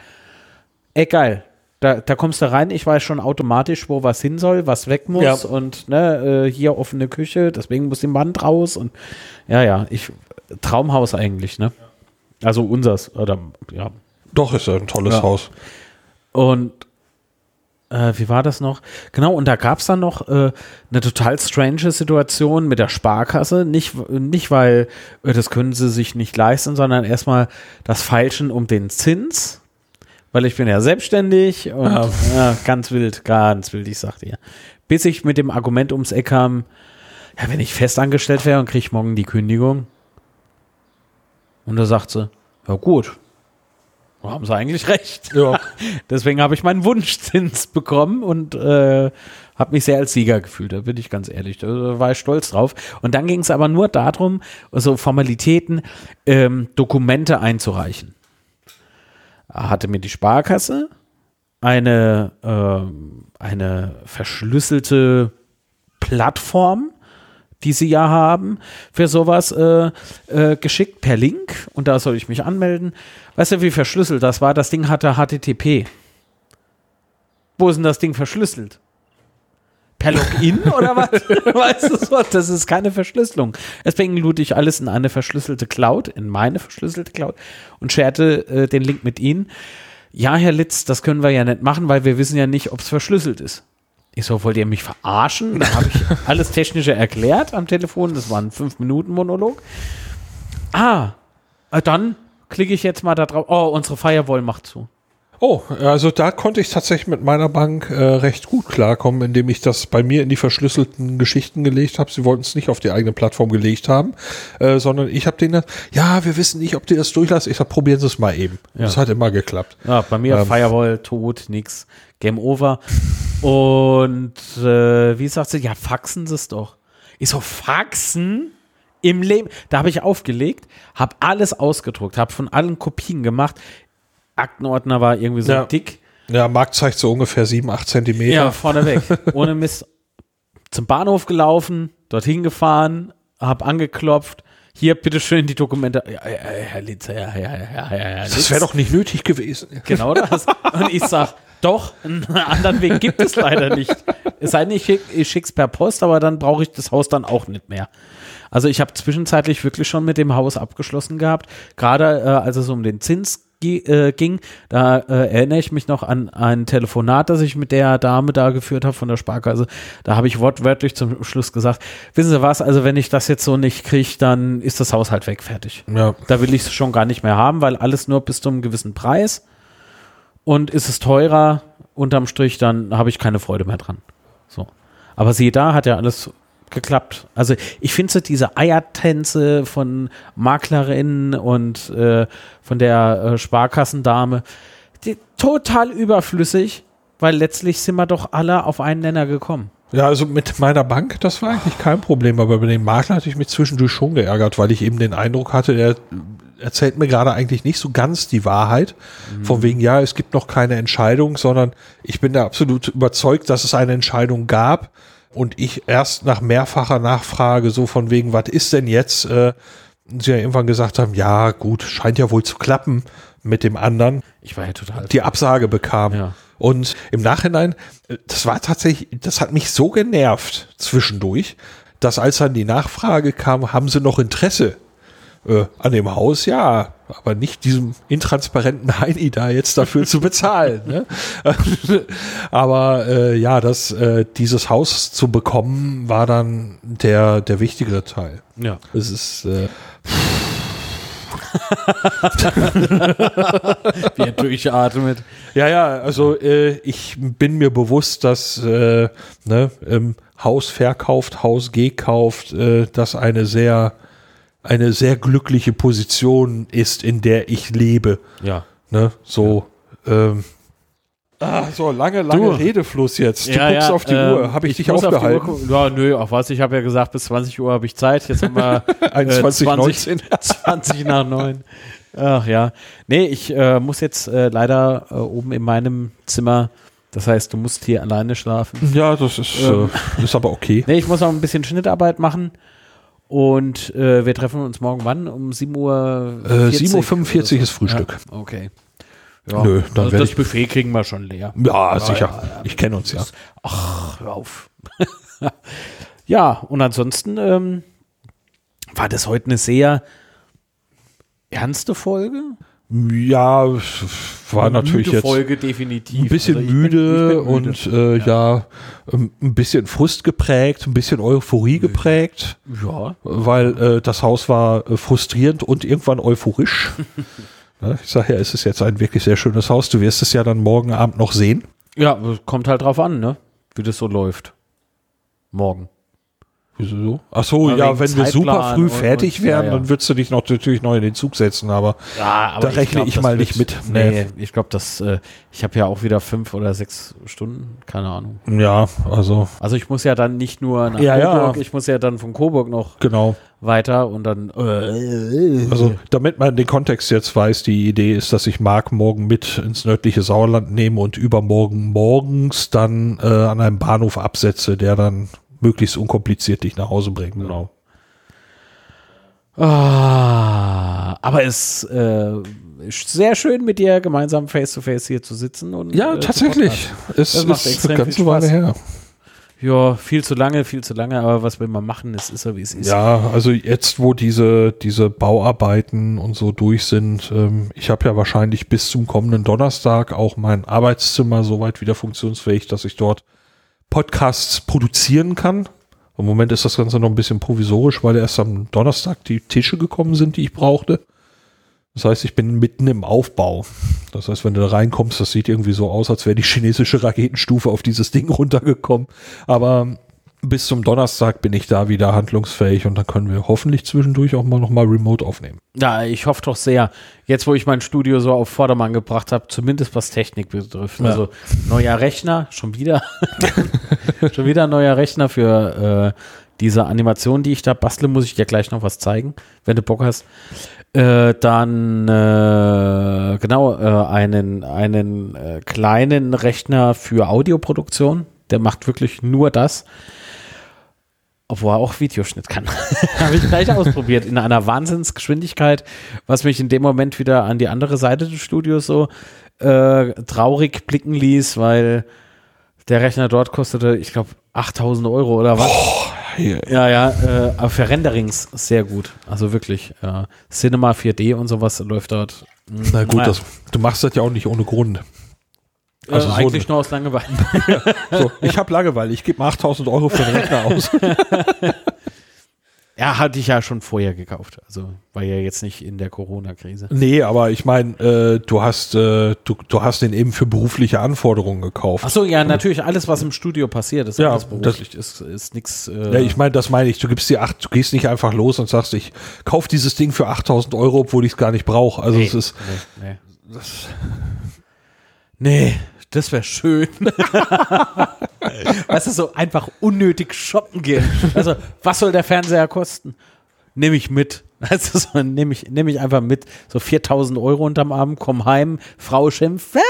ey, geil. Da, da kommst du rein, ich weiß schon automatisch, wo was hin soll, was weg muss
Ja.
und ne, äh, hier offene Küche, deswegen muss die Wand raus und ja, ja, ich Traumhaus eigentlich, ne? Also unseres, oder ja,
Doch, ist ja ein tolles
Ja.
Haus.
und äh, wie war das noch? Genau, und da gab es dann noch äh, eine total strange Situation mit der Sparkasse. Nicht, nicht weil äh, das können sie sich nicht leisten, sondern erstmal das Feilschen um den Zins. Weil ich bin ja selbstständig und
Ja.
ja, ganz wild, ganz wild, ich sag dir. Bis ich mit dem Argument ums Eck kam, ja, wenn ich festangestellt wäre und kriege morgen die Kündigung. Und da sagt sie, ja gut, da haben sie eigentlich recht.
Ja.
Deswegen habe ich meinen Wunschzins bekommen und äh, habe mich sehr als Sieger gefühlt, da bin ich ganz ehrlich. Da war ich stolz drauf. Und dann ging es aber nur darum, so Formalitäten, ähm, Dokumente einzureichen. Hatte mir die Sparkasse eine, ähm, eine verschlüsselte Plattform, die sie ja haben, für sowas äh, äh, geschickt per Link und da soll ich mich anmelden. Weißt du, wie verschlüsselt das war? Das Ding hatte HTTP. Wo ist denn das Ding verschlüsselt? Per Login oder was? weißt du so? Das ist keine Verschlüsselung. Deswegen lud ich alles in eine verschlüsselte Cloud, in meine verschlüsselte Cloud und scherte äh, den Link mit Ihnen. Ja, Herr Litz, das können wir ja nicht machen, weil wir wissen ja nicht, ob es verschlüsselt ist. Ich so, wollt ihr mich verarschen? Da habe ich alles Technische erklärt am Telefon. Das war ein 5-Minuten-Monolog. Ah, äh, dann klicke ich jetzt mal da drauf. Oh, unsere Firewall macht zu.
Oh, also da konnte ich tatsächlich mit meiner Bank äh, recht gut klarkommen, indem ich das bei mir in die verschlüsselten Geschichten gelegt habe. Sie wollten es nicht auf die eigene Plattform gelegt haben, äh, sondern ich habe denen, ja, wir wissen nicht, ob die das durchlassen. Ich sag, probieren Sie es mal eben.
Ja.
Das hat immer geklappt.
Ja, bei mir
Ähm.
Firewall tot, nix, Game over. Und äh, wie sagt sie? Ja, faxen Sie es doch. Ich so, faxen? Im Leben. Da habe ich aufgelegt, habe alles ausgedruckt, habe von allen Kopien gemacht. Aktenordner war irgendwie so
Ja.
dick.
Ja, Markt zeigt so ungefähr 7, 8 Zentimeter.
Ja, vorneweg. Ohne Mist. Zum Bahnhof gelaufen, dorthin gefahren, hab angeklopft. Hier, bitteschön, die Dokumente. Ja, ja, ja, Herr Litzer, ja, ja, ja, ja, ja,
Das wäre doch nicht nötig gewesen.
Genau das. Und ich sag, doch, einen anderen Weg gibt es leider nicht. Es sei denn, ich, schick, ich schick's per Post, aber dann brauche ich das Haus dann auch nicht mehr. Also ich habe zwischenzeitlich wirklich schon mit dem Haus abgeschlossen gehabt. Gerade äh, als es um den Zins äh, ging, da äh, erinnere ich mich noch an ein Telefonat, das ich mit der Dame da geführt habe von der Sparkasse. Da habe ich wortwörtlich zum Schluss gesagt, wissen Sie was, also wenn ich das jetzt so nicht kriege, dann ist das Haus halt weg, fertig.
Ja.
Da will ich es schon gar nicht mehr haben, weil alles nur bis zu einem gewissen Preis. Und ist es teurer, unterm Strich, dann habe ich keine Freude mehr dran. So. Aber siehe da, hat ja alles geklappt. Also ich finde so diese Eiertänze von Maklerinnen und äh, von der äh, Sparkassendame die, total überflüssig, weil letztlich sind wir doch alle auf einen Nenner gekommen.
Ja, also mit meiner Bank, das war eigentlich kein Problem, aber bei dem Makler hatte ich mich zwischendurch schon geärgert, weil ich eben den Eindruck hatte, er erzählt mir gerade eigentlich nicht so ganz die Wahrheit. Von wegen, ja, es gibt noch keine Entscheidung, sondern ich bin da absolut überzeugt, dass es eine Entscheidung gab und ich erst nach mehrfacher Nachfrage so von wegen, was ist denn jetzt, äh, sie ja irgendwann gesagt haben, ja, gut, scheint ja wohl zu klappen mit dem anderen
Ich war ja total.
die Absage bekam.
Ja.
Und im Nachhinein, äh, das war tatsächlich, das hat mich so genervt zwischendurch, dass als dann die Nachfrage kam, haben sie noch Interesse? Äh, an dem Haus ja, aber nicht diesem intransparenten Heini da jetzt dafür zu bezahlen. Ne? aber äh, ja, das, äh, dieses Haus zu bekommen, war dann der, der wichtigere Teil.
Ja.
Es ist äh,
Wie er durchatmet.
Ja, ja, also äh, ich bin mir bewusst, dass äh, ne, ähm, Haus verkauft, Haus gekauft, äh, das eine sehr, eine sehr glückliche Position ist, in der ich lebe.
Ja.
Ne? So, ähm, ah, so lange, lange
Du.
Redefluss jetzt. Du
ja,
guckst
ja,
auf die
ähm,
Uhr. Habe ich, dich
auf die Uhr
aufgehalten?
gucken. ja, nö, ach was, ich habe ja gesagt, bis 20 Uhr habe ich Zeit. Jetzt haben wir äh,
21, 19.
20 nach 9. Ach ja. Nee, ich äh, muss jetzt äh, leider äh, oben in meinem Zimmer, das heißt, du musst hier alleine schlafen.
Ja, das ist,
Ähm.
äh, ist aber okay.
Nee, ich muss noch ein bisschen Schnittarbeit machen. Und äh, wir treffen uns morgen wann? Um 7 Uhr?
Äh, 7.45 Uhr ist Frühstück.
Ja, okay. Ja,
Nö, dann
also das
ich-
Buffet kriegen wir schon leer.
Ja, sicher.
ja, ja.
Ich kenne uns ja.
Ach, hör auf. ja, und ansonsten ähm, war das heute eine sehr ernste Folge.
Ja, war
Eine
natürlich jetzt
Folge definitiv.
ein bisschen
Also bin-
müde
ich bin müde.
und äh, ja. ähm, ein bisschen Frust geprägt, ein bisschen Euphorie geprägt,
ja,
weil äh, das Haus war äh, frustrierend und irgendwann euphorisch. Ja, ich sage ja, es ist jetzt ein wirklich sehr schönes Haus. Du wirst es ja dann morgen Abend noch sehen.
ja, kommt halt drauf an, ne? Wie das so läuft. Morgen.
Wieso so? Ach so,
Ja,
wenn wir super
Zeitplan
früh
und-
fertig
und-
wären,
ja, ja.
dann würdest du dich noch, natürlich noch in den Zug setzen, aber
Ja, aber
Da rechne ich
das
mal
wird-
nicht mit.
Nee, ich glaube, das, äh, ich habe ja auch wieder fünf oder sechs Stunden, keine Ahnung.
ja, also
Also ich muss ja dann nicht nur nach
Ja, ja.
Coburg, ich muss ja dann von Coburg noch
genau.
weiter und dann. Äh,
Also, damit man den Kontext jetzt weiß, die Idee ist, dass ich Marc morgen mit ins nördliche Sauerland nehme und übermorgen morgens dann äh, an einem Bahnhof absetze, der dann möglichst unkompliziert dich nach Hause bringt. Genau.
Ah, aber es äh, ist sehr schön, mit dir gemeinsam face to face hier zu sitzen und
Ja,
äh,
tatsächlich. Es
Das macht
ist
extrem
eine ganze
viel
Weile
Spaß.
her.
Ja, viel zu lange, viel zu lange, aber was will man machen? Es ist ja, wie es ist.
Ja, also jetzt, wo diese, diese Bauarbeiten und so durch sind, ähm, ich habe ja wahrscheinlich bis zum kommenden Donnerstag auch mein Arbeitszimmer soweit wieder funktionsfähig, dass ich dort Podcasts produzieren kann. Im Moment ist das Ganze noch ein bisschen provisorisch, weil erst am Donnerstag die Tische gekommen sind, die ich brauchte. Das heißt, ich bin mitten im Aufbau. Das heißt, wenn du da reinkommst, das sieht irgendwie so aus, als wäre die chinesische Raketenstufe auf dieses Ding runtergekommen. Aber bis zum Donnerstag bin ich da wieder handlungsfähig und dann können wir hoffentlich zwischendurch auch mal nochmal remote aufnehmen.
Ja, ich hoffe doch sehr. Jetzt, wo ich mein Studio so auf Vordermann gebracht habe, zumindest was Technik betrifft.
Ja.
Also neuer Rechner, schon wieder. schon wieder ein neuer Rechner für äh, diese Animation, die ich da bastle, muss ich dir gleich noch was zeigen, wenn du Bock hast. Äh, dann äh, genau äh, einen, einen äh, kleinen Rechner für Audioproduktion. Der macht wirklich nur das. Obwohl er auch Videoschnitt kann. Habe ich gleich ausprobiert in einer Wahnsinnsgeschwindigkeit, was mich in dem Moment wieder an die andere Seite des Studios so äh, traurig blicken ließ, weil der Rechner dort kostete, ich glaube, 8000 Euro oder was. Ja, ja, äh, aber für Renderings sehr gut. Also wirklich. Äh, Cinema 4D und sowas läuft dort.
Na gut,
Naja.
das, du machst das ja auch nicht ohne Grund.
Also
also so
eigentlich nur aus Langeweile.
So, ich habe Langeweile, ich gebe mal 8000 Euro für den Rechner aus.
Ja, hatte ich ja schon vorher gekauft. Also war ja jetzt nicht in der Corona-Krise.
nee, aber ich meine, äh, du hast äh, du, du hast den eben für berufliche Anforderungen gekauft.
Achso, ja, natürlich alles, was im Studio passiert, ist
Ja,
alles beruflich. ist, ist nichts. Äh,
Ja, ich meine, das meine ich. Du gibst dir acht, du gehst nicht einfach los und sagst, ich kauf dieses Ding für 8000 Euro, obwohl ich es gar nicht brauche. Also
nee,
es ist,
nee, nee. nee, das wäre schön. weißt du, so einfach unnötig shoppen gehen. Also, was soll der Fernseher kosten? Nehme ich mit. Also, so, nehme ich, nehm ich einfach mit. So 4000 Euro unterm Arm, komm heim, Frau schimpft, hey,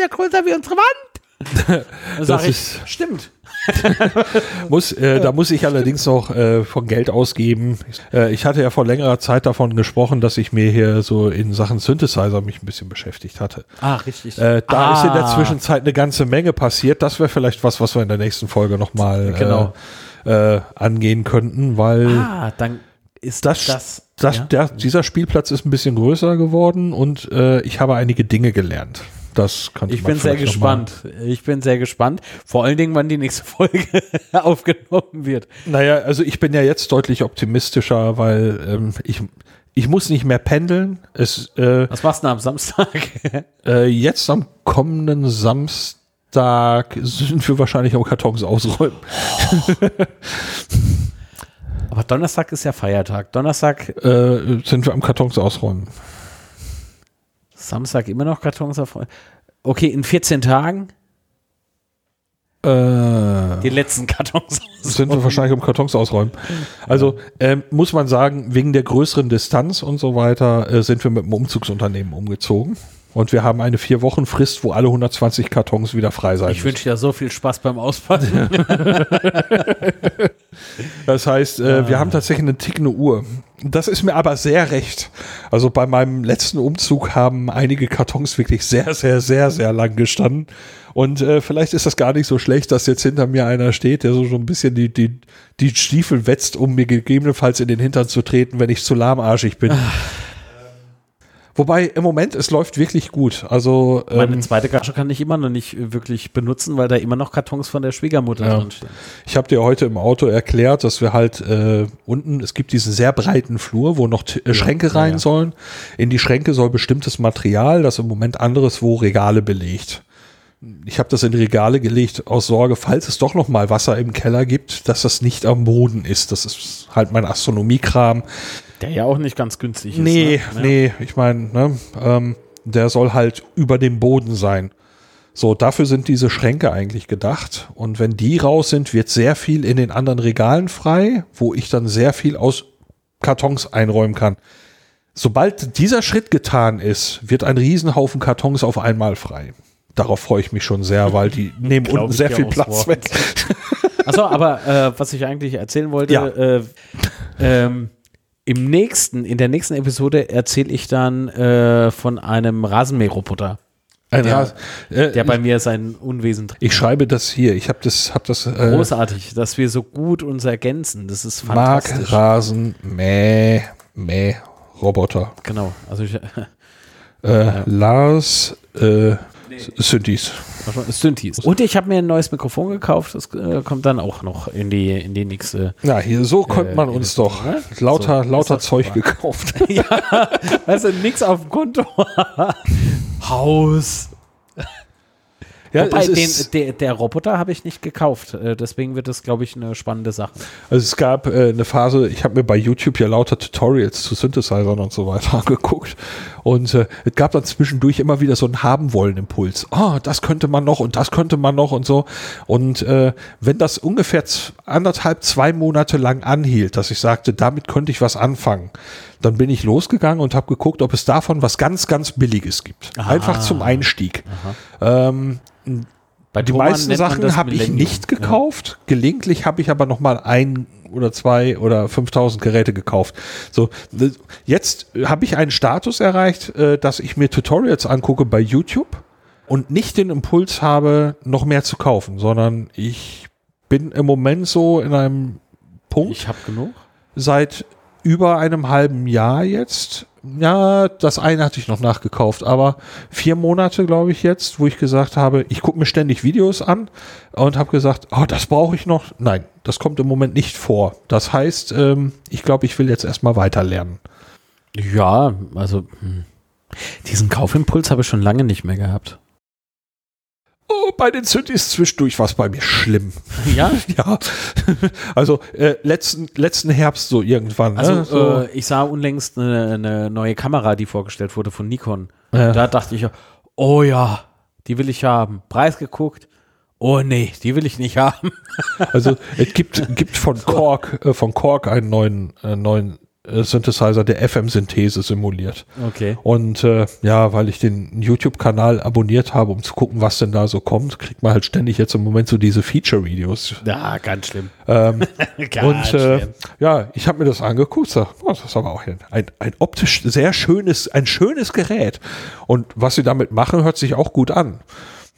der größer wie unsere Wand. Dann sag ich,
ist-
stimmt.
muss, äh, da muss ich allerdings noch äh, von Geld ausgeben. Äh, ich hatte ja vor längerer Zeit davon gesprochen, dass ich mir hier so in Sachen Synthesizer mich ein bisschen beschäftigt hatte.
Ah, richtig.
Äh, da
ah,
ist in der Zwischenzeit eine ganze Menge passiert. Das wäre vielleicht was, was wir in der nächsten Folge nochmal
Genau.
äh, äh, angehen könnten, weil
Ah, dann ist
Das,
das,
das,
ja?
der, dieser Spielplatz ist ein bisschen größer geworden und äh, ich habe einige Dinge gelernt. Das kann
Ich bin sehr gespannt. Ich bin sehr gespannt. Vor allen Dingen, wann die nächste Folge aufgenommen wird.
Naja, also ich bin ja jetzt deutlich optimistischer, weil ähm, ich, ich muss nicht mehr pendeln. Es, äh,
Was machst du denn am Samstag?
äh, jetzt am kommenden Samstag sind wir wahrscheinlich am Kartons ausräumen.
Aber Donnerstag ist ja Feiertag. Donnerstag,
Äh, sind wir am Kartons ausräumen.
Samstag immer noch Kartons auf. Okay, in 14 Tagen
Äh,
die letzten Kartons.
sind wir wahrscheinlich am Kartons ausräumen. Also ähm, muss man sagen, wegen der größeren Distanz und so weiter äh, sind wir mit dem Umzugsunternehmen umgezogen. Und wir haben eine vier Wochen Frist, wo alle 120 Kartons wieder frei sein
Ich wünsche dir so viel Spaß beim Auspacken.
Das heißt, äh, wir haben tatsächlich eine tickende Uhr. Das ist mir aber sehr recht. Also bei meinem letzten Umzug haben einige Kartons wirklich sehr, sehr, sehr, sehr lang gestanden. Und äh, vielleicht ist das gar nicht so schlecht, dass jetzt hinter mir einer steht, der so, so ein bisschen die, die, die Stiefel wetzt, um mir gegebenenfalls in den Hintern zu treten, wenn ich zu lahmarschig bin. Wobei im Moment, es läuft wirklich gut. Also
Meine
ähm,
zweite Garage kann ich immer noch nicht wirklich benutzen, weil da immer noch Kartons von der Schwiegermutter
Ja.
drin stehen.
Ich habe dir heute im Auto erklärt, dass wir halt äh, unten, es gibt diesen sehr breiten Flur, wo noch T- äh, Schränke
ja,
rein
ja.
sollen. In die Schränke soll bestimmtes Material, das im Moment anderes, wo Regale belegt. Ich habe das in Regale gelegt aus Sorge, falls es doch noch mal Wasser im Keller gibt, dass das nicht am Boden ist. Das ist halt mein Astronomiekram.
Der ja auch nicht ganz günstig ist.
Nee,
ne? Ja.
nee, ich meine, ne, ähm, der soll halt über dem Boden sein. So, dafür sind diese Schränke eigentlich gedacht. Und wenn die raus sind, wird sehr viel in den anderen Regalen frei, wo ich dann sehr viel aus Kartons einräumen kann. Sobald dieser Schritt getan ist, wird ein Riesenhaufen Kartons auf einmal frei. Darauf freue ich mich schon sehr, weil die nehmen
Glaub
unten sehr viel Platz
Wort.
weg.
Achso, aber äh, was ich eigentlich erzählen wollte,
Ja.
äh, ähm, im nächsten, in der nächsten Episode erzähle ich dann äh, von einem Rasenmäherroboter,
Ein
Der-
Ras- äh,
der bei mir sein Unwesen treibt.
ich schreibe das hier. Ich habe das, hab das äh,
Großartig, dass wir so gut uns ergänzen. Das ist
Mark
fantastisch.
Rasen Mäh Mäh Roboter.
Genau. Also ich,
Äh, Lars äh, Synthes.
Synthes. Und ich habe mir ein neues Mikrofon gekauft. Das äh, kommt dann auch noch in die, in die nächste.
Ja, hier so konnte
Äh,
man uns
Episode,
doch
ne?
lauter
So,
lauter Zeug
super.
gekauft.
ja, weißt du, nix auf dem Konto. Haus.
Ja,
Wobei, den, der, der Roboter habe ich nicht gekauft. Äh, Deswegen wird das, glaube ich, eine spannende Sache.
also es gab äh, eine Phase, ich habe mir bei YouTube ja lauter Tutorials zu Synthesizern und so weiter angeguckt und äh, es gab dann zwischendurch immer wieder so einen haben wollen Impuls. Ah, das könnte man noch und das könnte man noch und so. Und äh, wenn das ungefähr anderthalb, zwei Monate lang anhielt, dass ich sagte, damit könnte ich was anfangen, dann bin ich losgegangen und habe geguckt, ob es davon was ganz, ganz Billiges gibt.
Ah.
Einfach zum Einstieg. Ähm,
Bei
die
Thomann
meisten Sachen habe ich nicht gekauft. Gelegentlich habe ich aber noch mal ein oder zwei oder 5000 Geräte gekauft. So, jetzt habe ich einen Status erreicht, äh, dass ich mir Tutorials angucke bei YouTube und nicht den Impuls habe, noch mehr zu kaufen, sondern ich bin im Moment so in einem Punkt
Ich habe genug.
seit über einem halben Jahr jetzt. Ja, das eine hatte ich noch nachgekauft, aber vier Monate, glaube ich, jetzt, wo ich gesagt habe, ich gucke mir ständig Videos an und habe gesagt, oh, das brauche ich noch. Nein, das kommt im Moment nicht vor. Das heißt, ähm, ich glaube, ich will jetzt erstmal weiter lernen.
Ja, also hm. diesen Kaufimpuls habe ich schon lange nicht mehr gehabt.
Oh, bei den Synthes zwischendurch war es bei mir schlimm.
Ja,
Ja, also äh, letzten, letzten Herbst so irgendwann.
also
ne? so,
äh, ich sah unlängst eine, eine neue Kamera, die vorgestellt wurde von Nikon.
Ja.
Da dachte ich, oh ja, die will ich haben. Preis geguckt. Oh nee, die will ich nicht haben.
Also es gibt, gibt von Korg, äh, von Korg einen neuen, äh, neuen äh, Synthesizer, der FM-Synthese simuliert.
Okay.
Und äh, ja, weil ich den YouTube-Kanal abonniert habe, um zu gucken, was denn da so kommt, kriegt man halt ständig jetzt im Moment so diese Feature-Videos.
Ja, ganz schlimm.
Ähm,
Ganz
und äh,
schlimm.
ja, ich habe mir das angeguckt, sag, oh, das ist aber auch ein, ein, ein optisch sehr schönes, ein schönes Gerät. Und was sie damit machen, hört sich auch gut an.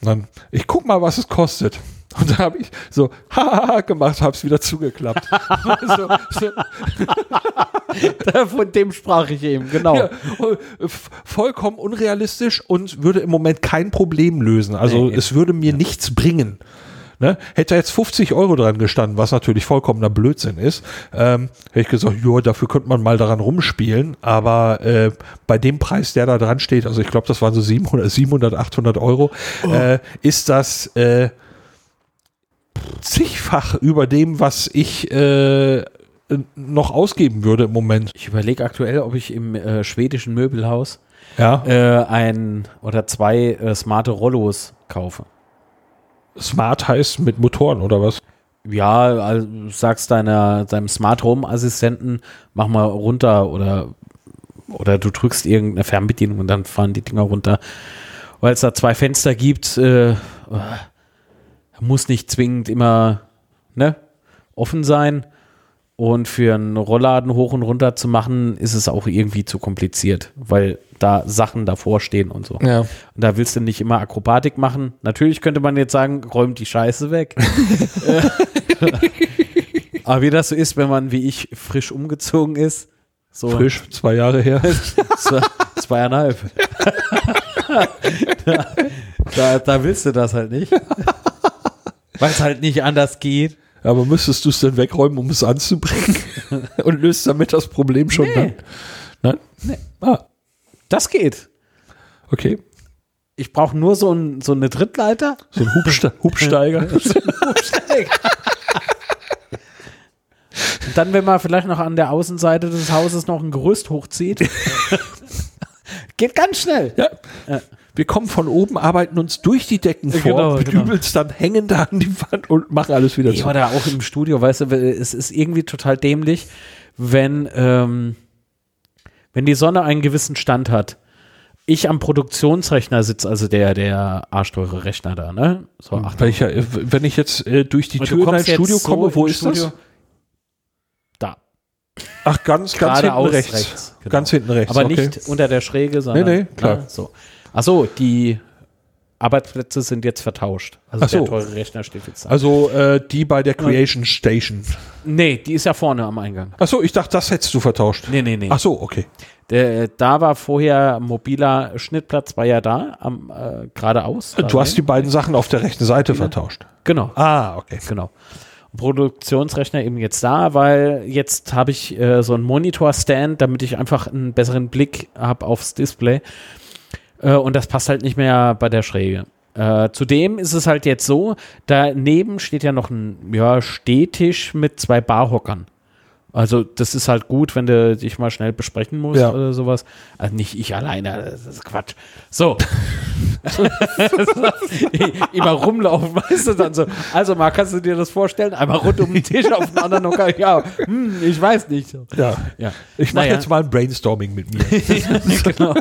Dann, ich guck mal, was es kostet. Und da habe ich so haha gemacht, habe es wieder zugeklappt. so, so,
Von dem sprach ich eben, genau.
ja, f- vollkommen unrealistisch und würde im Moment kein Problem lösen. Also
Nee.
es würde mir nichts bringen. Ne? Hätte jetzt 50 Euro dran gestanden, was natürlich vollkommener Blödsinn ist, ähm, hätte ich gesagt, ja, dafür könnte man mal daran rumspielen. Aber äh, bei dem Preis, der da dran steht, also ich glaube, das waren so 700, 700 800 Euro, äh, ist das äh, zigfach über dem, was ich äh, noch ausgeben würde im Moment.
Ich überlege aktuell, ob ich im äh, schwedischen Möbelhaus
Ja.
äh, ein oder zwei äh, smarte Rollos kaufe.
Smart heißt mit Motoren oder was?
Ja, also sagst deiner, deinem Smart Home Assistenten, mach mal runter oder, oder du drückst irgendeine Fernbedienung und dann fahren die Dinger runter. Weil es da zwei Fenster gibt, äh, muss nicht zwingend immer ne, offen sein. Und für einen Rollladen hoch und runter zu machen, ist es auch irgendwie zu kompliziert, weil da Sachen davor stehen und so.
Ja.
Und da willst du nicht immer Akrobatik machen. Natürlich könnte man jetzt sagen, räumt die Scheiße weg. Äh, Aber wie das so ist, wenn man wie ich frisch umgezogen ist, so
Frisch, zwei Jahre her.
zwei, zweieinhalb. da, da, da willst du das halt nicht. Weil es halt nicht anders geht.
Aber müsstest du es denn wegräumen, um es anzubringen? Und löst damit das Problem schon
Nee.
dann? Nein? Ah,
Das geht.
okay.
Ich brauche nur so, ein, so eine Trittleiter.
So ein Hubste Hubsteiger.
Und dann, wenn man vielleicht noch an der Außenseite des Hauses noch ein Gerüst hochzieht. geht ganz schnell.
ja. Wir kommen von oben, arbeiten uns durch die Decken vor,
Genau,
bedübeln es dann hängend an die Wand und machen alles wieder
Ja,
zu.
oder auch im Studio, weißt du, es ist irgendwie total dämlich, wenn, ähm, wenn die Sonne einen gewissen Stand hat. Ich am Produktionsrechner sitze, also der, der arschteure Rechner da, ne? So, ach,
Welcher, äh, wenn ich jetzt äh, durch die Tür in
jetzt
Studio
so
komme, wo ist
Studio-
das?
Da.
Ach, ganz, ganz hinten rechts.
rechts, genau.
Ganz hinten rechts.
Aber
okay.
nicht unter der Schräge, sondern.
nee, klar.
Ne, so. Achso, die Arbeitsplätze sind jetzt vertauscht. Also
so.
der teure Rechner steht jetzt da.
Also äh, die bei der Creation Station.
nee, die ist ja vorne am Eingang.
Ach so, ich dachte, das hättest du vertauscht.
Nee, nee, nee.
Ach so, okay.
Der, da war vorher mobiler Schnittplatz, war ja da, am äh, geradeaus.
Du hast die beiden Sachen auf der rechten Seite vertauscht.
Genau,
Ah, okay.
genau. Produktionsrechner eben jetzt da, weil jetzt habe ich äh, so einen Monitor-Stand, damit ich einfach einen besseren Blick habe aufs Display. Äh, und das passt halt nicht mehr bei der Schräge. Äh, zudem ist es halt jetzt so, daneben steht ja noch ein ja, Stehtisch mit zwei Barhockern. Also das ist halt gut, wenn du dich mal schnell besprechen musst
Ja.
oder sowas. Also nicht ich alleine, das ist Quatsch. So. Immer rumlaufen, weißt du, dann so. Also mal, kannst du dir das vorstellen? Einmal rund um den Tisch auf den anderen Hocker. Ja, hm, ich weiß nicht.
Ja.
Ja.
Ich mache
Naja.
jetzt mal ein Brainstorming mit mir.
genau.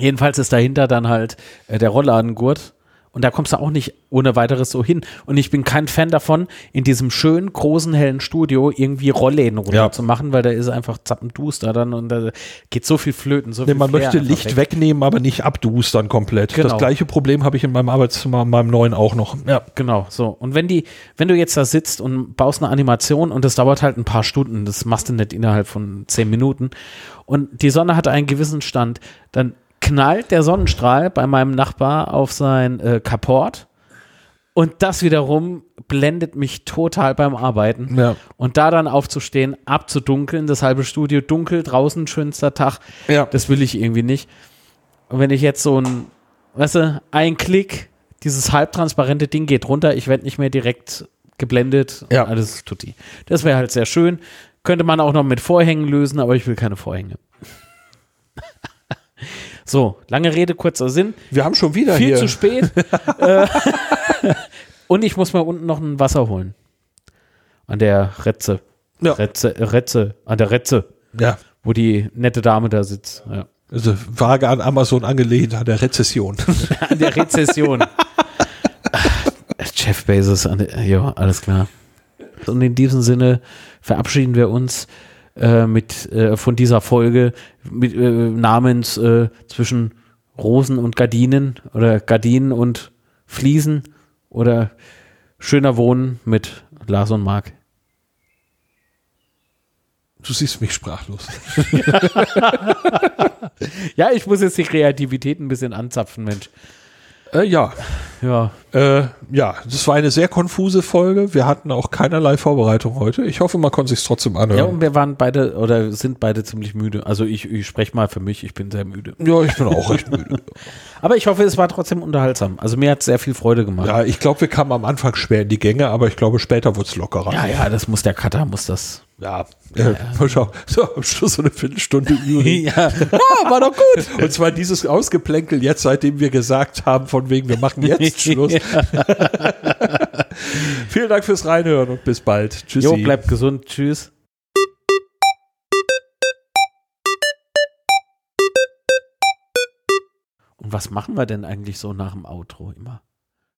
Jedenfalls ist dahinter dann halt äh, der Rolladengurt. Und da kommst du auch nicht ohne weiteres so hin. Und ich bin kein Fan davon, in diesem schönen, großen, hellen Studio irgendwie Rollläden runter
Ja.
zu machen, weil da ist einfach zappenduster dann und da geht so viel flöten. So
Nee,
viel
man
Flair
möchte Licht
weg.
wegnehmen, aber nicht abdustern komplett.
Genau.
Das gleiche Problem habe ich in meinem Arbeitszimmer, in meinem neuen auch noch. Ja.
Genau, so. Und wenn die, wenn du jetzt da sitzt und baust eine Animation und das dauert halt ein paar Stunden, das machst du nicht innerhalb von zehn Minuten und die Sonne hat einen gewissen Stand, dann knallt der Sonnenstrahl bei meinem Nachbar auf sein äh, Carport und das wiederum blendet mich total beim Arbeiten.
Ja.
Und da dann aufzustehen, abzudunkeln, das halbe Studio dunkel, draußen schönster Tag,
Ja.
das will ich irgendwie nicht. Und wenn ich jetzt so ein, weißt du, ein Klick, dieses halbtransparente Ding geht runter, ich werde nicht mehr direkt geblendet.
Ja.
Alles tutti. Das wäre halt sehr schön. Könnte man auch noch mit Vorhängen lösen, aber ich will keine Vorhänge. so, lange Rede, kurzer Sinn.
Wir haben schon wieder
Viel
hier.
zu spät. Äh, Und ich muss mal unten noch ein Wasser holen. An der Retze.
Ja.
Retze, Retze, an der Retze,
Ja.
wo die nette Dame da sitzt. Ja.
Also vage an Amazon angelehnt an der Rezession.
An der Rezession. Jeff Bezos, an der, ja, alles klar. Und in diesem Sinne verabschieden wir uns äh, mit, äh, von dieser Folge mit, äh, namens äh, zwischen Rosen und Gardinen oder Gardinen und Fliesen oder schöner Wohnen mit Lars und Marc.
Du siehst mich sprachlos.
Ja, ich muss jetzt die Kreativität ein bisschen anzapfen, Mensch.
Äh, ja,
Ja,
äh, ja, das war eine sehr konfuse Folge. Wir hatten auch keinerlei Vorbereitung heute. Ich hoffe, man konnte sich trotzdem
ja,
anhören.
und wir waren beide oder sind beide ziemlich müde. Also ich, ich spreche mal für mich, ich bin sehr müde.
Ja, ich bin auch recht müde.
Aber ich hoffe, es war trotzdem unterhaltsam. Also mir hat es sehr viel Freude gemacht.
Ja, ich glaube, wir kamen am Anfang schwer in die Gänge, aber ich glaube, später wurde es lockerer.
ja, ja, das muss der Cutter, muss das.
Ja, mal schau, so am Schluss so eine Viertelstunde Übung.
Ja, ah, war doch gut.
Und zwar dieses Ausgeplänkel jetzt, seitdem wir gesagt haben, von wegen, wir machen jetzt Schluss. Vielen Dank fürs Reinhören und bis bald. Tschüssi.
Jo, bleibt gesund. Tschüss. Und was machen wir denn eigentlich so nach dem Outro immer?